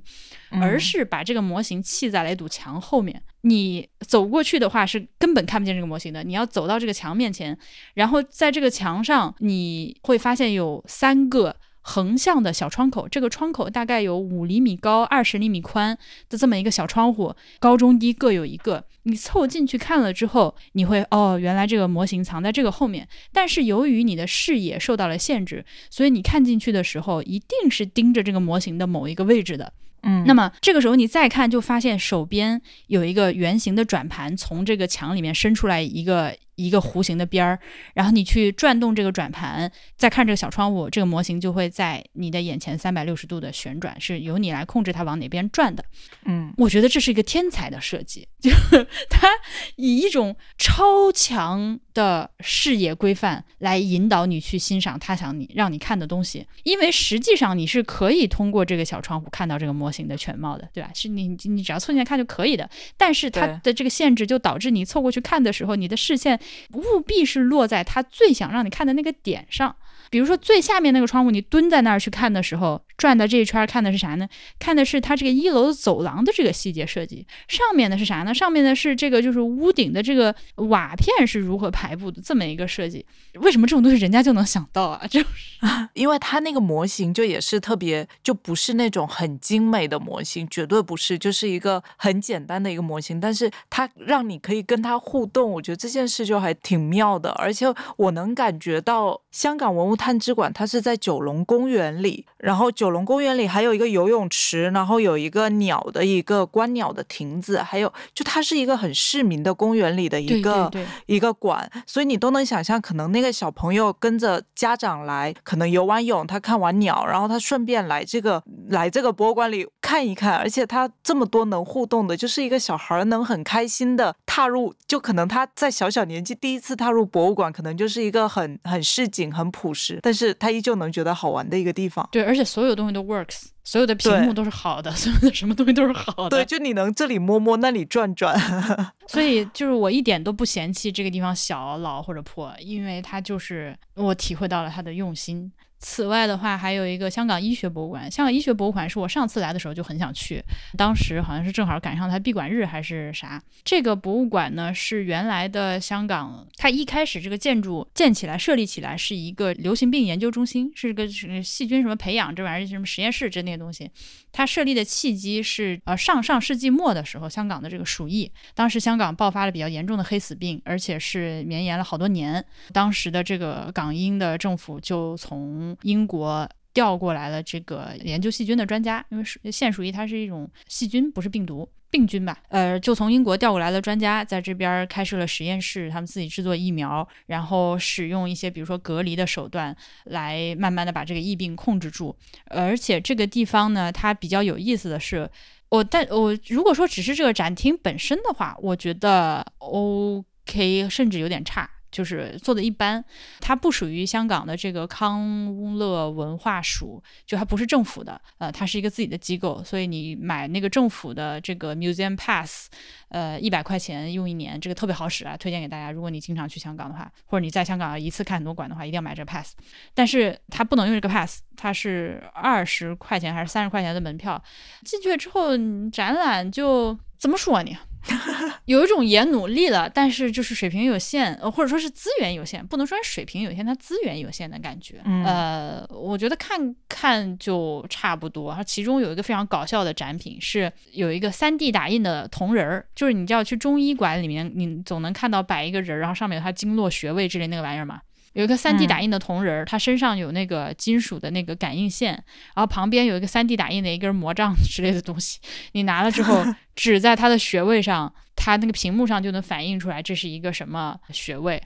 而是把这个模型砌在了一堵墙后面。你走过去的话是根本看不见这个模型的，你要走到这个墙面前，然后在这个墙上。你会发现有三个横向的小窗口，这个窗口大概有五厘米高、二十厘米宽的这么一个小窗户，高中低各有一个。你凑进去看了之后，你会哦，原来这个模型藏在这个后面。但是由于你的视野受到了限制，所以你看进去的时候一定是盯着这个模型的某一个位置的。嗯，那么这个时候你再看，就发现手边有一个圆形的转盘，从这个墙里面伸出来一个。一个弧形的边儿，然后你去转动这个转盘，再看这个小窗户，这个模型就会在你的眼前三百六十度的旋转，是由你来控制它往哪边转的。嗯，我觉得这是一个天才的设计，就是 <laughs> 它以一种超强的视野规范来引导你去欣赏他想你让你看的东西，因为实际上你是可以通过这个小窗户看到这个模型的全貌的，对吧？是你你只要凑近来看就可以的，但是它的这个限制就导致你凑过去看的时候，你的视线。务必是落在他最想让你看的那个点上。比如说最下面那个窗户，你蹲在那儿去看的时候，转的这一圈看的是啥呢？看的是它这个一楼的走廊的这个细节设计。上面的是啥呢？上面的是这个就是屋顶的这个瓦片是如何排布的这么一个设计。为什么这种东西人家就能想到啊？<laughs> 就是 <laughs> 因为它那个模型就也是特别，就不是那种很精美的模型，绝对不是，就是一个很简单的一个模型。但是它让你可以跟它互动，我觉得这件事就还挺妙的。而且我能感觉到香港文物。探知馆，它是在九龙公园里，然后九龙公园里还有一个游泳池，然后有一个鸟的一个观鸟的亭子，还有就它是一个很市民的公园里的一个一个馆，所以你都能想象，可能那个小朋友跟着家长来，可能游完泳，他看完鸟，然后他顺便来这个来这个博物馆里看一看，而且他这么多能互动的，就是一个小孩能很开心的踏入，就可能他在小小年纪第一次踏入博物馆，可能就是一个很很市井、很朴实，但是他依旧能觉得好玩的一个地方。对，而且所有东西都 works，所有的屏幕都是好的，<laughs> 所有的什么东西都是好的。对，就你能这里摸摸，那里转转。<laughs> 所以就是我一点都不嫌弃这个地方小、老或者破，因为它就是我体会到了它的用心。此外的话，还有一个香港医学博物馆。香港医学博物馆是我上次来的时候就很想去，当时好像是正好赶上它闭馆日还是啥。这个博物馆呢，是原来的香港，它一开始这个建筑建起来设立起来是一个流行病研究中心，是个细菌什么培养这玩意儿什么实验室之类的东西。它设立的契机是呃上上世纪末的时候，香港的这个鼠疫，当时香港爆发了比较严重的黑死病，而且是绵延了好多年。当时的这个港英的政府就从英国调过来了这个研究细菌的专家，因为腺鼠疫它是一种细菌，不是病毒，病菌吧？呃，就从英国调过来的专家在这边开设了实验室，他们自己制作疫苗，然后使用一些比如说隔离的手段来慢慢的把这个疫病控制住。而且这个地方呢，它比较有意思的是，我但我如果说只是这个展厅本身的话，我觉得 OK，甚至有点差。就是做的一般，它不属于香港的这个康乐文化署，就它不是政府的，呃，它是一个自己的机构，所以你买那个政府的这个 Museum Pass，呃，一百块钱用一年，这个特别好使啊，推荐给大家。如果你经常去香港的话，或者你在香港一次看很多馆的话，一定要买这个 Pass。但是它不能用这个 Pass，它是二十块钱还是三十块钱的门票，进去之后展览就怎么说呢？<laughs> 有一种也努力了，但是就是水平有限，呃，或者说是资源有限，不能说水平有限，它资源有限的感觉。呃，我觉得看看就差不多。它其中有一个非常搞笑的展品，是有一个三 D 打印的铜人儿，就是你知道去中医馆里面，你总能看到摆一个人，然后上面有他经络穴位之类那个玩意儿嘛。有一个 3D 打印的铜人儿，他身上有那个金属的那个感应线，然后旁边有一个 3D 打印的一根魔杖之类的东西。你拿了之后，指在他的穴位上，他那个屏幕上就能反映出来这是一个什么穴位。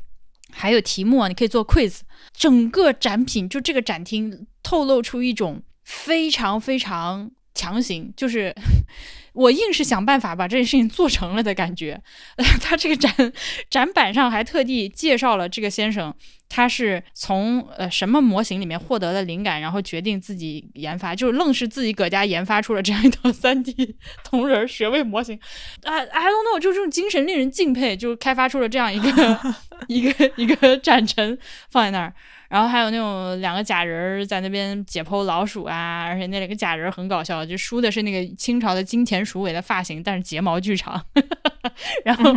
还有题目啊，你可以做 quiz。整个展品就这个展厅透露出一种非常非常强行，就是。<laughs> 我硬是想办法把这件事情做成了的感觉。<laughs> 他这个展展板上还特地介绍了这个先生，他是从呃什么模型里面获得的灵感，然后决定自己研发，就愣是自己搁家研发出了这样一套三 D <laughs> 同人学位模型。啊，I don't know，就这种精神令人敬佩，就开发出了这样一个 <laughs> 一个一个 <laughs> 展陈放在那儿。然后还有那种两个假人在那边解剖老鼠啊，而且那两个假人很搞笑，就梳的是那个清朝的金钱鼠尾的发型，但是睫毛巨长。<laughs> 然后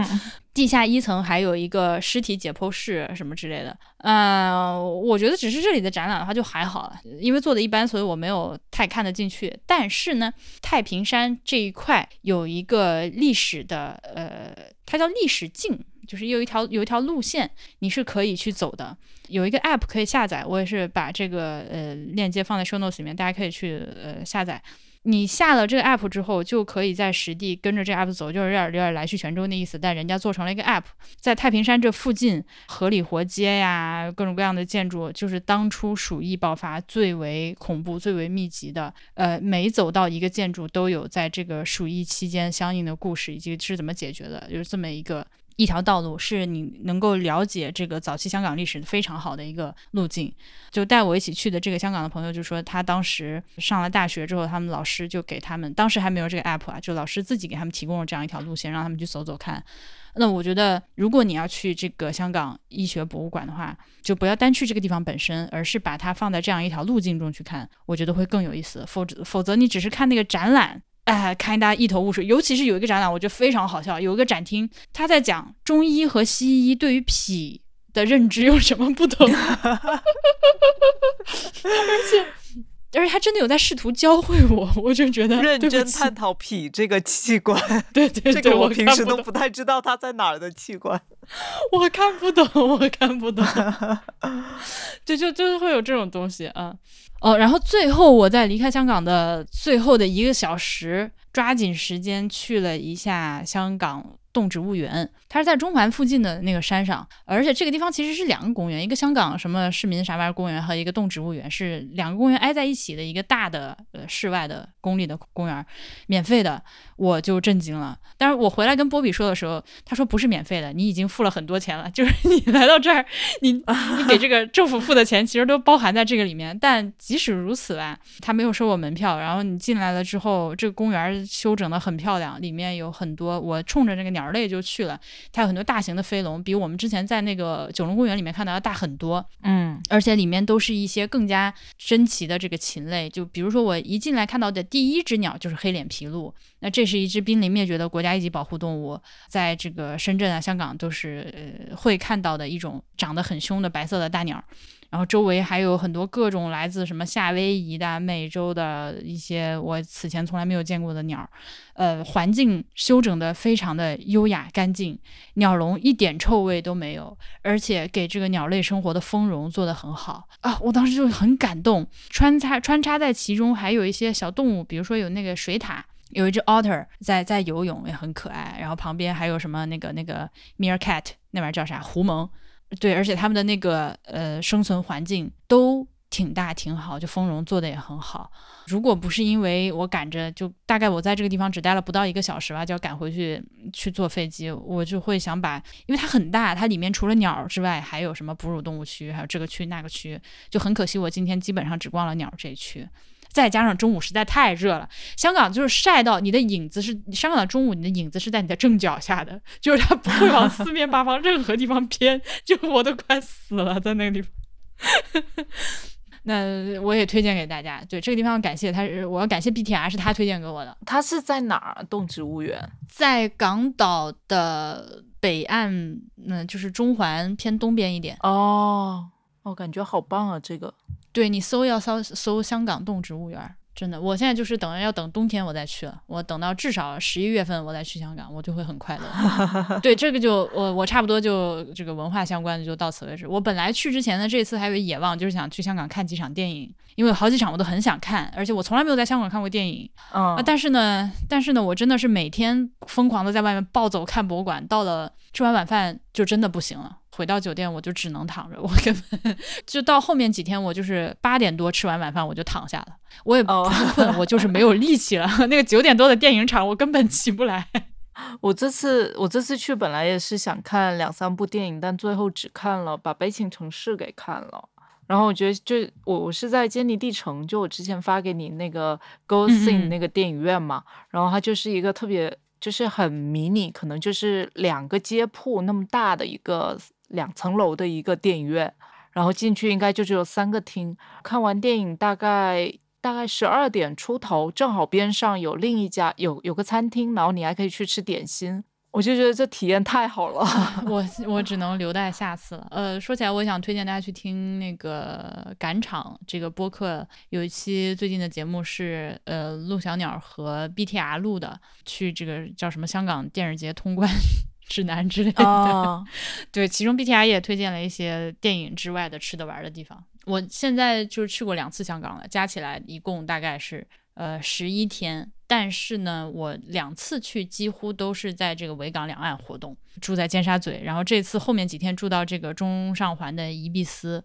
地下一层还有一个尸体解剖室什么之类的。嗯，我觉得只是这里的展览的话就还好了，因为做的一般，所以我没有太看得进去。但是呢，太平山这一块有一个历史的，呃，它叫历史径。就是有一条有一条路线，你是可以去走的。有一个 app 可以下载，我也是把这个呃链接放在 show notes 里面，大家可以去呃下载。你下了这个 app 之后，就可以在实地跟着这 app 走，就是有点有点来去泉州那意思。但人家做成了一个 app，在太平山这附近，河里活街呀，各种各样的建筑，就是当初鼠疫爆发最为恐怖、最为密集的。呃，每走到一个建筑，都有在这个鼠疫期间相应的故事以及是怎么解决的，就是这么一个。一条道路是你能够了解这个早期香港历史非常好的一个路径。就带我一起去的这个香港的朋友就说，他当时上了大学之后，他们老师就给他们，当时还没有这个 app 啊，就老师自己给他们提供了这样一条路线，让他们去走走看。那我觉得，如果你要去这个香港医学博物馆的话，就不要单去这个地方本身，而是把它放在这样一条路径中去看，我觉得会更有意思。否则，否则你只是看那个展览。哎，看大家一头雾水，尤其是有一个展览，我觉得非常好笑。有一个展厅，他在讲中医和西医对于脾的认知有什么不同，而且，而且他真的有在试图教会我，<laughs> 我就觉得认真探讨脾这个器官。<laughs> 对对，这个我平时都不太知道它在哪儿的器官，<laughs> 我看不懂，我看不懂。对，就就是会有这种东西啊。哦，然后最后我在离开香港的最后的一个小时，抓紧时间去了一下香港动植物园，它是在中环附近的那个山上，而且这个地方其实是两个公园，一个香港什么市民啥玩意儿公园和一个动植物园是两个公园挨在一起的一个大的呃室外的公立的公园，免费的，我就震惊了。但是我回来跟波比说的时候，他说不是免费的，你已经付了很多钱了，就是你来到这儿，你 <laughs> 你给这个政府付的钱其实都包含在这个里面。但即使如此吧，他没有收我门票，然后你进来了之后，这个公园修整的很漂亮，里面有很多我冲着那个鸟类就去了，它有很多大型的飞龙，比我们之前在那个九龙公园里面看到要大很多。嗯而且里面都是一些更加珍奇的这个禽类，就比如说我一进来看到的第一只鸟就是黑脸琵鹭，那这是一只濒临灭绝的国家一级保护动物，在这个深圳啊、香港都是呃会看到的一种长得很凶的白色的大鸟。然后周围还有很多各种来自什么夏威夷的、美洲的一些我此前从来没有见过的鸟，呃，环境修整的非常的优雅干净，鸟笼一点臭味都没有，而且给这个鸟类生活的丰容做得很好啊！我当时就很感动，穿插穿插在其中还有一些小动物，比如说有那个水獭。有一只 otter 在在游泳，也很可爱。然后旁边还有什么那个那个 meerkat 那玩意儿叫啥？狐獴。对，而且他们的那个呃生存环境都挺大挺好，就丰容做的也很好。如果不是因为我赶着，就大概我在这个地方只待了不到一个小时吧，就要赶回去去坐飞机，我就会想把，因为它很大，它里面除了鸟之外，还有什么哺乳动物区，还有这个区那个区，就很可惜，我今天基本上只逛了鸟这一区。再加上中午实在太热了，香港就是晒到你的影子是香港的中午，你的影子是在你的正脚下的，就是它不会往四面八方任何地方偏，<laughs> 就我都快死了在那个地方。<laughs> 那我也推荐给大家，对这个地方感谢他，我要感谢 BTR 是他推荐给我的，他是在哪儿？动植物园？在港岛的北岸，嗯，就是中环偏东边一点。哦，我感觉好棒啊！这个对你搜要搜搜香港动植物园儿，真的，我现在就是等要等冬天我再去了，我等到至少十一月份我再去香港，我就会很快乐。<laughs> 对，这个就我我差不多就这个文化相关的就到此为止。我本来去之前呢，这次还有野望，就是想去香港看几场电影，因为好几场我都很想看，而且我从来没有在香港看过电影啊。嗯，但是呢，但是呢，我真的是每天疯狂的在外面暴走看博物馆，到了吃完晚饭就真的不行了。回到酒店我就只能躺着，我根本就到后面几天我就是八点多吃完晚饭我就躺下了，我也不哦是困，我就是没有力气了。<laughs> 那个九点多的电影场我根本起不来。<laughs> 我这次我这次去本来也是想看两三部电影，但最后只看了把《悲情城市》给看了。然后我觉得就我我是在坚尼地城，就我之前发给你那个 Go 嗯 Sing 嗯那个电影院嘛，然后它就是一个特别就是很迷你，可能就是两个街铺那么大的一个两层楼的一个电影院，然后进去应该就只有三个厅。看完电影大概大概十二点出头，正好边上有另一家有有个餐厅，然后你还可以去吃点心。我就觉得这体验太好了。<laughs> 我我只能留待下次了。呃，说起来，我想推荐大家去听那个赶场这个播客，有一期最近的节目是呃陆小鸟和 BTR 录的，去这个叫什么香港电视节通关指南之类的。啊，<laughs> 对，其中 BTI 也推荐了一些电影之外的吃的玩儿的地方。我现在就是去过两次香港了，加起来一共大概是呃十一天。但是呢，我两次去几乎都是在这个维港两岸活动，住在尖沙咀，然后这次后面几天住到这个中上环的宜必思，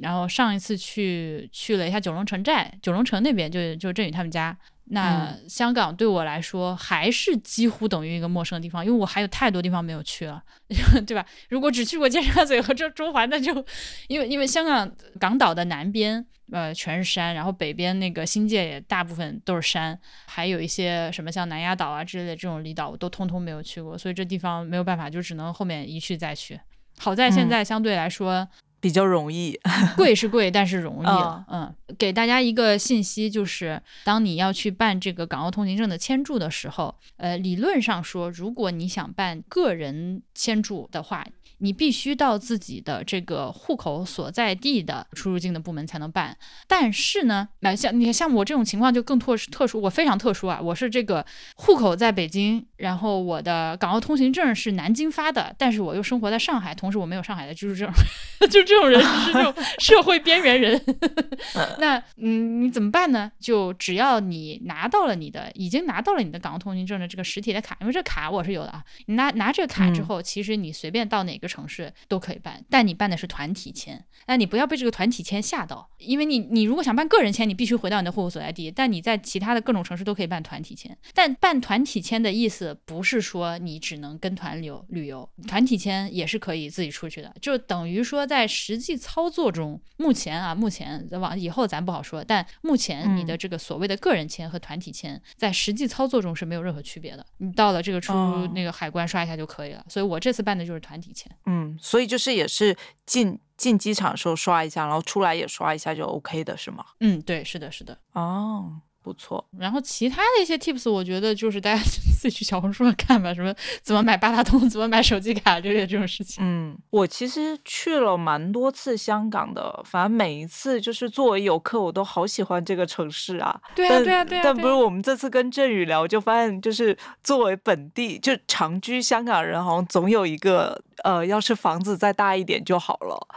然后上一次去去了一下九龙城寨，九龙城那边就就振宇他们家。那香港对我来说还是几乎等于一个陌生的地方，因为我还有太多地方没有去了，<laughs> 对吧？如果只去过尖沙咀和这中环，那就因为因为香港港岛的南边呃全是山，然后北边那个新界也大部分都是山，还有一些什么像南丫岛啊之类的这种离岛，我都通通没有去过，所以这地方没有办法，就只能后面一去再去。好在现在相对来说。比较容易。<laughs> 贵是贵，但是容易嗯，给大家一个信息，就是当你要去办这个港澳通行证的签注的时候，呃，理论上说，如果你想办个人签注的话，你必须到自己的这个户口所在地的出入境的部门才能办。但是呢，那像你像我这种情况就更特特殊，我非常特殊啊，我是这个户口在北京，然后我的港澳通行证是南京发的，但是我又生活在上海，同时我没有上海的居住证，<laughs> 就这这种人是这种 <laughs> 社会边缘人。<laughs> 那嗯，你怎么办呢？就只要你拿到了你的，已经拿到了你的港澳通行证的这个实体的卡，因为这卡我是有的啊。你拿拿这个卡之后，其实你随便到哪个城市都可以办，但你办的是团体签。那你不要被这个团体签吓到，因为你你如果想办个人签，你必须回到你的户口所在地。但你在其他的各种城市都可以办团体签。但办团体签的意思不是说你只能跟团游旅游，团体签也是可以自己出去的。就等于说在实际操作中，目前啊，目前往以后咱不好说。但目前你的这个所谓的个人签和团体签，在实际操作中是没有任何区别的。你到了这个出那个海关刷一下就可以了。所以我这次办的就是团体签。嗯，所以就是也是进。进机场的时候刷一下，然后出来也刷一下就 OK 的是吗？嗯，对，是的，是的。哦，不错。然后其他的一些 tips，我觉得就是大家 <laughs> 自己去小红书上看吧，什么怎么买八达通，怎么买手机卡之类这种事情。嗯，我其实去了蛮多次香港的，反正每一次就是作为游客，我都好喜欢这个城市啊。对啊，对啊，对啊。但不是我们这次跟振宇聊，就发现就是作为本地就长居香港人，好像总有一个呃，要是房子再大一点就好了。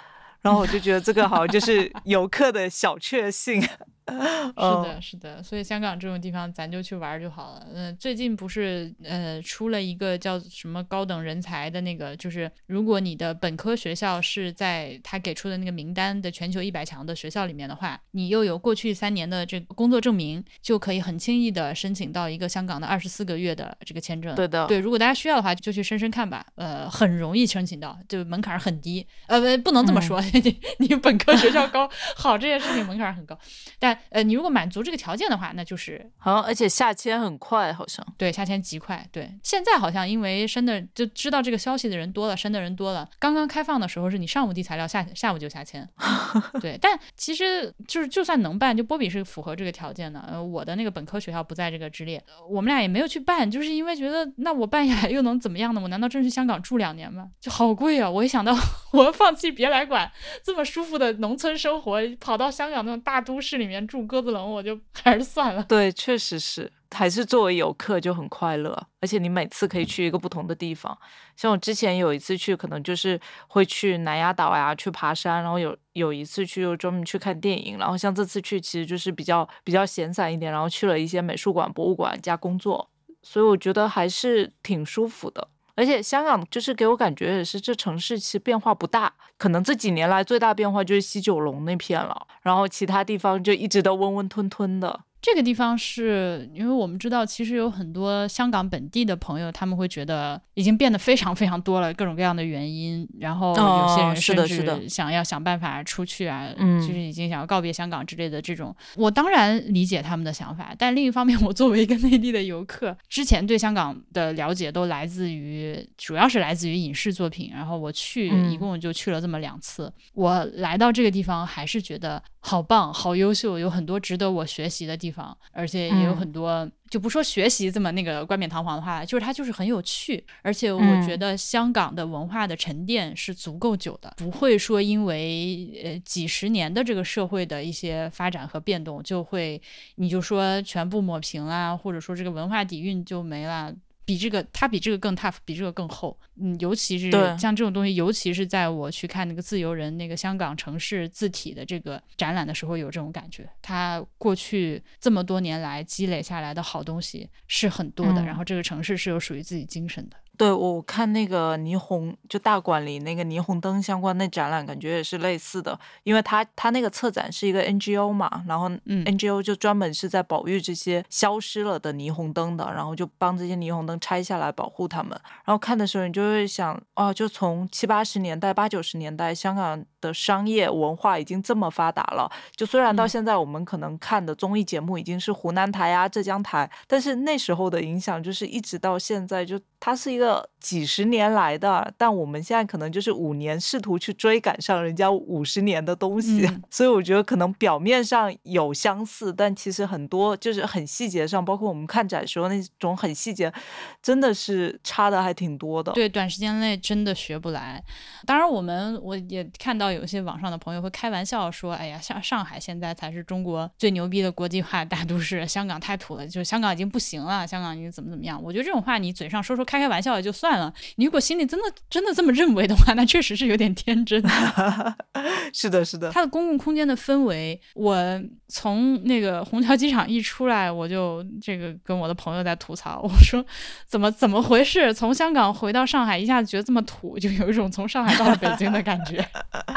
然后我就觉得这个好像就是 <laughs> 游客的小确幸。<laughs> 是的，是的，所以香港这种地方咱就去玩就好了。嗯，最近不是呃出了一个叫什么高等人才的那个，就是如果你的本科学校是在他给出的那个名单的全球一百强的学校里面的话，你又有过去三年的这个工作证明，就可以很轻易的申请到一个香港的二十四个月的这个签证。对的，对，如果大家需要的话，就去申申看吧。呃，很容易申请到，就门槛很低。呃，不，不能这么说，<laughs> 你你本科学校高 <laughs> 好这件事情门槛很高，但。呃，你如果满足这个条件的话，那就是好像，而且下签很快，好像对，下签极快。对，现在好像因为申的就知道这个消息的人多了，申的人多了。刚刚开放的时候是你上午递材料，下下午就下签。<laughs> 对，但其实就是就算能办，就波比是符合这个条件的。呃，我的那个本科学校不在这个之列，我们俩也没有去办，就是因为觉得那我办下来又能怎么样呢？我难道真去香港住两年吗？就好贵啊！我一想到 <laughs> 我要放弃别来管这么舒服的农村生活，跑到香港那种大都市里面住。鸽子笼，我就 <laughs> 还是算了。对，确实是，还是作为游客就很快乐，而且你每次可以去一个不同的地方。像我之前有一次去，可能就是会去南丫岛呀，去爬山，然后有有一次去又专门去看电影，然后像这次去，其实就是比较比较闲散一点，然后去了一些美术馆、博物馆加工作，所以我觉得还是挺舒服的。而且香港就是给我感觉也是这城市其实变化不大，可能这几年来最大变化就是西九龙那片了，然后其他地方就一直都温温吞吞的。这个地方是因为我们知道，其实有很多香港本地的朋友，他们会觉得已经变得非常非常多了，各种各样的原因。然后有些人甚至想要想办法出去啊，就是已经想要告别香港之类的这种。我当然理解他们的想法，但另一方面，我作为一个内地的游客，之前对香港的了解都来自于，主要是来自于影视作品。然后我去一共就去了这么两次，我来到这个地方还是觉得。好棒，好优秀，有很多值得我学习的地方，而且也有很多，就不说学习这么那个冠冕堂皇的话，就是它就是很有趣，而且我觉得香港的文化的沉淀是足够久的，不会说因为呃几十年的这个社会的一些发展和变动，就会你就说全部抹平啦，或者说这个文化底蕴就没了。比这个，它比这个更 tough，比这个更厚。嗯，尤其是像这种东西，尤其是在我去看那个自由人那个香港城市字体的这个展览的时候，有这种感觉。它过去这么多年来积累下来的好东西是很多的，然后这个城市是有属于自己精神的。对，我看那个霓虹，就大馆里那个霓虹灯相关那展览，感觉也是类似的，因为它它那个策展是一个 NGO 嘛，然后 NGO 就专门是在保育这些消失了的霓虹灯的，然后就帮这些霓虹灯拆下来保护它们。然后看的时候，你就会想，哦，就从七八十年代、八九十年代，香港的商业文化已经这么发达了，就虽然到现在我们可能看的综艺节目已经是湖南台啊、浙江台，但是那时候的影响就是一直到现在，就它是一个。几十年来的，但我们现在可能就是五年试图去追赶上人家五十年的东西，<laughs> 所以我觉得可能表面上有相似，但其实很多就是很细节上，包括我们看展时候那种很细节，真的是差的还挺多的。对，短时间内真的学不来。当然，我们我也看到有有些网上的朋友会开玩笑说：“哎呀，像上海现在才是中国最牛逼的国际化大都市，香港太土了，就是香港已经不行了，香港已经怎么怎么样？”我觉得这种话你嘴上说说开开玩笑也就算了，你如果心里真的真的这么认为的话，那确实是有点天真。<laughs> 是的，是的。它的公共空间的氛围，我从那个虹桥机场一出来，我就这个跟我的朋友在吐槽，我说怎么怎么回事？从香港回到上海，一下子觉得这么土，就有一种从上海到了北京的感觉。<laughs>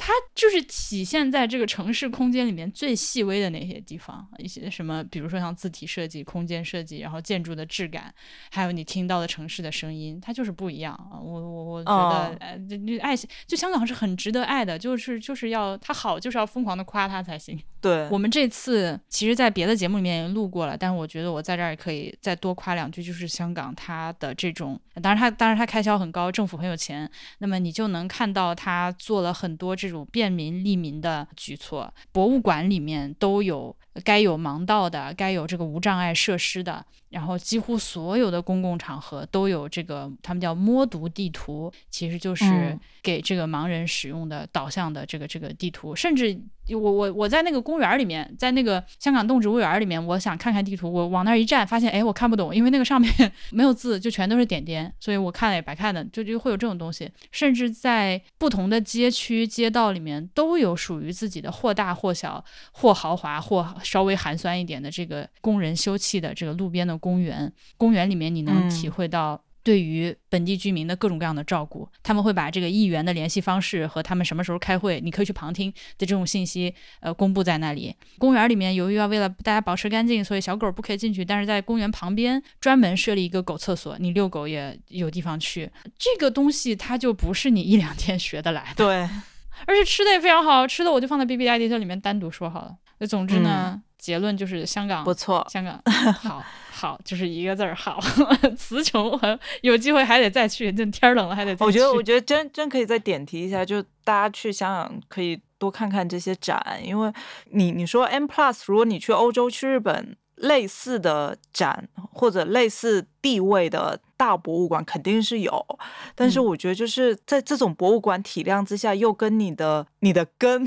它就是体现在这个城市空间里面最细微的那些地方，一些什么，比如说像字体设计、空间设计，然后建筑的质感，还有你听到的城市的声音，它就是不一样啊！我我我觉得，呃，你爱就香港是很值得爱的，就是就是要它好，就是要疯狂的夸它才行。对我们这次，其实，在别的节目里面也录过了，但是我觉得我在这儿也可以再多夸两句，就是香港它的这种，当然它当然它开销很高，政府很有钱，那么你就能看到它做了很多这种便民利民的举措，博物馆里面都有该有盲道的，该有这个无障碍设施的。然后几乎所有的公共场合都有这个，他们叫摸读地图，其实就是给这个盲人使用的导向的这个这个地图。甚至我我我在那个公园里面，在那个香港动植物园里面，我想看看地图，我往那儿一站，发现哎我看不懂，因为那个上面 <laughs> 没有字，就全都是点点，所以我看了也白看的，就就会有这种东西。甚至在不同的街区街道里面，都有属于自己的或大或小、或豪华或稍微寒酸一点的这个工人休憩的这个路边的。公园，公园里面你能体会到对于本地居民的各种各样的照顾。他们会把这个议员的联系方式和他们什么时候开会，你可以去旁听的这种信息，呃，公布在那里。公园里面由于要为了大家保持干净，所以小狗不可以进去，但是在公园旁边专门设立一个狗厕所，你遛狗也有地方去。这个东西它就不是你一两天学得来的，对。<laughs> 而且吃的也非常好，吃的我就放在 B B I D 这里面单独说好了。那总之呢，结论就是香港不错，香港 <laughs> 好。好，就是一个字儿好，<laughs> 词穷，有机会还得再去。这天冷了还得再去。我觉得，我觉得真真可以再点题一下，就大家去香港可以多看看这些展，因为你你说 M Plus，如果你去欧洲、去日本，类似的展或者类似地位的大博物馆肯定是有，但是我觉得就是在这种博物馆体量之下，又跟你的你的根，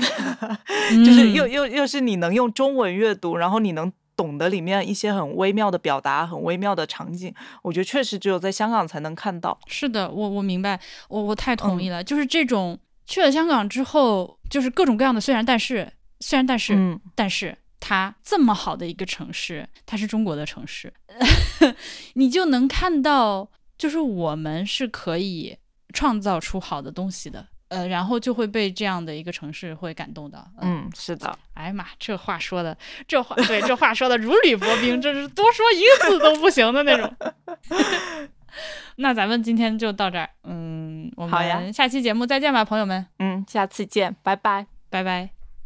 <laughs> 就是又又又是你能用中文阅读，然后你能。懂得里面一些很微妙的表达，很微妙的场景，我觉得确实只有在香港才能看到。是的，我我明白，我我太同意了。就是这种去了香港之后，就是各种各样的虽然但是，虽然但是，嗯但是它这么好的一个城市，它是中国的城市，<laughs> 你就能看到，就是我们是可以创造出好的东西的。呃，然后就会被这样的一个城市会感动到。嗯，是的。哎呀妈，这话说的，这话对，这话说的如履薄冰，这是多说一个字都不行的那种。<laughs> 那咱们今天就到这儿，嗯，我们下期节目再见吧，朋友们。嗯，下次见，拜拜，拜拜。